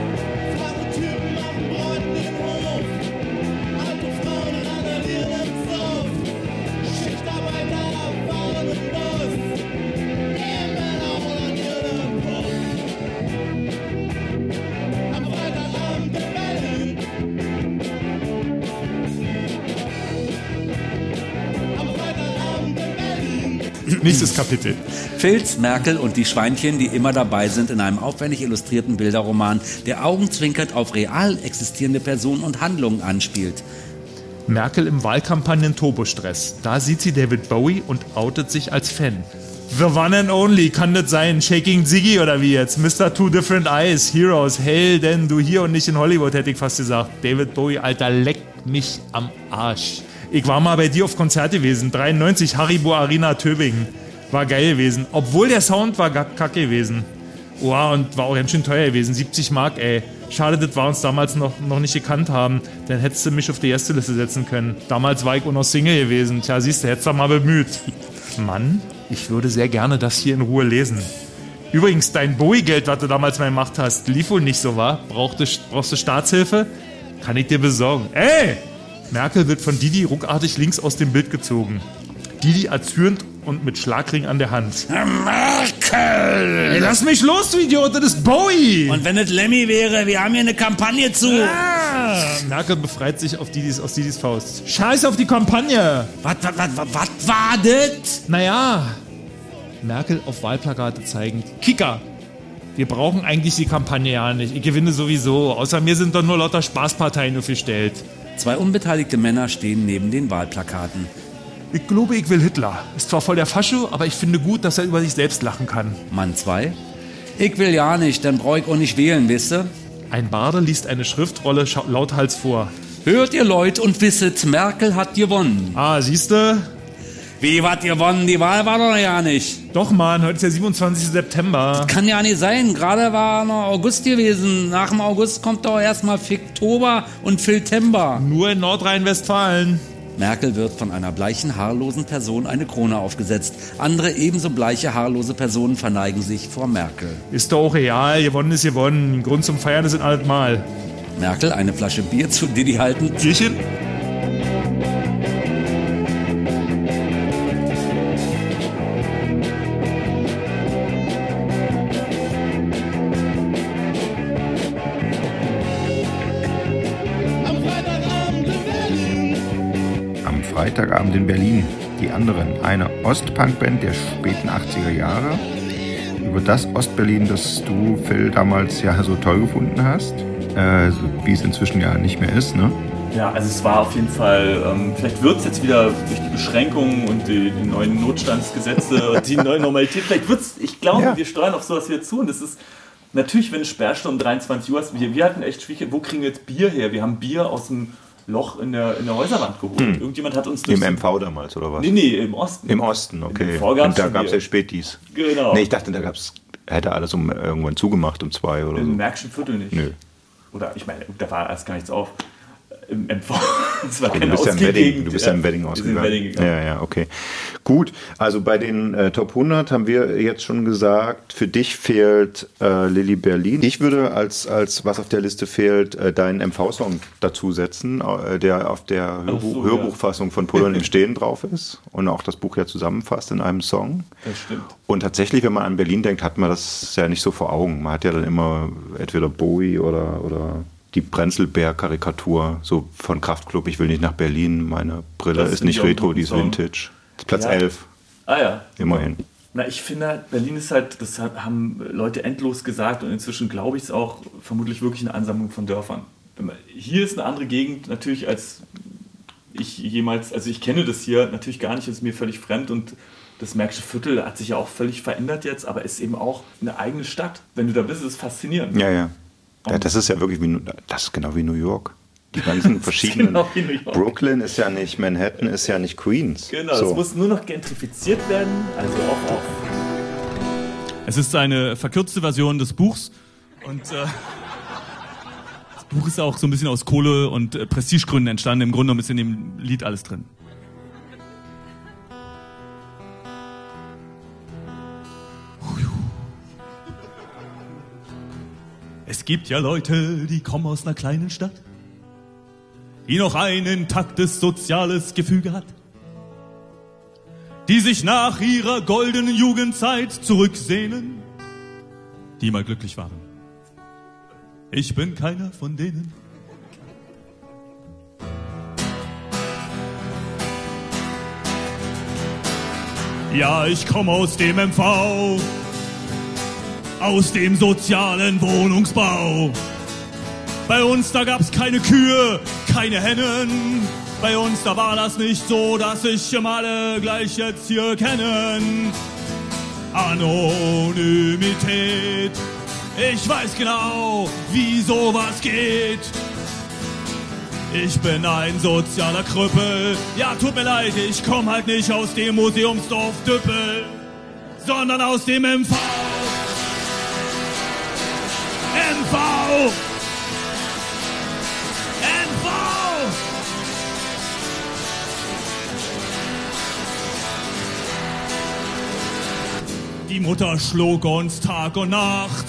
Nächstes Kapitel. Filz, Merkel und die Schweinchen, die immer dabei sind in einem aufwendig illustrierten Bilderroman, der augenzwinkert auf real existierende Personen und Handlungen anspielt. Merkel im Wahlkampagnen-Turbostress. Da sieht sie David Bowie und outet sich als Fan. The one and only, kann das sein? Shaking Ziggy oder wie jetzt? Mr. Two Different Eyes, Heroes, Helden, du hier und nicht in Hollywood, hätte ich fast gesagt. David Bowie, Alter, leck mich am Arsch. Ich war mal bei dir auf Konzert gewesen, 93, Haribo Arena Tübingen. War geil gewesen, obwohl der Sound war kacke gewesen. Wow, und war auch ganz schön teuer gewesen, 70 Mark, ey. Schade, dass wir uns damals noch, noch nicht gekannt haben. Dann hättest du mich auf die erste Liste setzen können. Damals war ich auch noch Single gewesen. Tja, siehst du, hättest du mal bemüht. Mann, ich würde sehr gerne das hier in Ruhe lesen. Übrigens, dein Bowie-Geld, was du damals mal gemacht hast, lief wohl nicht so, wa? Brauchte, brauchst du Staatshilfe? Kann ich dir besorgen. Ey! Merkel wird von Didi ruckartig links aus dem Bild gezogen. Didi erzürnt und mit Schlagring an der Hand. Merkel! Ey, lass mich los, du Idiot, das ist Bowie! Und wenn es Lemmy wäre, wir haben hier eine Kampagne zu. Ah, Merkel befreit sich auf Didis, aus Didis Faust. Scheiß auf die Kampagne! Was, was, was, was, was war das? Naja, Merkel auf Wahlplakate zeigend. Kicker! Wir brauchen eigentlich die Kampagne ja nicht. Ich gewinne sowieso. Außer mir sind doch nur lauter Spaßparteien aufgestellt. Zwei unbeteiligte Männer stehen neben den Wahlplakaten. Ich glaube, ich will Hitler. Ist zwar voll der Fascho, aber ich finde gut, dass er über sich selbst lachen kann. Mann 2. Ich will ja nicht, dann brauch ich auch nicht wählen, wisst ihr? Ein Barde liest eine Schriftrolle lauthals vor. Hört ihr Leute und wisset, Merkel hat gewonnen. Ah, siehste? Wie wat gewonnen? Die Wahl war doch ja nicht. Doch, Mann, heute ist der 27. September. Kann ja nicht sein. Gerade war noch August gewesen. Nach dem August kommt doch erstmal Fiktober und Filtember. Nur in Nordrhein-Westfalen. Merkel wird von einer bleichen, haarlosen Person eine Krone aufgesetzt. Andere ebenso bleiche, haarlose Personen verneigen sich vor Merkel. Ist doch auch real. Gewonnen ist gewonnen. Grund zum Feiern ist in alles Mal. Merkel eine Flasche Bier zu Diddy halten. Bierchen? Freitagabend in Berlin. Die anderen. Eine Ostpunk-Band der späten 80er Jahre. Über das Ostberlin, das du, Phil, damals ja so toll gefunden hast. Äh, so wie es inzwischen ja nicht mehr ist, ne? Ja, also es war auf jeden Fall, ähm, vielleicht wird es jetzt wieder durch die Beschränkungen und die, die neuen Notstandsgesetze und die neue Normalität, vielleicht wird es, ich glaube, Ja. wir steuern auf sowas wieder zu und das ist natürlich, wenn Sperrstunde um 23 Uhr ist, wir, wir hatten echt Schwierigkeiten, wo kriegen wir jetzt Bier her? Wir haben Bier aus dem Loch in der, in der Häuserwand geholt. Hm. Irgendjemand hat uns Im MV damals, oder was? Nee, nee, im Osten. Im Osten, okay. Und da gab es ja Spätis. Genau. Nee, ich dachte, da gab's, hätte alles um irgendwann zugemacht um zwei oder so. Im Märkischen Viertel nicht. Nö. Oder ich meine, da war erst gar nichts auf. Im. Es war Du keine bist ja im. Wedding, du bist ja im Wedding ausgegangen. im Wedding gegangen. Ja, ja, okay. Gut, also bei den äh, Top 100 haben wir jetzt schon gesagt, für dich fehlt äh, Lilly Berlin. Ich würde als, als was auf der Liste fehlt, äh, deinen MV-Song dazusetzen, äh, der auf der Ach Hörbuch, so, ja. Hörbuchfassung von Pullern im Stehen drauf ist und auch das Buch ja zusammenfasst in einem Song. Das stimmt. Und tatsächlich, wenn man an Berlin denkt, hat man das ja nicht so vor Augen. Man hat ja dann immer entweder Bowie oder, oder die Brenzelbär-Karikatur, so von Kraftklub, ich will nicht nach Berlin, meine Brille Das ist nicht Retro, die ist. Vintage. Das ist Platz Ja. 11, Ah ja. immerhin. Na, ich finde, halt, Berlin ist halt, das haben Leute endlos gesagt und inzwischen glaube ich es auch vermutlich wirklich eine Ansammlung von Dörfern. Hier ist eine andere Gegend natürlich als ich jemals, also ich kenne das hier natürlich gar nicht, ist mir völlig fremd und das Märkische Viertel hat sich ja auch völlig verändert jetzt, aber ist eben auch eine eigene Stadt. Wenn du da bist, ist es faszinierend. Ja, ja. Ja das ist ja wirklich wie, das ist genau wie New York. Die ganzen verschiedenen. genau wie New York. Brooklyn ist ja nicht Manhattan, ist ja nicht Queens. Genau, so. es muss nur noch gentrifiziert werden, also auch auf. Es ist eine verkürzte Version des Buchs und äh, das Buch ist auch so ein bisschen aus Kohle und äh, Prestigegründen entstanden. Im Grunde genommen ist in dem Lied alles drin. Es gibt ja Leute, die kommen aus einer kleinen Stadt, die noch ein intaktes soziales Gefüge hat, die sich nach ihrer goldenen Jugendzeit zurücksehnen, die mal glücklich waren. Ich bin keiner von denen. Ja, ich komme aus dem MV, aus dem sozialen Wohnungsbau. Bei uns, da gab's keine Kühe, keine Hennen. Bei uns, da war das nicht so, dass sich immer alle gleich jetzt hier kennen. Anonymität, ich weiß genau, wie sowas geht. Ich bin ein sozialer Krüppel. Ja, tut mir leid, ich komm halt nicht aus dem Museumsdorf Düppel, sondern aus dem MV. MV! MV! Die Mutter schlug uns Tag und Nacht.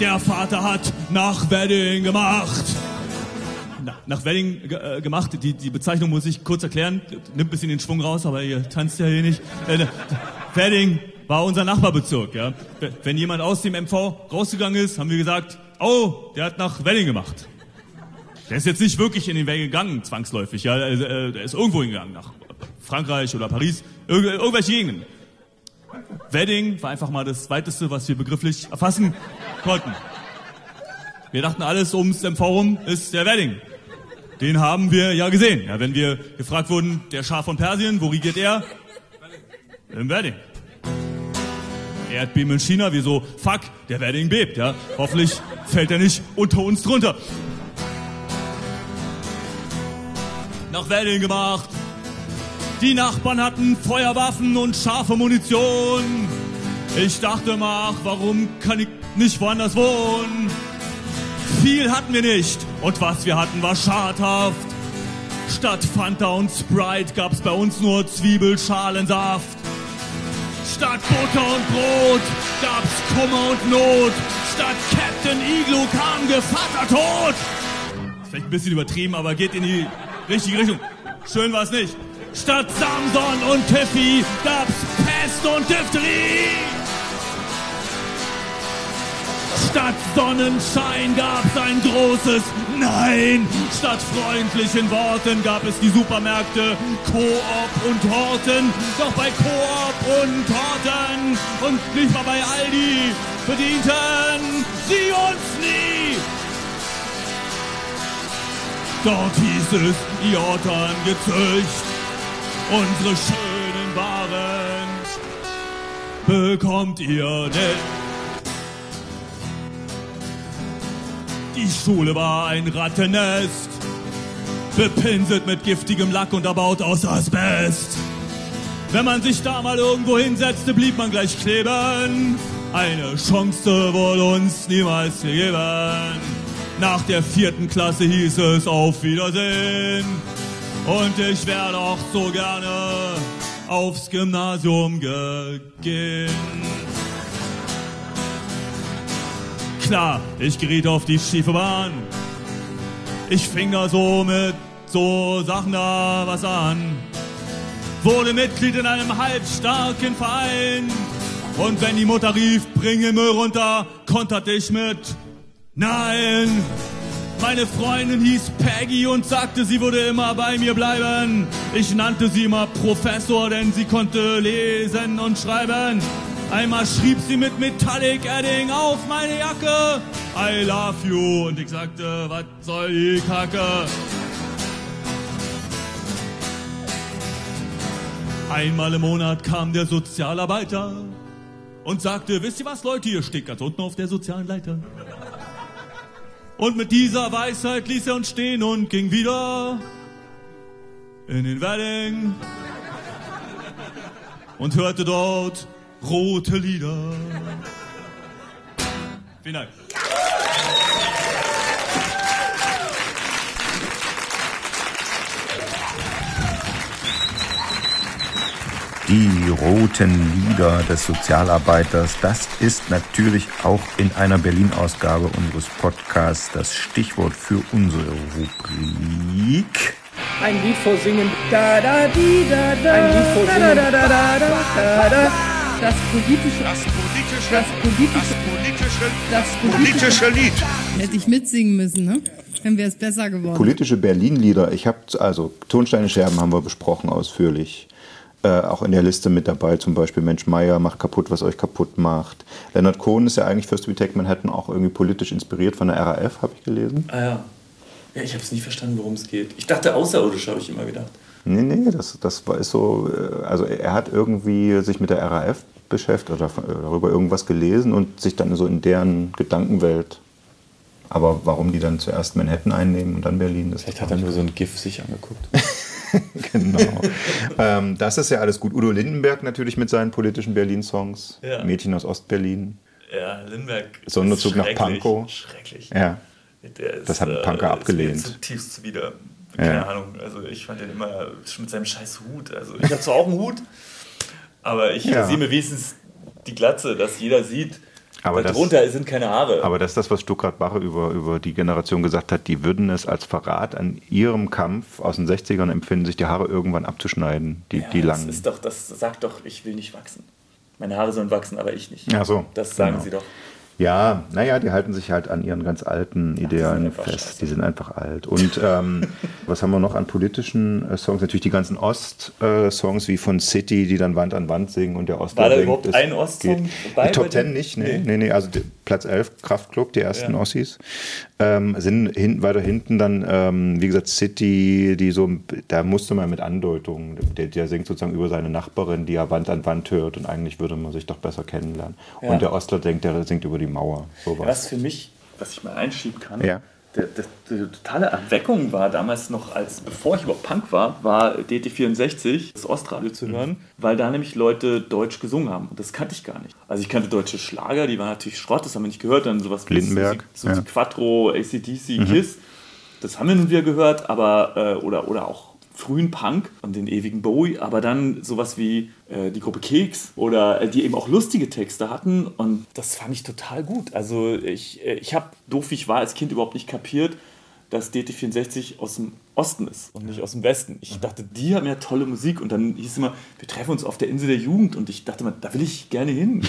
Der Vater hat nach Wedding gemacht. Na, nach Wedding äh, gemacht. Die, die Bezeichnung muss ich kurz erklären. Nimmt ein bisschen den Schwung raus, aber ihr tanzt ja hier nicht. Äh, Wedding war unser Nachbarbezirk. Ja. Wenn jemand aus dem MV rausgegangen ist, haben wir gesagt, oh, der hat nach Wedding gemacht. Der ist jetzt nicht wirklich in den Wedding gegangen, zwangsläufig. Ja. Der ist irgendwo hingegangen, nach Frankreich oder Paris, Irg irgendwelche Gegenden. Wedding war einfach mal das Weiteste, was wir begrifflich erfassen konnten. Wir dachten, alles ums MV rum ist der Wedding. Den haben wir ja gesehen. Ja, wenn wir gefragt wurden, der Schah von Persien, wo regiert er? Im Wedding. Erdbeben in China, wir so, fuck, der Wedding bebt, ja. Hoffentlich fällt er nicht unter uns drunter. Nach Wedding gemacht. Die Nachbarn hatten Feuerwaffen und scharfe Munition. Ich dachte mal, ach, warum kann ich nicht woanders wohnen? Viel hatten wir nicht und was wir hatten war schadhaft. Statt Fanta und Sprite gab's bei uns nur Zwiebelschalensaft. Statt Butter und Brot gab's Kummer und Not. Statt Captain Igloo kam Gevatter Tod. Vielleicht ein bisschen übertrieben, aber geht in die richtige Richtung. Schön war's nicht. Statt Samson und Tiffy gab's Pest und Diphtherie. Statt Sonnenschein gab's ein großes Nein. Statt freundlichen Worten gab es die Supermärkte Coop und Horten. Doch bei Coop und Horten und nicht mal bei Aldi bedienten sie uns nie. Dort hieß es, ihr Otterngezücht, unsere schönen Waren bekommt ihr nicht. Die Schule war ein Rattennest, bepinselt mit giftigem Lack und erbaut aus Asbest. Wenn man sich da mal irgendwo hinsetzte, blieb man gleich kleben. Eine Chance wurde uns niemals gegeben. Nach der vierten Klasse hieß es auf Wiedersehen. Und ich wär doch so gerne aufs Gymnasium gegangen. Klar, ich geriet auf die schiefe Bahn. Ich fing da so mit so Sachen da was an. Wurde Mitglied in einem halbstarken Verein. Und wenn die Mutter rief, bring den Müll runter, konterte ich mit Nein. Meine Freundin hieß Peggy und sagte, sie würde immer bei mir bleiben. Ich nannte sie immer Professor, denn sie konnte lesen und schreiben. Einmal schrieb sie mit Metallic Edding auf meine Jacke I love you und ich sagte, was soll die Kacke? Einmal im Monat kam der Sozialarbeiter und sagte, wisst ihr was Leute, ihr steht ganz unten auf der sozialen Leiter. Und mit dieser Weisheit ließ er uns stehen und ging wieder in den Wedding und hörte dort rote Lieder. Vielen Dank. Die roten Lieder des Sozialarbeiters, das ist natürlich auch in einer Berlin-Ausgabe unseres Podcasts das Stichwort für unsere Rubrik. Ein Lied vorsingen. Da da di da da. Ein Lied vorsingen. Da da da da da da da. Das politische. Das politische. Das politische. Das politische. Lied. Hätte ich mitsingen müssen, ne? Dann wäre es besser geworden. Politische Berlin-Lieder. Ich habe also Tonsteine Scherben haben wir besprochen ausführlich. Äh, auch in der Liste mit dabei, zum Beispiel Mensch Meier macht kaputt, was euch kaputt macht. Leonard Cohen ist ja eigentlich First We Take Manhattan auch irgendwie politisch inspiriert von der RAF, habe ich gelesen. Ah ja. Ja, ich habe es nie verstanden, worum es geht. Ich dachte, außerirdisch habe ich immer gedacht. Nee, nee, das, das war ist so, äh, also er hat irgendwie sich mit der RAF beschäftigt oder darüber irgendwas gelesen und sich dann so in deren Gedankenwelt. Aber warum die dann zuerst Manhattan einnehmen und dann Berlin? Das Vielleicht hat er nur so ein GIF sich angeguckt. genau. ähm, das ist ja alles gut. Udo Lindenberg natürlich mit seinen politischen Berlin-Songs. Ja. Mädchen aus Ostberlin. Ja, Lindenberg. Sonderzug nach Pankow. Schrecklich. Ja. Der ist, Das hat ein Punker äh, abgelehnt. Ist mir zutiefst zuwider. Ja. Keine Ahnung. Also ich fand den immer mit seinem scheiß Hut. Also ich habe zwar auch einen Hut, aber ich Ja. sehe mir wenigstens die Glatze, dass jeder sieht, Aber das- darunter sind keine Haare. Aber das ist das, was Stuttgart-Bache über, über die Generation gesagt hat. Die würden es als Verrat an ihrem Kampf aus den 60ern empfinden, sich die Haare irgendwann abzuschneiden, die, ja, die das langen. ist doch, das sagt doch, ich will nicht wachsen. Meine Haare sollen wachsen, aber ich nicht. Ach so, Das sagen genau. sie doch. Ja, naja, die halten sich halt an ihren ganz alten Idealen fest. scheiße. Die sind einfach alt. Und ähm, Was haben wir noch an politischen äh, Songs? Natürlich die ganzen Ost-Songs wie von City, die dann Wand an Wand singen und der Ostler War da überhaupt es ein Ostsong geht. dabei Top bei 10 dir? nicht, nee, Nee. nee, also die, Platz 11, Kraftklub, die ersten Ja. Ossis. Ähm, sind hin, weiter hinten dann, ähm, wie gesagt, City, die so, da musste man mit Andeutungen, der, der singt sozusagen über seine Nachbarin, die er Wand an Wand hört und eigentlich würde man sich doch besser kennenlernen. Ja. Und der Ostler denkt, der singt über die Mauer. Sowas. Was für mich, was ich mal einschieben kann, Ja. Der, der, die totale Erweckung war damals noch, als bevor ich überhaupt Punk war, war DT64, das Ostradio zu hören, weil da nämlich Leute Deutsch gesungen haben. Und das kannte ich gar nicht. Also ich kannte deutsche Schlager, die waren natürlich Schrott, das haben wir nicht gehört. Dann sowas wie Lindenberg, so ja. Quattro, ACDC, Mhm. Kiss. Das haben wir nun wieder gehört, aber äh, oder, oder auch frühen Punk und den ewigen Bowie, aber dann sowas wie die Gruppe Keks oder äh, die eben auch lustige Texte hatten und das fand ich total gut. Also ich, äh, ich habe, doof wie ich war, als Kind überhaupt nicht kapiert, dass DT64 aus dem Osten ist und nicht aus dem Westen. Ich dachte, die haben ja tolle Musik und dann hieß es immer, wir treffen uns auf der Insel der Jugend und ich dachte mal, da will ich gerne hin.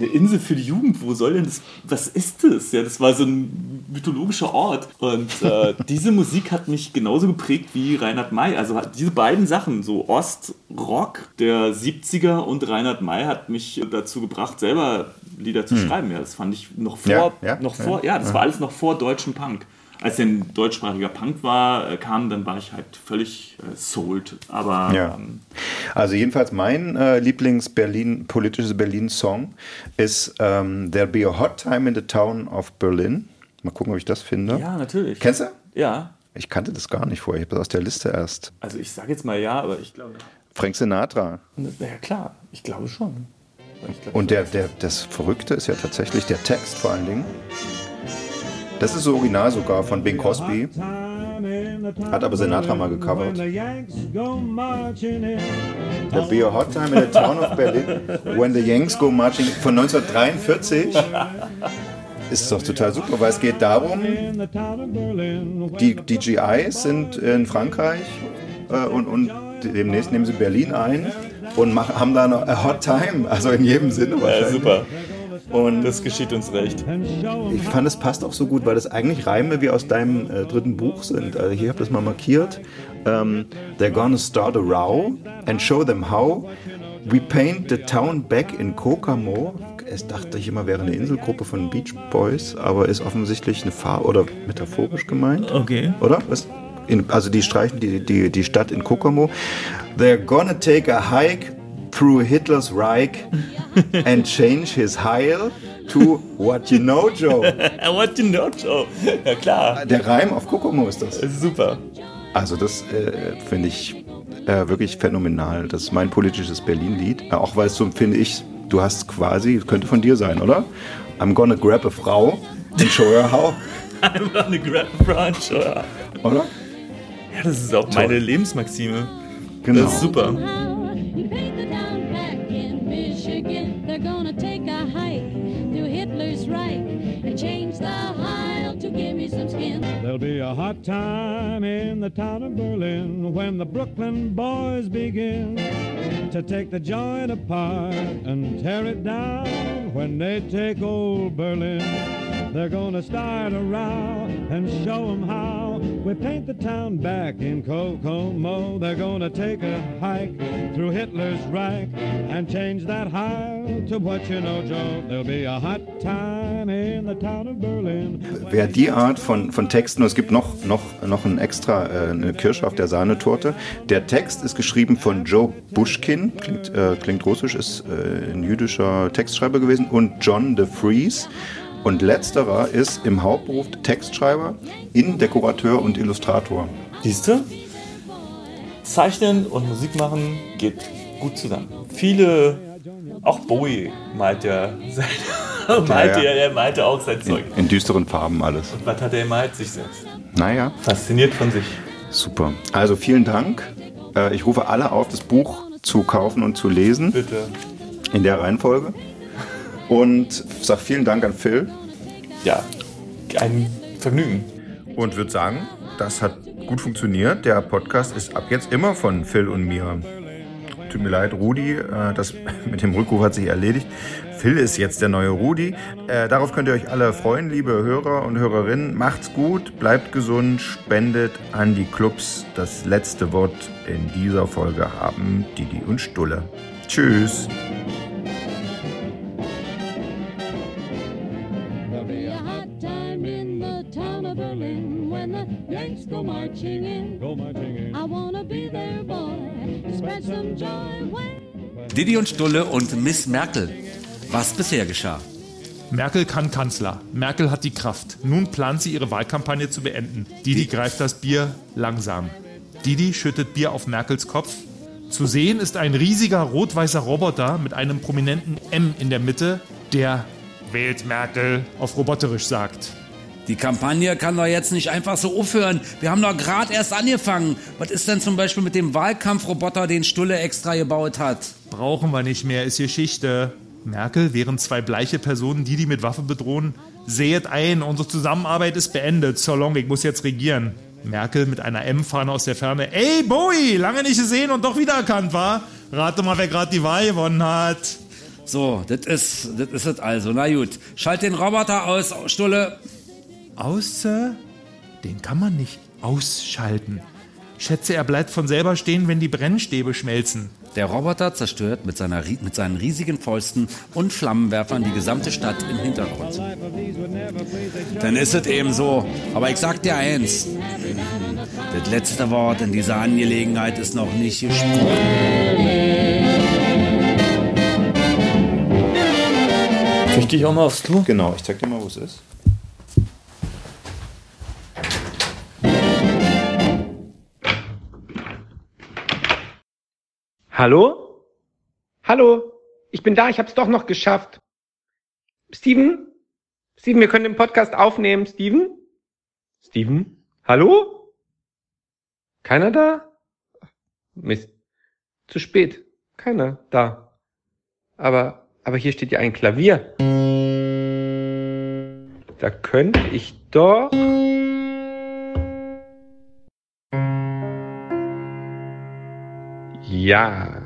Eine Insel für die Jugend, wo soll denn das, was ist das? Ja, das war so ein mythologischer Ort. Und äh, diese Musik hat mich genauso geprägt wie Reinhard May. Also diese beiden Sachen, so Ostrock der 70er und Reinhard May, hat mich dazu gebracht, selber Lieder zu Hm. schreiben. Ja, das fand ich noch vor, Ja, ja, noch vor, ja, das war alles noch vor deutschem Punk. Als ein deutschsprachiger Punk war, äh, kam, dann war ich halt völlig äh, sold. Aber Ja. ähm, Also jedenfalls mein äh, Lieblings-Berlin, politisches Berlin-Song ist ähm, There'll be a hot time in the town of Berlin. Mal gucken, ob ich das finde. ja, natürlich. Kennst du? Ja. Ich kannte das gar nicht vorher. Ich habe das aus der Liste erst. Also ich sage jetzt mal ja, aber ich glaube. Frank Sinatra. Na ja, klar, ich glaube schon. Ich glaube, Und der, der, das Verrückte ist ja tatsächlich der Text vor allen Dingen. Das ist so original sogar von Bing Crosby. Hat aber Sinatra mal gecovert. There'll be a hot time in the town of Berlin when the Yanks go marching von 1943. Ist doch total super, weil es geht darum, die, GIs sind in Frankreich äh, und, und demnächst nehmen sie Berlin ein und machen, haben da noch a hot time, also in jedem Sinne. Ja, super. Und das geschieht uns recht. Ich fand, es passt auch so gut, weil das eigentlich Reime wie aus deinem äh, dritten Buch sind. Also hier habe ich das mal markiert. Ähm, They're gonna start a row and show them how. We paint the town back in Kokomo. Es dachte ich immer, wäre eine Inselgruppe von Beach Boys, aber ist offensichtlich eine Farbe oder metaphorisch gemeint. Okay. Oder? Was? In, also die streichen die, die, die Stadt in Kokomo. They're gonna take a hike through Hitler's Reich and change his Heil to what you know, Joe. What you know, Joe. Ja, klar. Der Reim auf Kokomo ist das. Super. Also das äh, finde ich äh, wirklich phänomenal. Das ist mein politisches Berlin-Lied. Äh, auch weil es so, finde ich, du hast quasi, könnte von dir sein, oder? I'm gonna grab a Frau and show her how. Einfach eine Grab Branch, oder? Oder? Ja, das ist auch meine Lebensmaxime. Genau. Das ist super. There'll be a hot time in the town of Berlin when the Brooklyn boys begin to take the joint apart and tear it down. When they take old Berlin, they're gonna start a row and show 'em how we paint the town back in Kokomo. They're gonna take a hike through Hitler's Reich and change that Heil to what you know, Joe. There'll be a hot time in the town of Berlin. Wer die Art von, von Texten, es gibt noch, noch, noch ein extra, äh, eine Kirsche auf der Sahnetorte. Der Text ist geschrieben von Joe Bushkin, klingt, äh, klingt russisch, ist äh, ein jüdischer Textschreiber gewesen, und John de Vries. Und letzterer ist im Hauptberuf Textschreiber, Innendekorateur und Illustrator. Siehst du? Zeichnen und Musik machen geht gut zusammen. Viele, auch Bowie malt ja sein, malte ja, er malte auch sein Zeug. In düsteren Farben alles. Und was hat er gemalt? Sich selbst. Naja. Fasziniert von sich. Super. Also vielen Dank. Äh, Ich rufe alle auf, das Buch zu kaufen und zu lesen. Bitte. In der Reihenfolge. Und sag vielen Dank an Phil. Ja, ein Vergnügen. Und würde sagen, das hat gut funktioniert. Der Podcast ist ab jetzt immer von Phil und mir. tut mir leid, Rudi, äh, das mit dem Rückruf hat sich erledigt. Phil ist jetzt der neue Rudi. Äh, darauf könnt ihr euch alle freuen, liebe Hörer und Hörerinnen. Macht's gut, bleibt gesund, spendet an die Clubs. Das letzte Wort in dieser Folge haben Didi und Stulle. Tschüss. The Yanks go marching in. Go marching in. I wanna be their boy, spread some joy when Didi und Stulle und Miss Merkel. Was bisher geschah. Merkel kann Kanzler. Merkel hat die Kraft. Nun plant sie ihre Wahlkampagne zu beenden. Didi greift das Bier langsam. Didi schüttet Bier auf Merkels Kopf. Zu sehen ist ein riesiger rot-weißer Roboter mit einem prominenten M in der Mitte, der Wählt Merkel auf roboterisch sagt. Die Kampagne kann doch jetzt nicht einfach so aufhören. Wir haben doch gerade erst angefangen. Was ist denn zum Beispiel mit dem Wahlkampfroboter, den Stulle extra gebaut hat? Brauchen wir nicht mehr, ist Geschichte. Merkel, während zwei bleiche Personen Didi mit Waffe bedrohen, sehet ein, unsere Zusammenarbeit ist beendet. So long, ich muss jetzt regieren. Merkel mit einer M-Fahne aus der Ferne. Ey, Bowie, lange nicht gesehen und doch wiedererkannt, war? Rate mal, wer gerade die Wahl gewonnen hat. So, das ist das ist es also. Na gut, schalt den Roboter aus, Stulle. Aus, Sir? Den kann man nicht ausschalten. Schätze, er bleibt von selber stehen, wenn die Brennstäbe schmelzen. Der Roboter zerstört mit, seiner, mit seinen riesigen Fäusten und Flammenwerfern die gesamte Stadt im Hintergrund. Dann ist es eben so. Aber ich sag dir eins. Das letzte Wort in dieser Angelegenheit ist noch nicht gesprochen. Krieg dich auch mal aufs Klo? Genau, ich zeig dir mal, wo es ist. Hallo? Hallo? Ich bin da, ich hab's doch noch geschafft. Steven? Steven, wir können den Podcast aufnehmen. Steven? Steven? Hallo? Keiner da? Mist. Zu spät. Keiner da. Aber, aber hier steht ja ein Klavier. Da könnte ich doch. Ja.